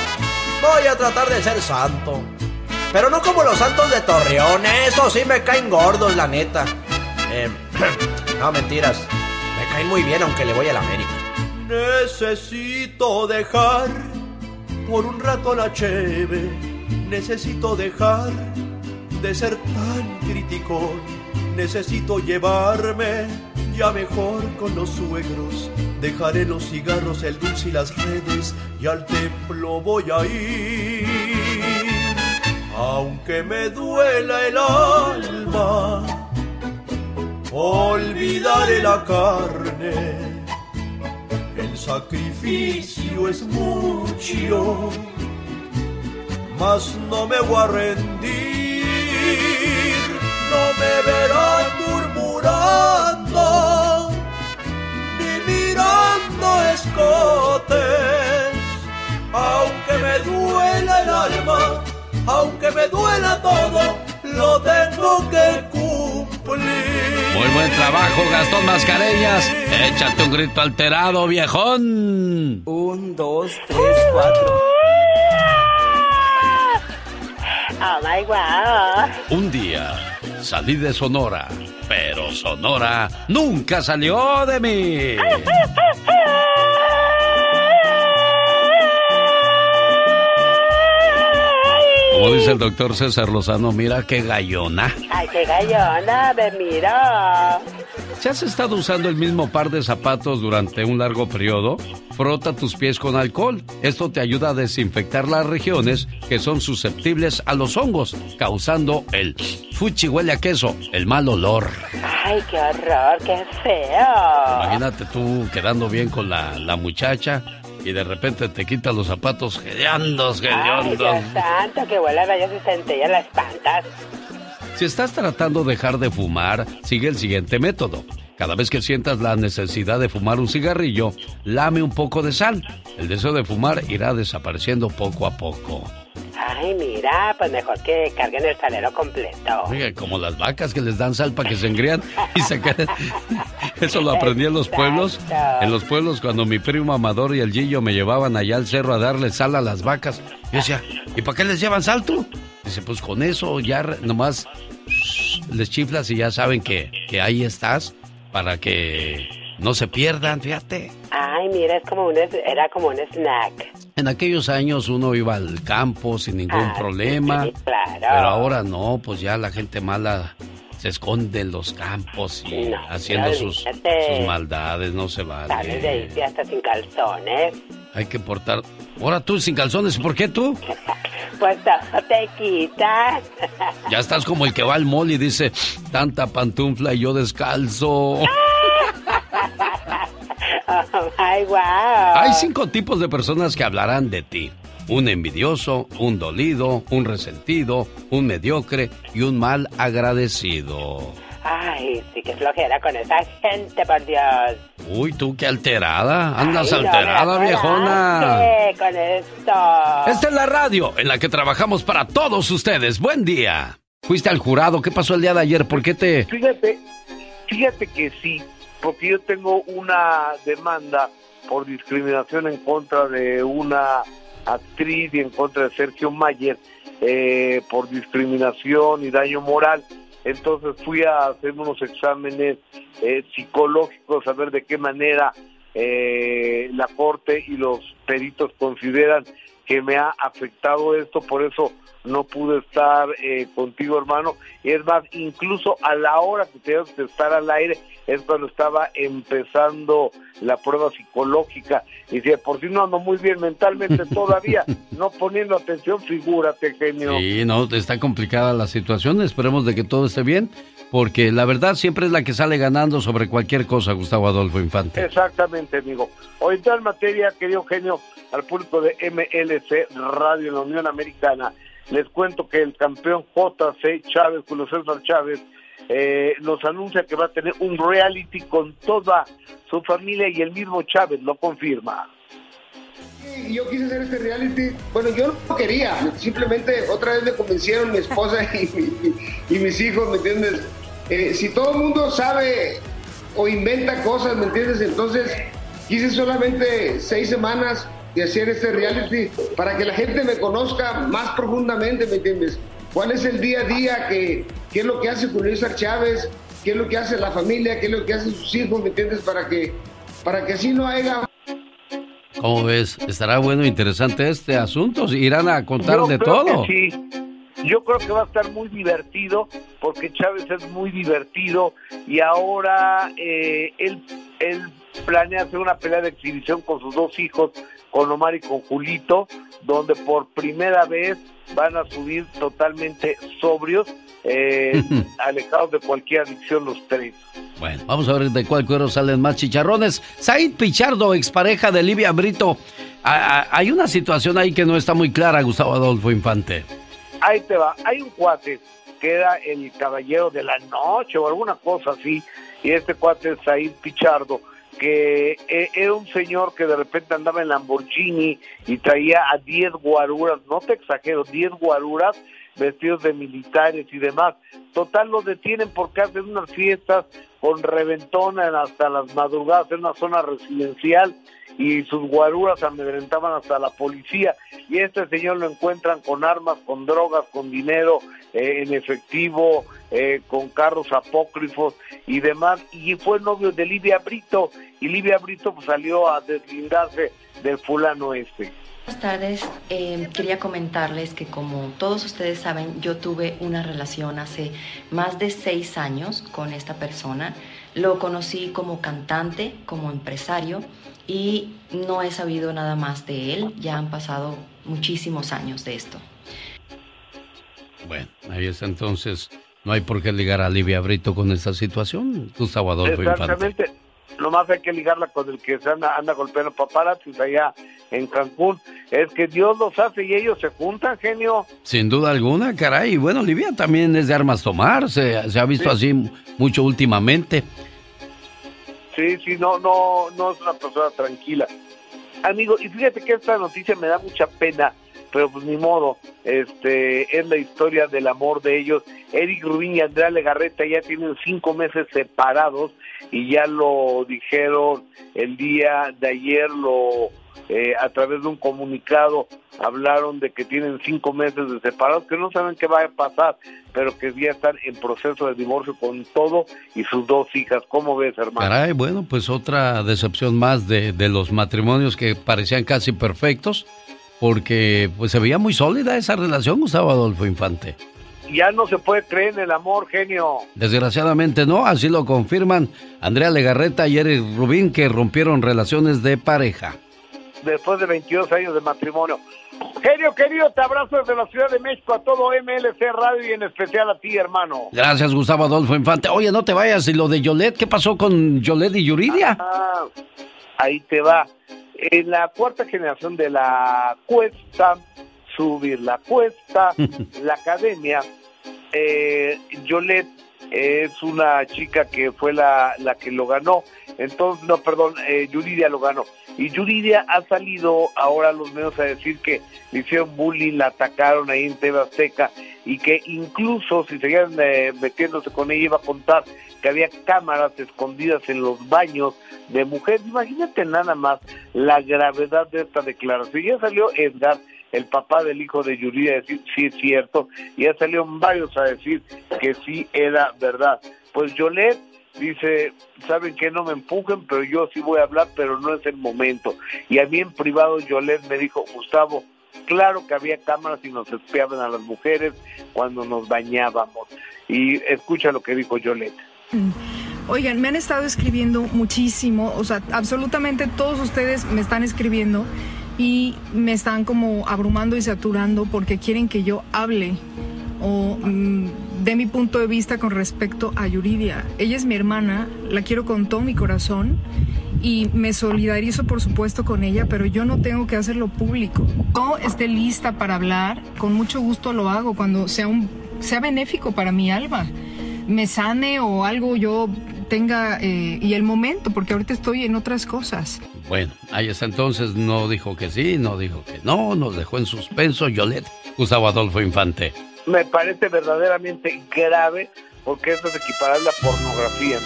S46: voy a tratar de ser santo. Pero no como los santos de Torreón, eso sí me caen gordos, la neta. Eh, no, mentiras. Me caen muy bien aunque le voy a la América.
S12: Necesito dejar por un rato la cheve. Necesito dejar de ser tan criticón. Necesito llevarme ya mejor con los suegros. Dejaré los cigarros, el dulce y las redes y al templo voy a ir. Aunque me duela el alma, olvidaré la carne. El sacrificio es mucho, mas no me voy a rendir. No me verán murmurando, ni mirando escotes. Aunque me duela el alma, aunque me duela todo, lo tengo que cumplir.
S3: Muy buen trabajo, Gastón Mascareñas. Échate un grito alterado, viejón.
S46: Un, dos, tres, cuatro.
S10: Oh my wow.
S3: Un día salí de Sonora, pero Sonora nunca salió de mí. Como dice el doctor César Lozano, mira qué gallona.
S10: Ay, qué gallona, me mira.
S3: Si has estado usando el mismo par de zapatos durante un largo periodo, frota tus pies con alcohol. Esto te ayuda a desinfectar las regiones que son susceptibles a los hongos, causando el fuchi huele a queso, el mal olor.
S10: Ay, qué horror, qué feo.
S3: Imagínate tú quedando bien con la, la muchacha y de repente te quitas los zapatos hediondos, hediondos.
S10: Santo, que las pantas.
S3: Si estás tratando de dejar de fumar, sigue el siguiente método. Cada vez que sientas la necesidad de fumar un cigarrillo, lame un poco de sal. El deseo de fumar irá desapareciendo poco a poco.
S54: Ay, mira, pues mejor que carguen el salero completo.
S3: Oiga, como las vacas que les dan sal para que se engrían y se queden. Eso lo aprendí en los pueblos. En los pueblos, cuando mi primo Amador y el Gillo me llevaban allá al cerro a darle sal a las vacas. Yo decía, ¿y para qué les llevan sal tú? Dice, pues con eso ya nomás les chiflas y ya saben que, que ahí estás para que no se pierdan, fíjate.
S54: Ay, mira, es como un, era como un snack.
S3: En aquellos años uno iba al campo sin ningún
S54: Ah,
S3: problema.
S54: sí, claro.
S3: Pero ahora no, pues ya la gente mala se esconde en los campos y
S54: No,
S3: haciendo
S54: no,
S3: sus, sus maldades, no se
S54: Sales de
S3: vale.
S54: ahí hasta sin calzones.
S3: Hay que portar. Ahora tú sin calzones, ¿por qué tú?
S54: Pues todo te quita.
S3: Ya estás como el que va al mall y dice, tanta pantufla y yo descalzo.
S54: Oh, ay, wow.
S3: Hay cinco tipos de personas que hablarán de ti. Un envidioso, un dolido, un resentido, un mediocre y un mal agradecido.
S54: Ay, sí que flojera con esa gente, por Dios.
S3: Uy, tú qué alterada. Andas
S54: Ay,
S3: alterada, viejona.
S54: apuraste con esto.
S3: Esta es la radio en la que trabajamos para todos ustedes. Buen día. Fuiste al jurado. ¿Qué pasó el día de ayer? ¿Por qué te...?
S55: Fíjate, fíjate que sí, porque yo tengo una demanda por discriminación en contra de una actriz y en contra de Sergio Mayer eh, por discriminación y daño moral. Entonces fui a hacer unos exámenes eh, psicológicos a ver de qué manera eh, la corte y los peritos consideran que me ha afectado esto, por eso no pude estar eh, contigo, hermano. Y es más, incluso a la hora que tenías que estar al aire es cuando estaba empezando la prueba psicológica. Y si por si no ando muy bien mentalmente todavía, no poniendo atención, figúrate, genio.
S3: Sí, no, está complicada la situación. Esperemos de que todo esté bien, porque la verdad siempre es la que sale ganando sobre cualquier cosa, Gustavo Adolfo Infante.
S55: Exactamente, amigo. Hoy en tal materia, querido genio, al público de MLC Radio en la Unión Americana, les cuento que el campeón JC Chávez, Julio César Chávez, eh, nos anuncia que va a tener un reality con toda su familia y el mismo Chávez lo confirma.
S56: Y yo quise hacer este reality. Bueno, yo no quería, simplemente otra vez me convencieron mi esposa y, y- y mis hijos, ¿me entiendes? Eh, si todo el mundo sabe o inventa cosas, ¿me entiendes? Entonces quise solamente seis semanas de hacer este reality para que la gente me conozca más profundamente, ¿me entiendes? ¿Cuál es el día a día? ¿Qué, qué es lo que hace Julio César Chávez? ¿Qué es lo que hace la familia? ¿Qué es lo que hacen sus hijos? ¿Me entiendes? Para que, para que así no haya
S3: ¿Cómo ves? Estará bueno e interesante este asunto. Irán a contar
S55: Yo
S3: de
S55: creo
S3: todo.
S55: que sí. Yo creo que va a estar muy divertido porque Chávez es muy divertido y ahora eh, él, él planea hacer una pelea de exhibición con sus dos hijos, con Omar y con Julito, donde por primera vez van a subir totalmente sobrios, eh, alejados de cualquier adicción los tres.
S3: Bueno, vamos a ver de cuál cuero salen más chicharrones. Said Pichardo, expareja de Livia Brito. A- a- hay una situación ahí que no está muy clara, Gustavo Adolfo Infante.
S55: Ahí te va. Hay un cuate que era el caballero de la noche o alguna cosa así, y este cuate es Said Pichardo, que eh, era un señor que de repente andaba en Lamborghini y traía a 10 guaruras, no te exagero, 10 guaruras vestidos de militares y demás. Total, lo detienen porque hacen unas fiestas con reventona hasta las madrugadas en una zona residencial y sus guaruras amedrentaban hasta la policía y este señor lo encuentran con armas, con drogas, con dinero en efectivo, eh, con carros apócrifos y demás y fue novio de Livia Brito y Livia Brito pues, salió a deslindarse del fulano este.
S57: Buenas tardes. Eh, quería comentarles que como todos ustedes saben, yo tuve una relación hace más de seis años con esta persona. Lo conocí como cantante, como empresario y no he sabido nada más de él. Ya han pasado muchísimos años de esto.
S3: Bueno, ahí está entonces. No hay por qué ligar a Livia Brito con esta situación, Gustavo Adolfo Infante.
S55: Exactamente. Nomás hay que ligarla con el que se anda, anda golpeando paparazzis allá en Cancún. Es que Dios los hace y ellos se juntan, genio.
S3: Sin duda alguna, caray. Bueno, Livia también es de armas tomar. Se, se ha visto así mucho últimamente.
S55: Sí, sí, no, no, no es una persona tranquila. Amigo, y fíjate que esta noticia me da mucha pena, pero pues ni modo, este es la historia del amor de ellos. Eric Rubín y Andrea Legarreta ya tienen cinco meses separados y ya lo dijeron el día de ayer, lo eh, a través de un comunicado hablaron de que tienen cinco meses de separados, que no saben qué va a pasar, pero que ya están en proceso de divorcio con todo y sus dos hijas. ¿Cómo ves, hermano?
S3: Caray, bueno, pues otra decepción más de, de los matrimonios que parecían casi perfectos, porque pues se veía muy sólida esa relación, Gustavo Adolfo Infante.
S55: Ya no se puede creer en el amor, genio.
S3: Desgraciadamente no, así lo confirman Andrea Legarreta y Eric Rubín que rompieron relaciones de pareja.
S55: Después de 22 años de matrimonio. Genio querido, te abrazo desde la Ciudad de México a todo MLC Radio y en especial a ti, hermano.
S3: Gracias, Gustavo Adolfo Infante. Oye, no te vayas, y lo de Yolet, ¿qué pasó con Yolet y Yuridia?
S55: Ah, ahí te va. En la cuarta generación de la cuesta, subir la cuesta, la academia, eh, Yolet es una chica que fue la, la que lo ganó. Entonces, no, perdón, eh, Yuridia lo ganó. Y Yuridia ha salido ahora a los medios a decir que le hicieron bullying, la atacaron ahí en TV Azteca y que incluso si seguían eh, metiéndose con ella iba a contar que había cámaras escondidas en los baños de mujeres. Imagínate nada más la gravedad de esta declaración. Ya salió Edgar, el papá del hijo de Yuridia, a decir sí es cierto, y ya salieron varios a decir que sí era verdad. Pues Yolet dice, saben que no me empujen, pero yo sí voy a hablar, pero no es el momento. Y a mí en privado Yolet me dijo, Gustavo, claro que había cámaras y nos espiaban a las mujeres cuando nos bañábamos. Y escucha lo que dijo Yolet.
S58: Oigan, me han estado escribiendo muchísimo, o sea, absolutamente todos ustedes me están escribiendo y me están como abrumando y saturando porque quieren que yo hable o mm, dé mi punto de vista con respecto a Yuridia. Ella es mi hermana, la quiero con todo mi corazón y me solidarizo por supuesto con ella, pero yo no tengo que hacerlo público. No esté lista para hablar, con mucho gusto lo hago cuando sea un sea benéfico para mi alma, me sane o algo yo tenga eh, y el momento, porque ahorita estoy en otras cosas.
S3: Bueno, ahí está entonces, no dijo que sí, no dijo que no, nos dejó en suspenso Yolet, Gustavo Adolfo Infante.
S55: Me parece verdaderamente grave porque eso es equiparable a pornografía.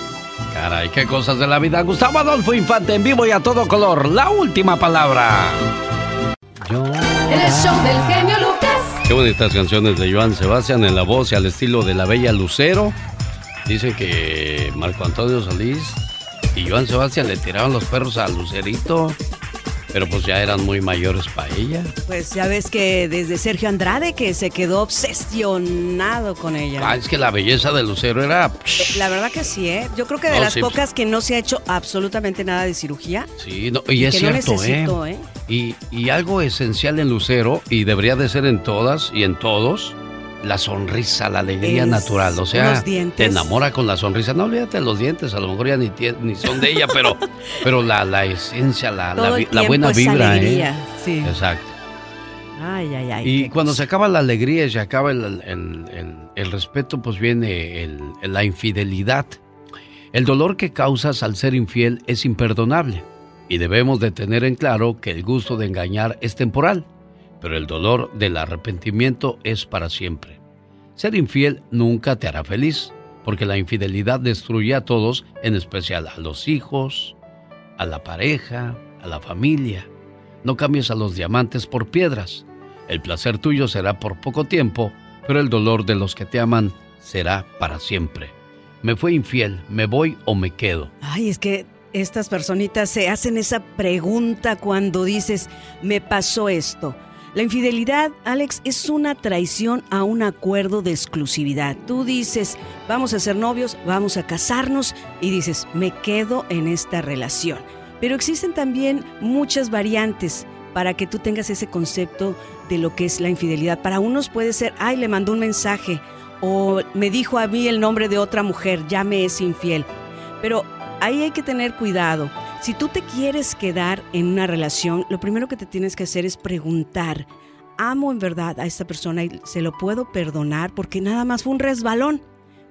S3: Caray, qué cosas de la vida. Gustavo Adolfo Infante en vivo y a todo color. La última palabra.
S59: El show del genio Lucas.
S3: Qué bonitas canciones de Joan Sebastián en la voz y al estilo de la bella Lucero. Dicen que Marco Antonio Solís y Joan Sebastián le tiraban los perros a Lucerito. Pero pues ya eran muy mayores para ella.
S60: Pues ya ves que desde Sergio Andrade que se quedó obsesionado con ella.
S3: Ah, es que la belleza de Lucero era...
S60: La verdad que sí, ¿eh? Yo creo que de
S3: No,
S60: las
S3: sí, pues.
S60: pocas que no se ha hecho absolutamente nada de cirugía.
S3: Sí, no, y es
S60: que no
S3: cierto, ¿eh?
S60: ¿eh?
S3: Y, y algo esencial en Lucero, y debería de ser en todas y en todos, la sonrisa, la alegría
S60: Es
S3: natural. O sea, te enamora con la sonrisa. No olvídate de los dientes, a lo mejor ya ni, ni son de ella, pero, pero la, la esencia, la, la buena vibra,
S60: alegría,
S3: ¿eh?
S60: sí.
S3: Exacto.
S60: Ay, ay, ay.
S3: Y cuando
S60: cosa.
S3: se acaba la alegría y se acaba el, el- el- el respeto, pues viene la infidelidad. El dolor que causas al ser infiel es imperdonable y debemos de tener en claro que el gusto de engañar es temporal, pero el dolor del arrepentimiento es para siempre. Ser infiel nunca te hará feliz, porque la infidelidad destruye a todos, en especial a los hijos, a la pareja, a la familia. No cambies a los diamantes por piedras. El placer tuyo será por poco tiempo, pero el dolor de los que te aman será para siempre. Me fue infiel, ¿me voy o me quedo?
S60: Ay, es que estas personitas se hacen esa pregunta cuando dices, me pasó esto. La infidelidad, Alex, es una traición a un acuerdo de exclusividad. Tú dices, vamos a ser novios, vamos a casarnos y dices, me quedo en esta relación. Pero existen también muchas variantes para que tú tengas ese concepto de lo que es la infidelidad. Para unos puede ser, ay, le mandó un mensaje o me dijo a mí el nombre de otra mujer, ya me es infiel. Pero ahí hay que tener cuidado. Si tú te quieres quedar en una relación, lo primero que te tienes que hacer es preguntar, ¿amo en verdad a esta persona y se lo puedo perdonar porque nada más fue un resbalón?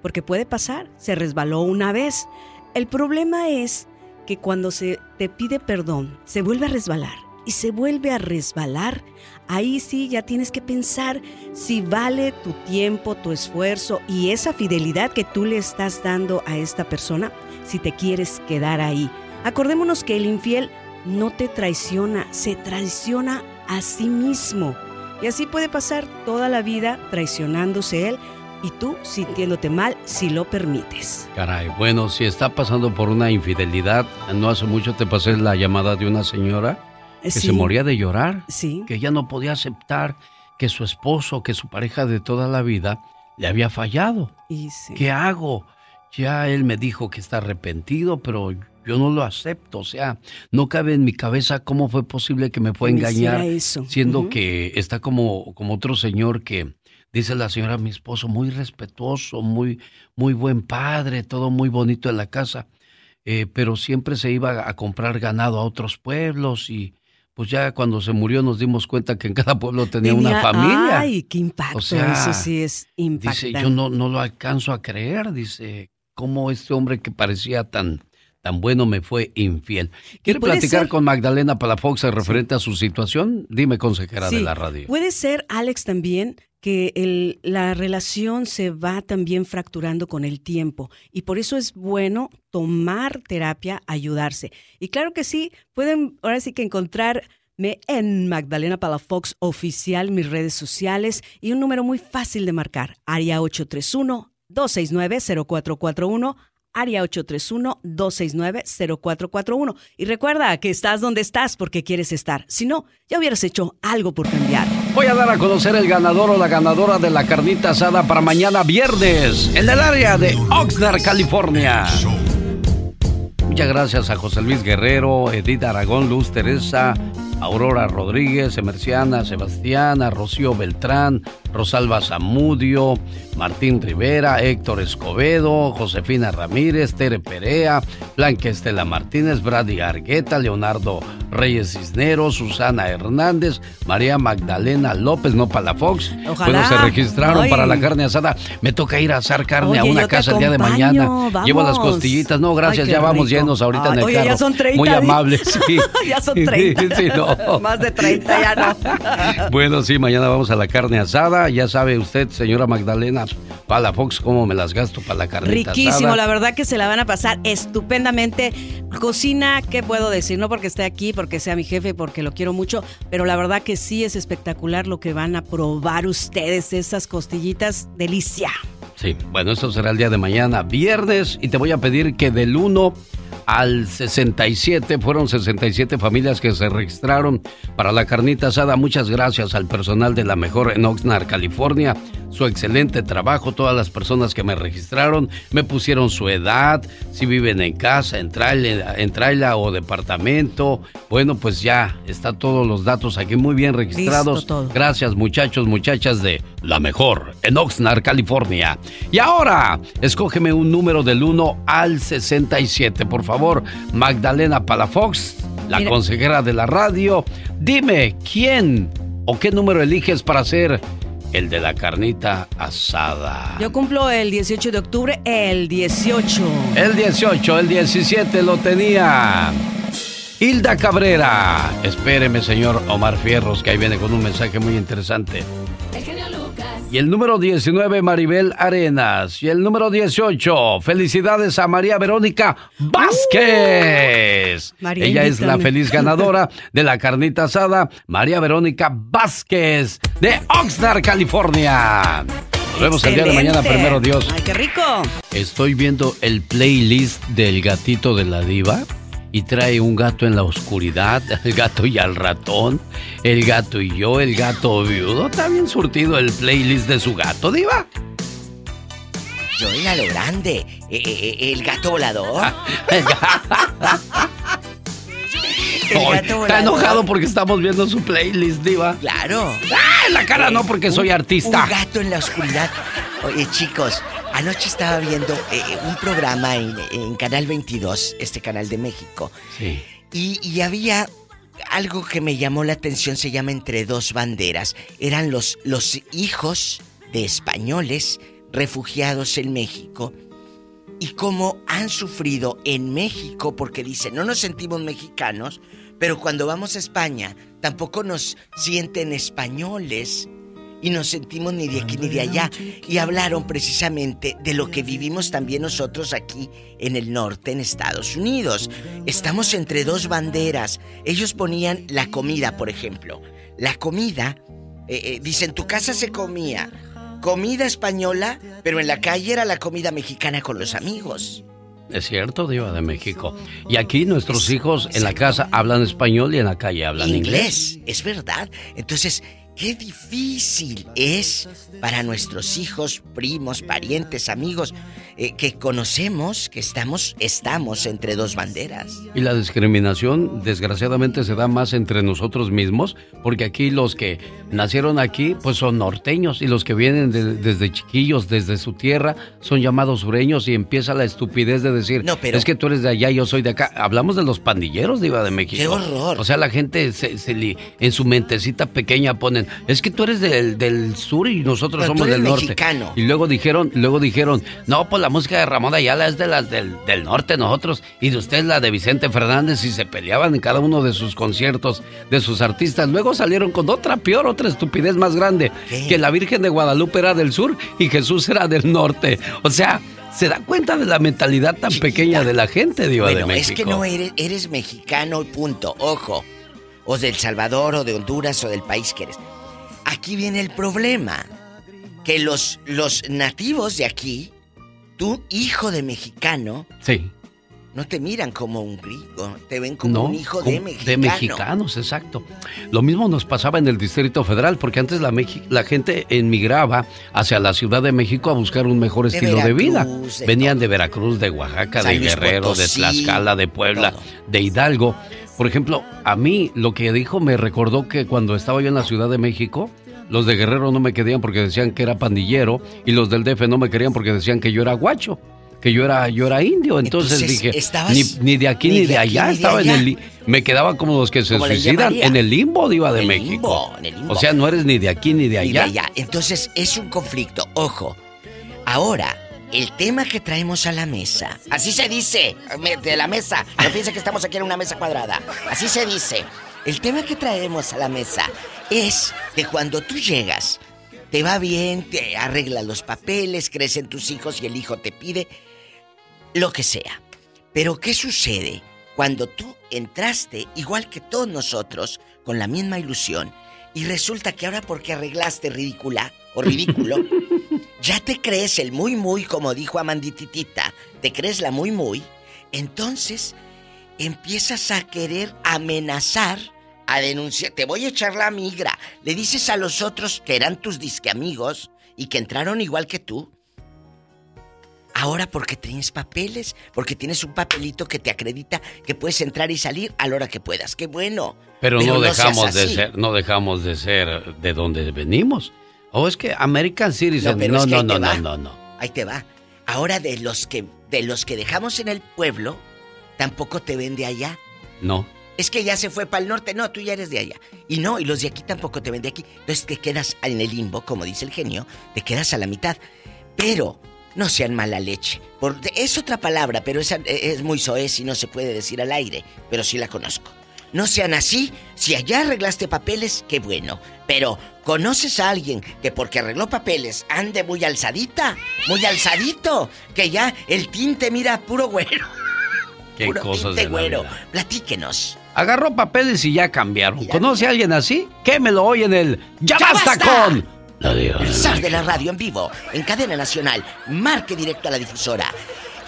S60: Porque puede pasar, se resbaló una vez. El problema es que cuando se te pide perdón, se vuelve a resbalar y se vuelve a resbalar, ahí sí ya tienes que pensar si vale tu tiempo, tu esfuerzo y esa fidelidad que tú le estás dando a esta persona, si te quieres quedar ahí. Acordémonos que el infiel no te traiciona, se traiciona a sí mismo. Y así puede pasar toda la vida traicionándose él y tú sintiéndote mal si lo permites.
S3: Caray, bueno, si está pasando por una infidelidad, no hace mucho te pasé la llamada de una señora que
S60: Sí.
S3: se moría de llorar,
S60: Sí.
S3: que ya no podía aceptar que su esposo, que su pareja de toda la vida, le había fallado.
S60: Y sí.
S3: ¿Qué hago? Ya él me dijo que está arrepentido, pero yo no lo acepto. O sea, no cabe en mi cabeza cómo fue posible que me fue a engañar,
S60: eso.
S3: siendo que está como, como otro señor que dice la señora, mi esposo, muy respetuoso, muy, muy buen padre, todo muy bonito en la casa, eh, pero siempre se iba a comprar ganado a otros pueblos y pues ya cuando se murió nos dimos cuenta que en cada pueblo tenía, una familia.
S60: Ay, qué impacto.
S3: O sea,
S60: Eso sí es impactante.
S3: Dice, yo no, no lo alcanzo a creer, dice, cómo este hombre que parecía tan, tan bueno me fue infiel. ¿Quiere platicar
S60: ser-
S3: con Magdalena Palafox referente a su situación? Dime, consejera de la radio.
S60: Puede ser, Alex, también que el- la relación se va también fracturando con el tiempo y por eso es bueno tomar terapia, ayudarse. Y claro que sí, pueden ahora sí que encontrarme en Magdalena Palafox Oficial, mis redes sociales y un número muy fácil de marcar, área 831-269-0441. Área 831-269-0441. Y recuerda que estás donde estás porque quieres estar. Si no, ya hubieras hecho algo por cambiar.
S3: Voy a dar a conocer el ganador o la ganadora de la carnita asada para mañana viernes en el área de Oxnard, California. Muchas gracias a José Luis Guerrero, Edith Aragón, Luz Teresa, Aurora Rodríguez, Emerciana, Sebastiana, Rocío Beltrán, Rosalba Zamudio, Martín Rivera, Héctor Escobedo, Josefina Ramírez, Tere Perea, Blanca Estela Martínez, Brady Argueta, Leonardo Reyes Cisneros, Susana Hernández, María Magdalena López, no Palafox.
S60: Ojalá.
S3: Bueno, se registraron
S60: Ay.
S3: para la carne asada. Me toca ir a asar carne a una casa el día de mañana.
S60: vamos.
S3: Llevo las costillitas. No, gracias,
S60: Ay,
S3: ya vamos
S60: rico.
S3: llenos ahorita en
S60: Ay,
S3: el
S60: oye,
S3: carro.
S60: ya son 30,
S3: Muy amables, sí.
S60: ya son 30.
S3: Sí, no.
S60: Más de 30 ya no.
S3: Bueno, sí, mañana vamos a la carne asada. Ya sabe usted, señora Magdalena Palafox, cómo me las gasto para la
S60: Riquísimo,
S3: asada.
S60: la verdad que se la van a pasar estupendamente. Cocina, ¿qué puedo decir? No porque esté aquí, porque sea mi jefe, porque lo quiero mucho, pero la verdad que sí es espectacular lo que van a probar ustedes, esas costillitas, delicia.
S3: Sí, bueno, eso será el día de mañana, viernes, y te voy a pedir que del 1 al 67, fueron 67 familias que se registraron para la carnita asada. Muchas gracias al personal de la mejor en Oxnard, California. Su excelente trabajo, todas las personas que me registraron, me pusieron su edad, si viven en casa, en trailer, en trailer o departamento. Bueno, pues ya está todos los datos aquí muy bien registrados. Gracias muchachos, muchachas de La Mejor en Oxnard, California. Y ahora, escógeme un número del 1 al 67, por favor. Magdalena Palafox, la
S60: Mira.
S3: consejera de la radio. Dime, ¿quién o qué número eliges para ser el de la carnita asada?
S60: Yo cumplo el 18 de octubre, el 18.
S3: El 18, el 17 lo tenía. Hilda Cabrera. Espéreme, señor Omar Fierros, que ahí viene con un mensaje muy interesante.
S59: El.
S3: Y el número 19, Maribel Arenas. Y el número 18, felicidades a María Verónica Vázquez.
S60: María,
S3: Ella es la feliz ganadora de la carnita asada, María Verónica Vázquez, de Oxnard, California. Nos vemos el día de mañana, primero Dios.
S60: Ay, qué rico.
S3: Estoy viendo el playlist del gatito de la diva y trae un gato en la oscuridad, el gato y al ratón, el gato y yo, el gato viudo. Está bien surtido el playlist de su gato, diva.
S33: Yo era lo grande. eh, eh, eh, el gato volador. El
S3: Ay,
S33: gato
S3: está enojado porque estamos viendo su playlist, diva.
S33: Claro.
S3: ¡Ah, en la cara no, porque soy artista!
S33: Un gato en la oscuridad. Oye, chicos, anoche estaba viendo eh, un programa en, en Canal 22, este canal de México.
S3: Sí.
S33: Y, y había algo que me llamó la atención, se llama Entre dos banderas. Eran los, los hijos de españoles refugiados en México y cómo han sufrido en México, porque dicen, no nos sentimos mexicanos, Pero cuando vamos a España, tampoco nos sienten españoles y nos sentimos ni de aquí ni de allá. Y hablaron precisamente de lo que vivimos también nosotros aquí en el norte, en Estados Unidos. Estamos entre dos banderas. Ellos ponían la comida, por ejemplo. La comida, eh, eh, dice, en tu casa se comía comida española, pero en la calle era la comida mexicana con los amigos.
S3: Es cierto, Diva de México. Y aquí nuestros hijos en la casa hablan español y en la calle hablan inglés.
S33: inglés. Es verdad. Entonces, qué difícil es para nuestros hijos, primos, parientes, amigos, eh, que conocemos que estamos, estamos entre dos banderas.
S3: Y la discriminación, desgraciadamente, se da más entre nosotros mismos, porque aquí los que nacieron aquí, pues son norteños, y los que vienen de- desde chiquillos, desde su tierra, son llamados sureños, y empieza la estupidez de decir,
S33: pero-
S3: es que tú eres de allá, yo soy de acá. Hablamos de los pandilleros, Diva de México.
S33: ¡Qué horror!
S3: O sea, la gente se, se li- en su mentecita pequeña ponen, es que tú eres del, del sur y nosotros
S33: Pero tú
S3: somos
S33: eres
S3: del norte.
S33: mexicano.
S3: Y luego dijeron, luego dijeron, no, pues la música de Ramón Ayala es de las del, del norte, nosotros, y de usted la de Vicente Fernández, y se peleaban en cada uno de sus conciertos, de sus artistas. Luego salieron con otra peor, otra estupidez más grande, que la Virgen de Guadalupe era del sur y Jesús era del norte. O sea, se da cuenta de la mentalidad tan pequeña de la gente, Diva de
S33: Bueno,
S3: México.
S33: es que no eres, eres mexicano y punto. Ojo. O del Salvador, o de Honduras, o del país que eres. Aquí viene el problema. Que los, los nativos de aquí, tú, hijo de mexicano,
S3: Sí.
S33: no te miran como un gringo, te ven como
S3: No,
S33: un hijo de mexicano.
S3: mexicanos, exacto. Lo mismo nos pasaba en el Distrito Federal, porque antes la, la gente emigraba hacia la Ciudad de México a buscar un mejor
S33: De
S3: estilo de vida.
S33: De
S3: Venían de Veracruz, de Oaxaca,
S33: San
S3: de
S33: Luis
S3: Guerrero, de Tlaxcala, de Puebla, de Hidalgo. Por ejemplo, a mí lo que dijo me recordó que cuando estaba yo en la Ciudad de México, los de Guerrero no me querían porque decían que era pandillero y los del DF no me querían porque decían que yo era guacho. Que yo era, yo era indio, entonces,
S33: Entonces,
S3: dije,
S33: estabas
S3: ni, ni de aquí ni, de, allá,
S33: ni de
S3: estaba en el, me quedaba como los que se suicidan en el limbo, diva de
S33: el
S3: México.
S33: limbo, en el limbo.
S3: O sea, no eres ni de aquí ni de
S33: Ni de
S3: allá.
S33: Entonces es un conflicto. Ojo. Ahora, el tema que traemos a la mesa. Así se dice. De la mesa. No piense que estamos aquí en una mesa cuadrada. Así se dice. El tema que traemos a la mesa es que cuando tú llegas, te va bien, te arreglas los papeles, crecen tus hijos y el hijo te pide lo que sea. Pero ¿qué sucede cuando tú entraste, igual que todos nosotros, con la misma ilusión, y resulta que ahora porque arreglaste ridícula o ridículo, ya te crees el muy muy, como dijo Amandititita, te crees la muy muy, entonces empiezas a querer amenazar, a denunciar, te voy a echar la migra. Le dices a los otros que eran tus disque amigos y que entraron igual que tú, Ahora porque tienes papeles, porque tienes un papelito que te acredita que puedes entrar y salir a la hora que puedas. ¡Qué bueno!
S3: Pero, no dejamos de ser, no dejamos de ser de donde venimos. O es que American Citizen, no, no, no, no,
S33: va.
S3: no, no.
S33: Ahí te va. Ahora de los que de los que dejamos en el pueblo, tampoco te ven de allá.
S3: No.
S33: Es que ya se fue para el norte. No, tú ya eres de allá. Y no, y los de aquí tampoco te ven de aquí. Entonces te quedas en el limbo, como dice el genio, te quedas a la mitad. Pero no sean mala leche. Por- es otra palabra, pero esa eh, es muy soez y no se puede decir al aire, pero sí la conozco. No sean así. Si allá arreglaste papeles, qué bueno. Pero, ¿conoces a alguien que porque arregló papeles ande muy alzadita? Muy alzadito. Que ya el tinte mira puro güero.
S3: Qué
S33: puro
S3: cosas de
S33: güero. Platíquenos.
S3: Agarró papeles y ya cambiaron. ¿Conoce a alguien así? Quémelo hoy en el ¡Ya, basta, con! La diva.
S33: El zar de la radio en vivo, en cadena nacional. Marque directo a la difusora.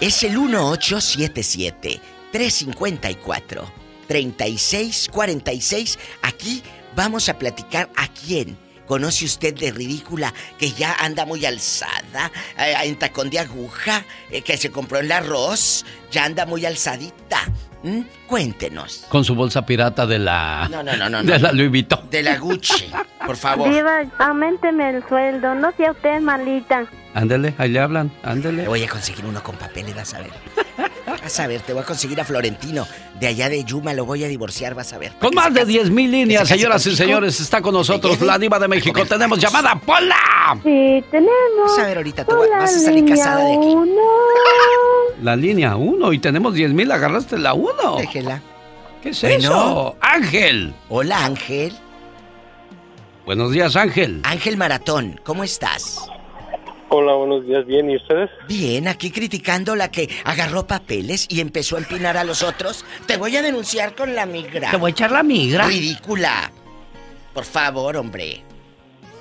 S33: Es el 1877-354-3646. Aquí vamos a platicar a quién. ¿Conoce usted de ridícula que ya anda muy alzada, eh, en tacón de aguja, eh, que se compró el arroz, ya anda muy alzadita? ¿Mm? Cuéntenos.
S3: Con su bolsa pirata de la.
S33: No, no, no, no,
S3: De
S33: no.
S3: la Louis Vuitton.
S33: De la Gucci, por favor.
S21: Diva, aumenteme el sueldo, no sea usted malita.
S3: Ándele, ahí le hablan, ándele.
S33: Voy a conseguir uno con papeles, vas a ver. Vas a ver, te voy a conseguir a Florentino. De allá de Yuma lo voy a divorciar, vas a ver.
S3: Con más de 10 mil líneas,
S33: se
S3: señoras y señores, está con nosotros la diva de México. Tenemos llamada, Pola.
S21: Sí, tenemos.
S33: Vas a ver ahorita, tú vas a salir casada de aquí.
S3: La línea 1 y tenemos 10 mil, agarraste la 1.
S33: Déjela.
S3: ¿Qué es eso? Ángel.
S33: Hola, Ángel.
S3: Buenos días, Ángel.
S33: Ángel Maratón, ¿cómo estás?
S61: Hola, buenos días, bien, ¿y ustedes?
S33: Bien, aquí criticando la que agarró papeles y empezó a empinar a los otros. Te voy a denunciar con la migra.
S3: Te voy a echar la migra.
S33: Ridícula. Por favor, hombre.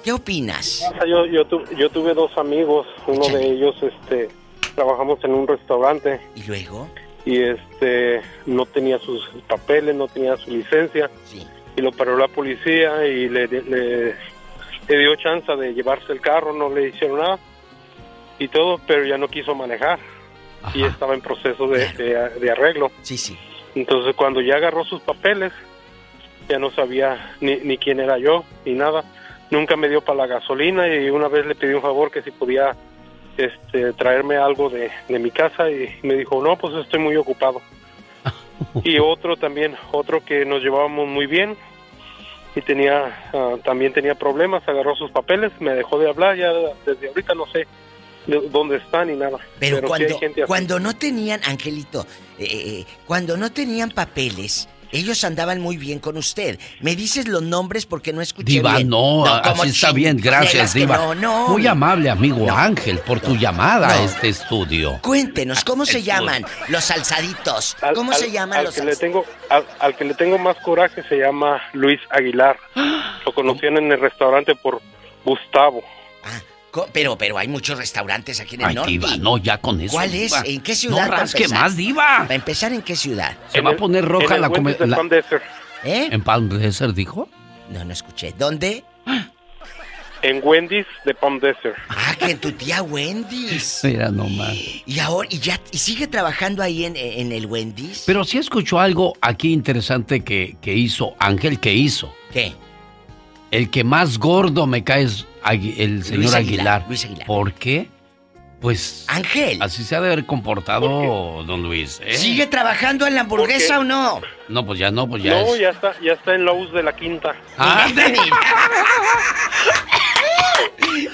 S33: ¿Qué opinas?
S61: Yo, yo, tu- yo tuve dos amigos, uno de ellos, este, trabajamos en un restaurante.
S33: ¿Y luego?
S61: Y este, no tenía sus papeles, no tenía su licencia. Y lo paró la policía y le, le, le dio chance de llevarse el carro, no le hicieron nada. Y todo, pero ya no quiso manejar. Y estaba en proceso de, de- de arreglo.
S33: Sí, sí.
S61: Entonces cuando ya agarró sus papeles, ya no sabía ni, ni quién era yo, ni nada. Nunca me dio para la gasolina y una vez le pedí un favor que si podía este, traerme algo de, de mi casa y me dijo, no, pues estoy muy ocupado. y otro también, otro que nos llevábamos muy bien y tenía ah, también tenía problemas, agarró sus papeles, me dejó de hablar, ya desde ahorita no sé dónde está ni nada.
S33: Pero, cuando, cuando no tenían, Angelito, eh, eh, cuando no tenían papeles, ellos andaban muy bien con usted. Me dices los nombres porque no escuché
S3: Diva,
S33: bien.
S3: no, así está bien, gracias, Diva.
S33: No, no.
S3: Muy amable, amigo Ángel, por tu llamada a este estudio.
S33: Cuéntenos, ¿cómo se llaman los alzaditos?
S61: Al-
S33: ¿Cómo
S61: al-
S33: se llaman
S61: al
S33: los
S61: que le tengo al, al que le tengo más coraje se llama Luis Aguilar lo conocían en el restaurante por Gustavo
S33: Pero, pero hay muchos restaurantes aquí en el
S3: Ay,
S33: norte.
S3: Diva, no, ya con eso.
S33: ¿Cuál es?
S3: Diva.
S33: ¿En qué ciudad?
S3: No
S33: para
S3: rasque más, Diva.
S33: Para empezar, ¿en qué ciudad?
S3: Se va a poner roja
S61: de
S3: la-
S61: Palm Desert.
S33: ¿Eh?
S3: ¿En Palm Desert dijo?
S33: No, no escuché. ¿Dónde?
S61: en Wendy's de Palm Desert
S33: Ah, que en tu tía Wendy's.
S3: Mira nomás.
S33: Y ahora, y ya, y sigue trabajando ahí en, en el Wendy's.
S3: Pero sí escuchó algo aquí interesante que, que hizo Ángel, que hizo.
S33: ¿Qué?
S3: El que más gordo me cae es Agui- el señor
S33: Aguilar,
S3: Aguilar.
S33: Luis Aguilar.
S3: ¿Por qué? Pues...
S33: Ángel.
S3: Así se ha de haber comportado don Luis. ¿eh?
S33: ¿Sigue trabajando en la hamburguesa o no?
S3: No, pues ya no, pues ya
S61: no
S3: es...
S61: ya está ya está en Lowe's de la Quinta
S3: Ah,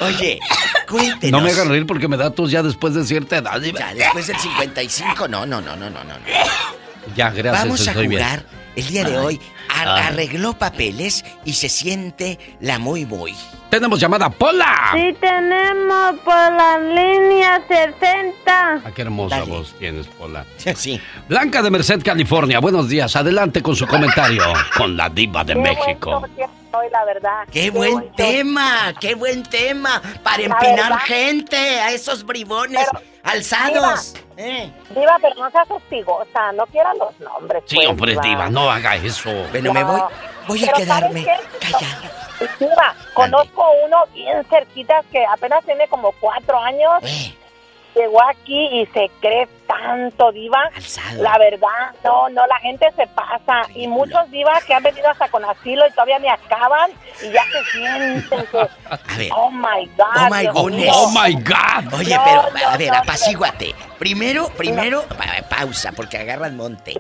S33: Oye, cuéntenos.
S3: no me hagan reír porque me da tos ya después de cierta edad.
S33: Ya, después del 55, no, no, no, no, no, no.
S3: Ya, gracias,
S33: Vamos a
S3: estoy bien.
S33: El día de
S3: Ay,
S33: hoy. Ar-
S3: ay.
S33: Arregló papeles y se siente la muy muy.
S3: Tenemos llamada Pola.
S62: Sí tenemos por la línea 60.
S3: Ah, qué hermosa voz tienes, Pola.
S33: Sí.
S3: Blanca de Merced, California. Buenos días. Adelante con su comentario con la diva de México.
S21: Hoy, la verdad.
S33: ¡Qué buen tema! ¡Qué buen tema! Para
S21: La
S33: empinar
S21: verdad.
S33: gente a esos bribones alzados. Eh.
S21: Diva, pero no seas hostigosa, no quieras los nombres.
S3: Sí,
S21: pues,
S3: hombre, diva, no haga eso.
S33: Bueno, me voy, voy a quedarme
S21: ¿sabes qué? Diva, conozco uno bien cerquitas que apenas tiene como cuatro años.
S33: Eh.
S21: Llegó aquí y se cree tanto, Diva. La verdad, no, no, la gente se pasa. Y muchos divas que han venido hasta con asilo y todavía ni acaban y ya se sienten que... Oh, my God.
S33: Oh my goodness.
S3: Oh my God.
S33: Oye,
S21: No,
S33: pero
S21: no,
S33: a ver,
S21: no,
S33: apacíguate. Primero, primero, pa- pausa, porque agarras monte.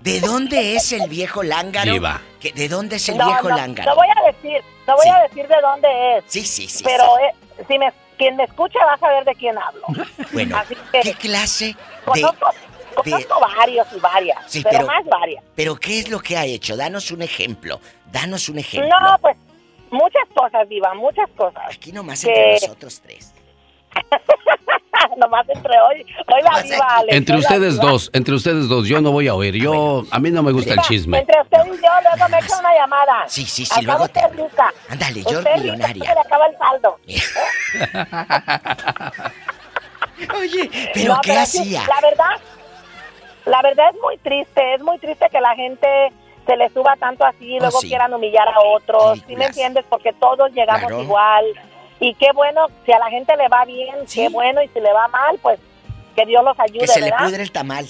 S33: ¿De dónde es el viejo lángaro?
S3: Diva.
S33: ¿Que- ¿De dónde es el
S21: No,
S33: viejo
S21: no,
S33: lángaro?
S21: No voy a decir, no voy a decir de dónde es.
S33: Sí, sí, sí.
S21: Pero
S33: sí.
S21: eh, si me, quien me escuche va a saber de quién hablo.
S33: Bueno,
S21: Así que
S33: ¿qué clase de...?
S21: conozco, conozco varios y varias,
S33: Sí,
S21: pero,
S33: pero-
S21: más varias.
S33: ¿Pero qué es lo que ha hecho? Danos un ejemplo. Danos un ejemplo.
S21: No, pues muchas cosas, Diva, muchas cosas.
S33: Aquí nomás
S21: que-
S33: entre nosotros tres.
S21: nomás entre hoy, hoy la Diva, Alex,
S3: Entre ustedes dos, entre ustedes dos, yo no voy a oír. Yo, a mí no me gusta el chisme.
S21: Entre usted y yo, luego me echa una llamada.
S33: Sí, sí, sí, luego
S21: rica.
S33: Ándale, yo
S21: Usted rica,
S33: millonaria.
S21: se le acaba el saldo.
S33: Oye, ¿pero
S21: No,
S33: qué hacía?
S21: La verdad, la verdad es muy triste, es muy triste que la gente se le suba tanto así y luego
S33: Oh, sí.
S21: quieran humillar a otros, ¿sí me entiendes? Porque todos llegamos
S33: Claro.
S21: igual. Y qué bueno, si a la gente le va bien, qué bueno, y si le va mal, pues que Dios los ayude,
S33: Que se le pudre el tamal.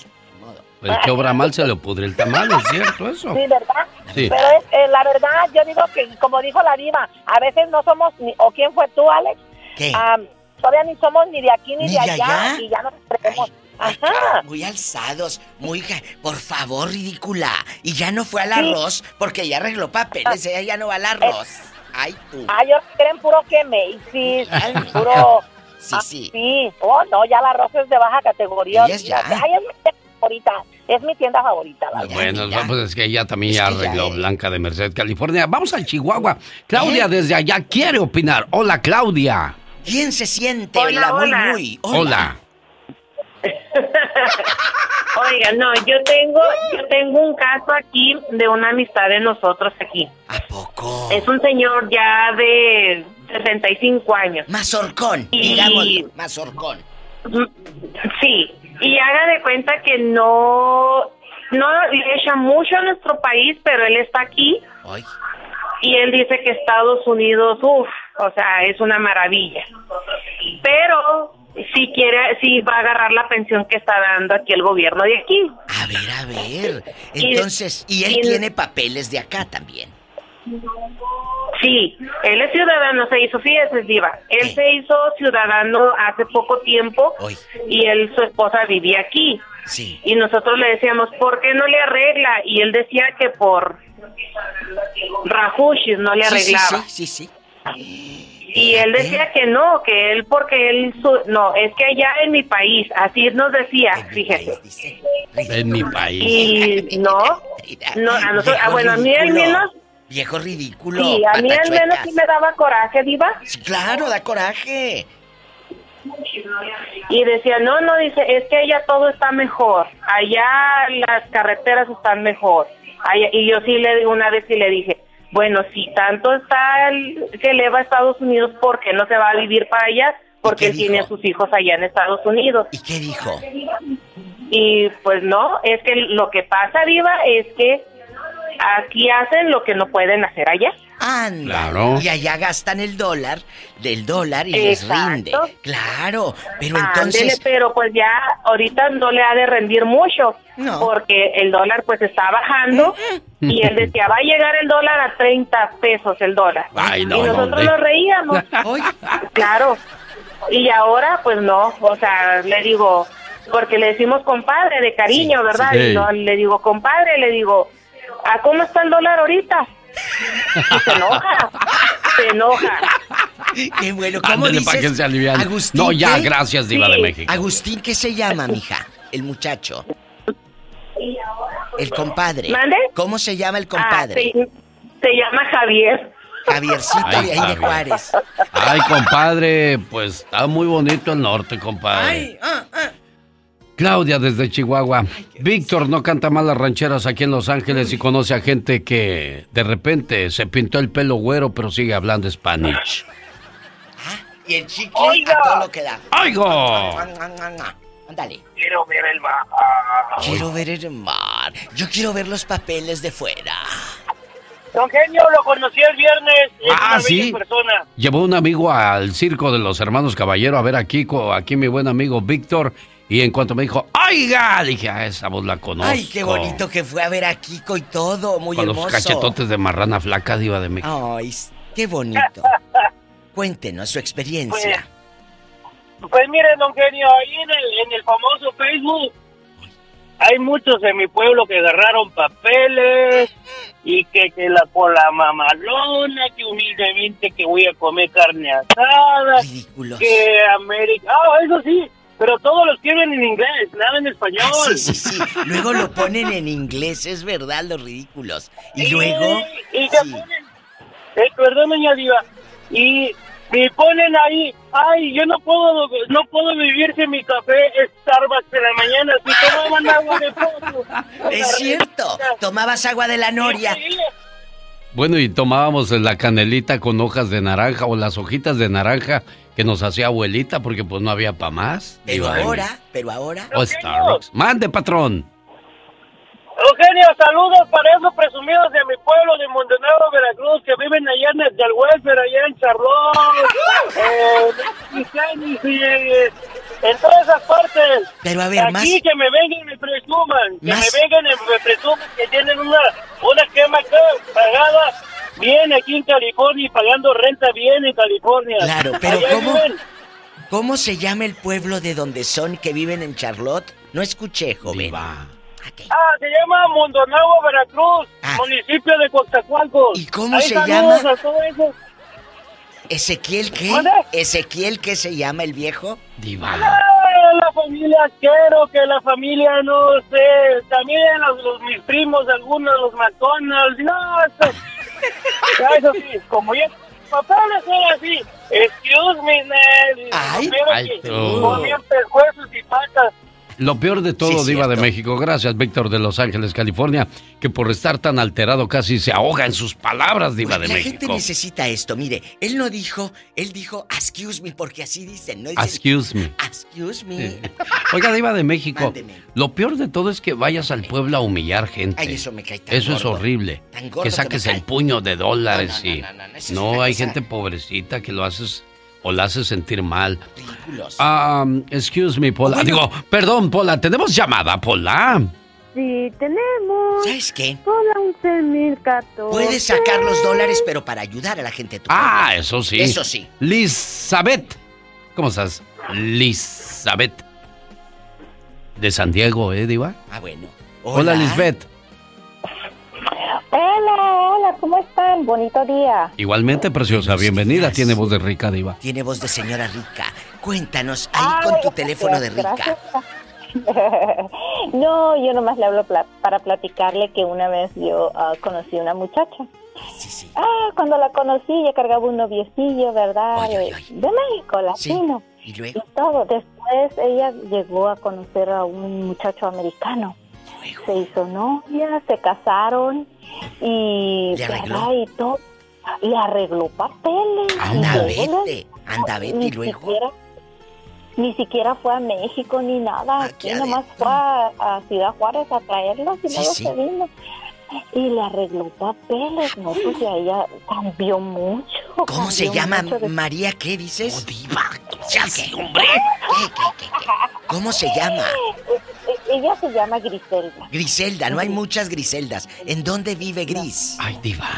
S3: El que obra mal se le pudre el tamal, ¿es cierto eso?
S21: Sí, ¿verdad?
S3: Sí.
S21: Pero es, eh, la verdad, yo digo que, como dijo la diva, a veces no somos, ni, o quién fue tú, Alex,
S33: ¿Qué?
S21: Am, todavía ni somos ni de aquí ni,
S33: ¿Ni
S21: de
S33: de
S21: allá,
S33: allá?
S21: y ya nos creemos. Ajá.
S33: Muy alzados, muy... ja- Por favor, ridícula. Y ya no fue al arroz porque ya arregló papeles, ella ya no va al arroz. Ay, tú.
S21: Ah, ellos creen puro que Macy's, puro...
S33: Sí,
S21: Ah,
S33: sí.
S21: Sí, oh, no, ya el arroz es de baja categoría.
S33: Ellas ya.
S21: Ay, es- favorita. Es mi tienda favorita. vaya.
S3: Bueno, pues es que ella también ya arregló Blanca de Merced, California. Vamos a Chihuahua. Claudia desde allá quiere opinar. Hola, Claudia.
S33: ¿Quién se siente?
S63: Hola,
S33: muy,
S63: hola.
S33: muy.
S3: Hola.
S63: Oiga, no, yo tengo, yo tengo un caso aquí de una amistad de nosotros aquí.
S33: ¿A poco?
S63: Es un señor ya de 65 años.
S33: Mazorcón,
S63: Y-
S33: digámoslo, mazorcón.
S63: Sí, y haga de cuenta que no, no le echa mucho a nuestro país, pero él está aquí.
S33: Ay.
S63: Y él dice que Estados Unidos, uff, o sea, es una maravilla. Pero si quiere, si va a agarrar la pensión que está dando aquí el gobierno de aquí.
S33: A ver, a ver. Entonces, y él
S63: y-
S33: tiene papeles de acá también.
S63: Sí, él es ciudadano, se hizo, fíjese, Diva. Él se hizo ciudadano hace poco tiempo y él, su esposa vivía aquí.
S33: Sí.
S63: Y nosotros le decíamos, ¿por qué no le arregla? Y él decía que por rajushis no le
S33: Sí, sí,
S63: arreglaba.
S33: Sí, sí,
S63: Y él decía que no, que él porque él su- no, es que allá en mi país, así nos decía, fíjese.
S3: En mi país.
S63: Y no, no a nosotros, ah, bueno, a mí al
S33: ridículo.
S63: menos
S33: Viejo ridículo.
S63: Sí, a mí al menos sí me daba coraje, Diva.
S33: Claro, da coraje.
S63: Y decía, no, no, dice, es que allá todo está mejor. Allá las carreteras están mejor. Allá- y yo sí le una vez sí le dije, bueno, si tanto está el, que eleva a Estados Unidos, ¿por qué no se va a vivir para allá? Porque él tiene a sus hijos allá en Estados Unidos.
S33: ¿Y qué dijo?
S63: Y pues no, es que lo que pasa, Diva, es que aquí hacen lo que no pueden hacer allá.
S33: Anda.
S3: Claro.
S33: Y allá gastan el dólar del dólar y les rinde. Claro. Pero
S63: Ándele,
S33: entonces.
S63: pero pues ya ahorita no le ha de rendir mucho, porque el dólar pues está bajando y él decía, va a llegar el dólar a 30 pesos el dólar.
S3: Ay, no,
S63: y nosotros
S3: ¿dónde?
S63: nos reíamos. claro. Y ahora pues no, o sea, le digo, porque le decimos compadre de cariño,
S3: Sí,
S63: ¿verdad?
S3: sí.
S63: Y no, le digo, compadre, le digo, ¿a cómo está el dólar ahorita? Y se enoja, se enoja.
S33: Qué bueno, ¿cómo
S3: Ándele
S33: dices?
S3: para que se.
S33: Agustín,
S3: No, ya,
S33: ¿qué?
S3: gracias, Diva de México.
S33: Agustín, ¿qué se llama, mija? El muchacho. El compadre.
S63: ¿Mande?
S33: ¿Cómo se llama el
S63: Ah,
S33: compadre?
S63: se, se llama Javier.
S33: Javiercito
S3: Ay,
S33: de ahí de. Juárez.
S3: Ay, compadre, pues está muy bonito el norte, compadre.
S33: ah,
S3: Claudia desde Chihuahua. Víctor no canta mal las rancheras aquí en Los Ángeles y conoce a gente que de repente se pintó el pelo güero pero sigue hablando Spanish.
S33: Y el chicle a todo lo que da.
S3: ¡Oigo!
S33: Ándale.
S55: Quiero ver el mar.
S33: Quiero ver el mar. Yo quiero ver los papeles de fuera.
S55: Don Genio, lo conocí el viernes. Es
S3: Ah,
S55: una
S3: ¿sí?
S55: persona.
S3: Llevó un amigo al circo de los hermanos Caballero a ver a Kiko, aquí mi buen amigo Víctor. Y en cuanto me dijo, ¡oiga! Dije, a esa voz la conozco.
S33: Ay, qué bonito que fue a ver a Kiko y todo. Muy
S3: Con
S33: hermoso.
S3: los cachetotes de marrana flaca, diva de México.
S33: Ay, qué bonito. Cuéntenos su experiencia.
S55: Pues mire, don Genio, ahí en el, en el famoso Facebook hay muchos en mi pueblo que agarraron papeles y que, que la con la mamalona, que humildemente que voy a comer carne asada, que América... Ah, eso sí, pero todos los escriben en inglés, nada en español.
S33: Ah, sí, sí, sí. Luego lo ponen en inglés, es verdad, los ridículos. Y luego.
S55: Y te ponen, eh, perdón, doña Diva, y me ponen ahí, ay, yo no puedo no puedo vivir sin mi café Starbucks de la mañana, si tomaban agua de pozo.
S33: Es cierto. Tomabas agua de la noria.
S3: Bueno, y tomábamos la canelita con hojas de naranja o las hojitas de naranja que nos hacía abuelita porque pues no había para más.
S33: Pero ahora, pero ahora.
S3: O Starbucks. Mande, patrón.
S55: Eugenio, saludos para esos presumidos de mi pueblo de Montenegro, Veracruz, que viven allá en el del welfare, allá en Charlotte, eh, en Phoenix y eh, en todas esas partes.
S33: Pero a ver,
S55: Aquí
S33: más-
S55: que me vengan y me presuman, que
S33: Más-
S55: me vengan y me presuman que tienen una, una quema acá pagada bien aquí en California y pagando renta bien en California.
S33: Claro, pero ¿cómo? ¿Cómo se llama el pueblo de donde son que viven en Charlotte? No escuché, joven.
S55: Ah, se llama Mondonagua, Veracruz, municipio de Coatzacoalcos. ¿Y
S33: Ah. cómo se llama?
S55: A todo eso.
S33: ¿Ezequiel qué?
S55: ¿Mande?
S33: ¿Ezequiel qué se llama el viejo?
S3: Diva.
S64: La familia quiero, que la familia no sé, también los, los- mis primos, algunos, los McDonald's, no, eso, ya, eso sí, como ya, papeles son así, excuse me, man,
S3: Ay, ay,
S64: que
S3: tú.
S64: pescuezos y patas,
S3: Lo peor de todo,
S33: Sí,
S3: Diva de. México, gracias Víctor de Los Ángeles, California, que por estar tan alterado casi se ahoga en sus palabras, Diva de
S33: la gente
S3: México.
S33: necesita esto. Mire, él no dijo, él dijo, excuse me, porque así dicen, ¿no? Dicen,
S3: Excuse me.
S33: Excuse me.
S3: Oiga, Diva de México, lo peor de todo es que vayas al pueblo a humillar gente.
S33: Ay, eso me cae tan
S3: Eso es horrible.
S33: Tan gordo
S3: Que
S33: que
S3: saques el puño de dólares y.
S33: no, no, es
S3: No, hay
S33: cosa-
S3: gente pobrecita que lo haces o la haces sentir mal.
S33: Ridículos.
S3: Ah, excuse me, Pola. Digo, perdón, Pola, tenemos llamada, Pola.
S62: Sí, tenemos.
S33: ¿Sabes qué?
S62: Hola, 11.014.
S33: Puedes sacar los dólares, pero para ayudar a la gente. de tu
S3: Ah, eso sí.
S33: Eso sí.
S3: Lizabeth. ¿Cómo estás? Lizabeth. De San Diego, ¿eh, Diva?
S33: Ah, bueno.
S3: Hola, Lisbeth.
S65: Hola, hola, ¿cómo están? Bonito día.
S3: Igualmente, preciosa. Bienvenida. Tiene voz de rica, Diva.
S33: Tiene voz de señora rica. Cuéntanos, ahí con tu teléfono de rica.
S65: Gracias. no, yo nomás le hablo pla- para platicarle que una vez yo ah, conocí una muchacha. Ah, cuando la conocí, ella cargaba un noviecillo, ¿verdad? De, de México, latino.
S33: Y luego.
S65: todo. Después ella llegó a conocer a un muchacho americano. Se hizo novia, se casaron y,
S33: ¿Le arregló?
S65: y todo. Le arregló papeles.
S33: Anda,
S65: y luego
S33: vete. Anda, vete
S65: ni
S33: y luego.
S65: siquiera, ni siquiera fue a México ni nada. Aquí nomás fue a, a Ciudad Juárez a traerlos y
S33: Sí,
S65: luego
S33: sí.
S65: se vino. Y le arregló papeles. No, pues ya ella cambió mucho.
S33: ¿Cómo se llama?
S65: de-
S33: María, ¿qué dices?
S3: Oh, diva, ¿qué, hombre?
S33: ¿Qué, qué, qué, qué? ¿Cómo se llama?
S65: E- Ella se llama Griselda.
S33: Griselda, no hay muchas Griseldas. ¿En dónde vive Gris?
S3: Ay, Diva.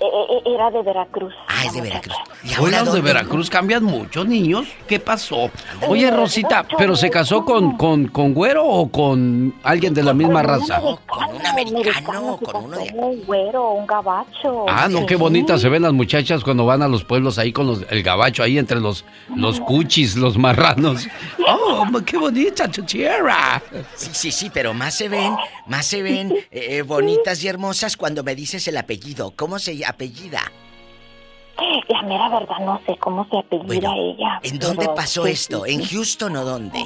S65: E- e- Era de Veracruz.
S33: Ah, es de Veracruz. ¿Y
S3: Hoy los de? Veracruz cambian mucho, niños. ¿Qué pasó? Oye, Rosita, ¿pero se casó con, con, con güero o con alguien de la misma raza?
S65: Con un americano, con uno de... Un güero, un gabacho.
S3: Ah, no, qué bonitas se ven las muchachas cuando van a los pueblos ahí con los- el gabacho, ahí entre los, los cuchis, los marranos. ¡Oh, qué bonita chuchiera!
S33: Sí, sí, sí, pero más se ven, más se ven eh, eh, bonitas y hermosas cuando me dices el apellido. ¿Cómo se llama? Apellida?
S65: La mera verdad no sé cómo se apellida ella.
S33: ¿En dónde pasó
S65: sí,
S33: esto?
S65: sí,
S33: ¿En
S65: sí.
S33: Houston o dónde?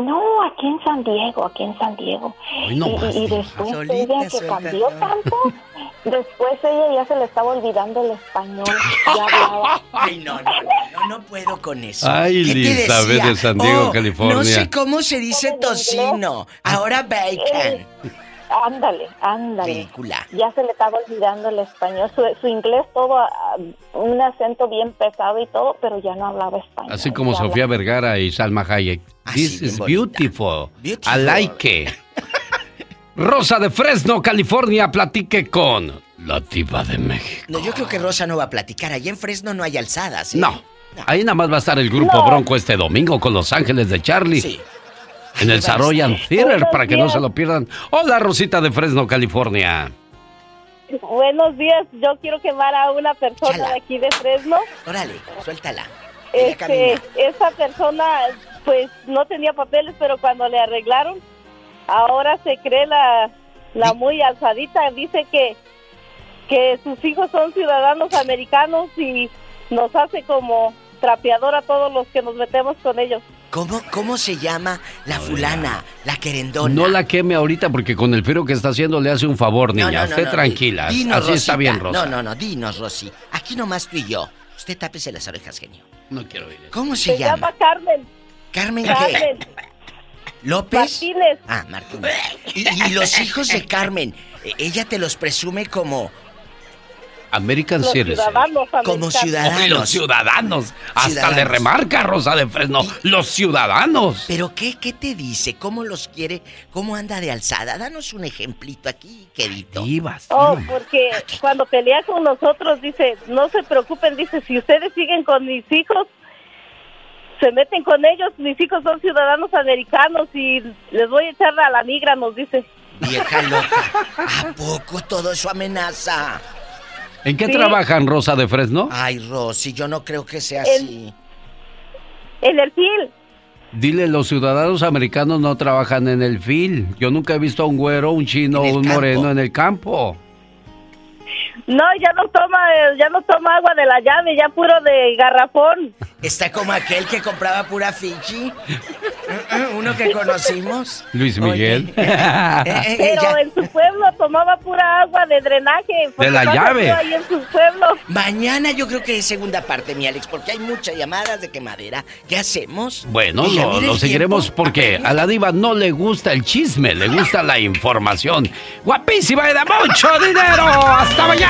S65: No, aquí en San Diego, aquí en San Diego.
S33: Ay, no
S65: y,
S33: más,
S65: y- después
S33: Solita
S65: ella que
S33: suelta
S65: cambió
S33: todo.
S65: tanto, después ella ya se le estaba olvidando el español. Ya hablaba.
S33: Ay, no, no, no, no puedo con eso.
S3: Ay,
S33: ¿Qué
S3: Elizabeth de San Diego,
S33: Oh,
S3: California.
S33: No sé cómo se dice tocino. Ahora bacon.
S65: Ándale, ándale.
S33: Ridícula.
S65: Ya se le estaba olvidando el español. Su, su inglés todo, ah, un acento bien pesado y todo, pero ya no hablaba español.
S3: Así como Sofía
S65: hablaba-
S3: Vergara y Salma Hayek. This is beautiful. I like it. Rosa de Fresno, California, platique con la diva de México.
S33: No, yo creo que Rosa no va a platicar. Allí en Fresno no hay alzadas. ¿eh?
S3: No, ahí nada más va a estar el grupo
S33: No.
S3: Bronco este domingo con Los Ángeles de Charlie. En el Saroyan Theater para que no se lo pierdan. Hola, Rosita de Fresno, California.
S66: Buenos días, yo quiero quemar a una persona de aquí de Fresno.
S33: Órale, suéltala.
S66: Este, esa persona pues no tenía papeles, pero cuando le arreglaron, ahora se cree la, la muy alzadita. Dice que, que sus hijos son ciudadanos americanos y nos hace como trapeador a todos los que nos metemos con ellos.
S33: ¿Cómo, ¿Cómo se llama la fulana, la querendona?
S3: No la queme ahorita porque con el frío que está haciendo le hace un favor, niña.
S33: no, no,
S3: Usted
S33: no,
S3: tranquila.
S33: dinos,
S3: Así está bien, Rosa.
S33: No, no, no, dinos, Rosy. Aquí nomás tú y yo. Usted tápese las orejas, genio.
S3: No quiero oír eso.
S33: ¿Cómo se,
S66: Se llama Carmen.
S33: ¿Carmen
S66: Carmen.
S33: qué? ¿López?
S66: Martínez.
S33: Ah, Martínez. Y, y los hijos de Carmen, ella te los presume como...
S3: American
S66: Los
S3: Citizen.
S66: ciudadanos
S33: Como ciudadanos.
S3: Los ciudadanos. Hasta
S33: Ciudadanos.
S3: le remarca Rosa de Fresno. Los ciudadanos.
S33: ¿Pero qué, qué te dice? ¿Cómo los quiere? ¿Cómo anda de alzada? Danos un ejemplito aquí, querido.
S3: Divas.
S66: Oh, porque cuando pelea con nosotros dice, no se preocupen, dice, si ustedes siguen con mis hijos, se meten con ellos, mis hijos son ciudadanos americanos y les voy a echar a la migra, nos dice.
S33: Vieja loca. ¿A poco todo eso amenaza?
S3: ¿En qué
S66: Sí.
S3: trabajan Rosa de Fresno?
S33: Ay, Rosy, yo no creo que sea así.
S66: En el FIL.
S3: Dile, los ciudadanos americanos no trabajan en el fil. Yo nunca he visto a un güero, un chino o un moreno en el campo.
S65: No, ya no toma, eh, ya no toma agua de la llave, ya puro de garrafón.
S33: Está como aquel que compraba pura Fiji. Uno que conocimos.
S3: Luis Miguel.
S33: Eh,
S65: Pero en su pueblo tomaba pura agua de drenaje. porque
S3: la llave.
S65: nació Ahí en su pueblo.
S33: Mañana yo creo que es segunda parte, mi Alex, porque hay muchas llamadas de quemadera. ¿Qué hacemos?
S3: Bueno,
S33: Mira,
S3: lo, seguiremos
S33: tiempo.
S3: porque a la diva no le gusta el chisme, le gusta la información. Guapísima y de mucho dinero. Hasta mañana,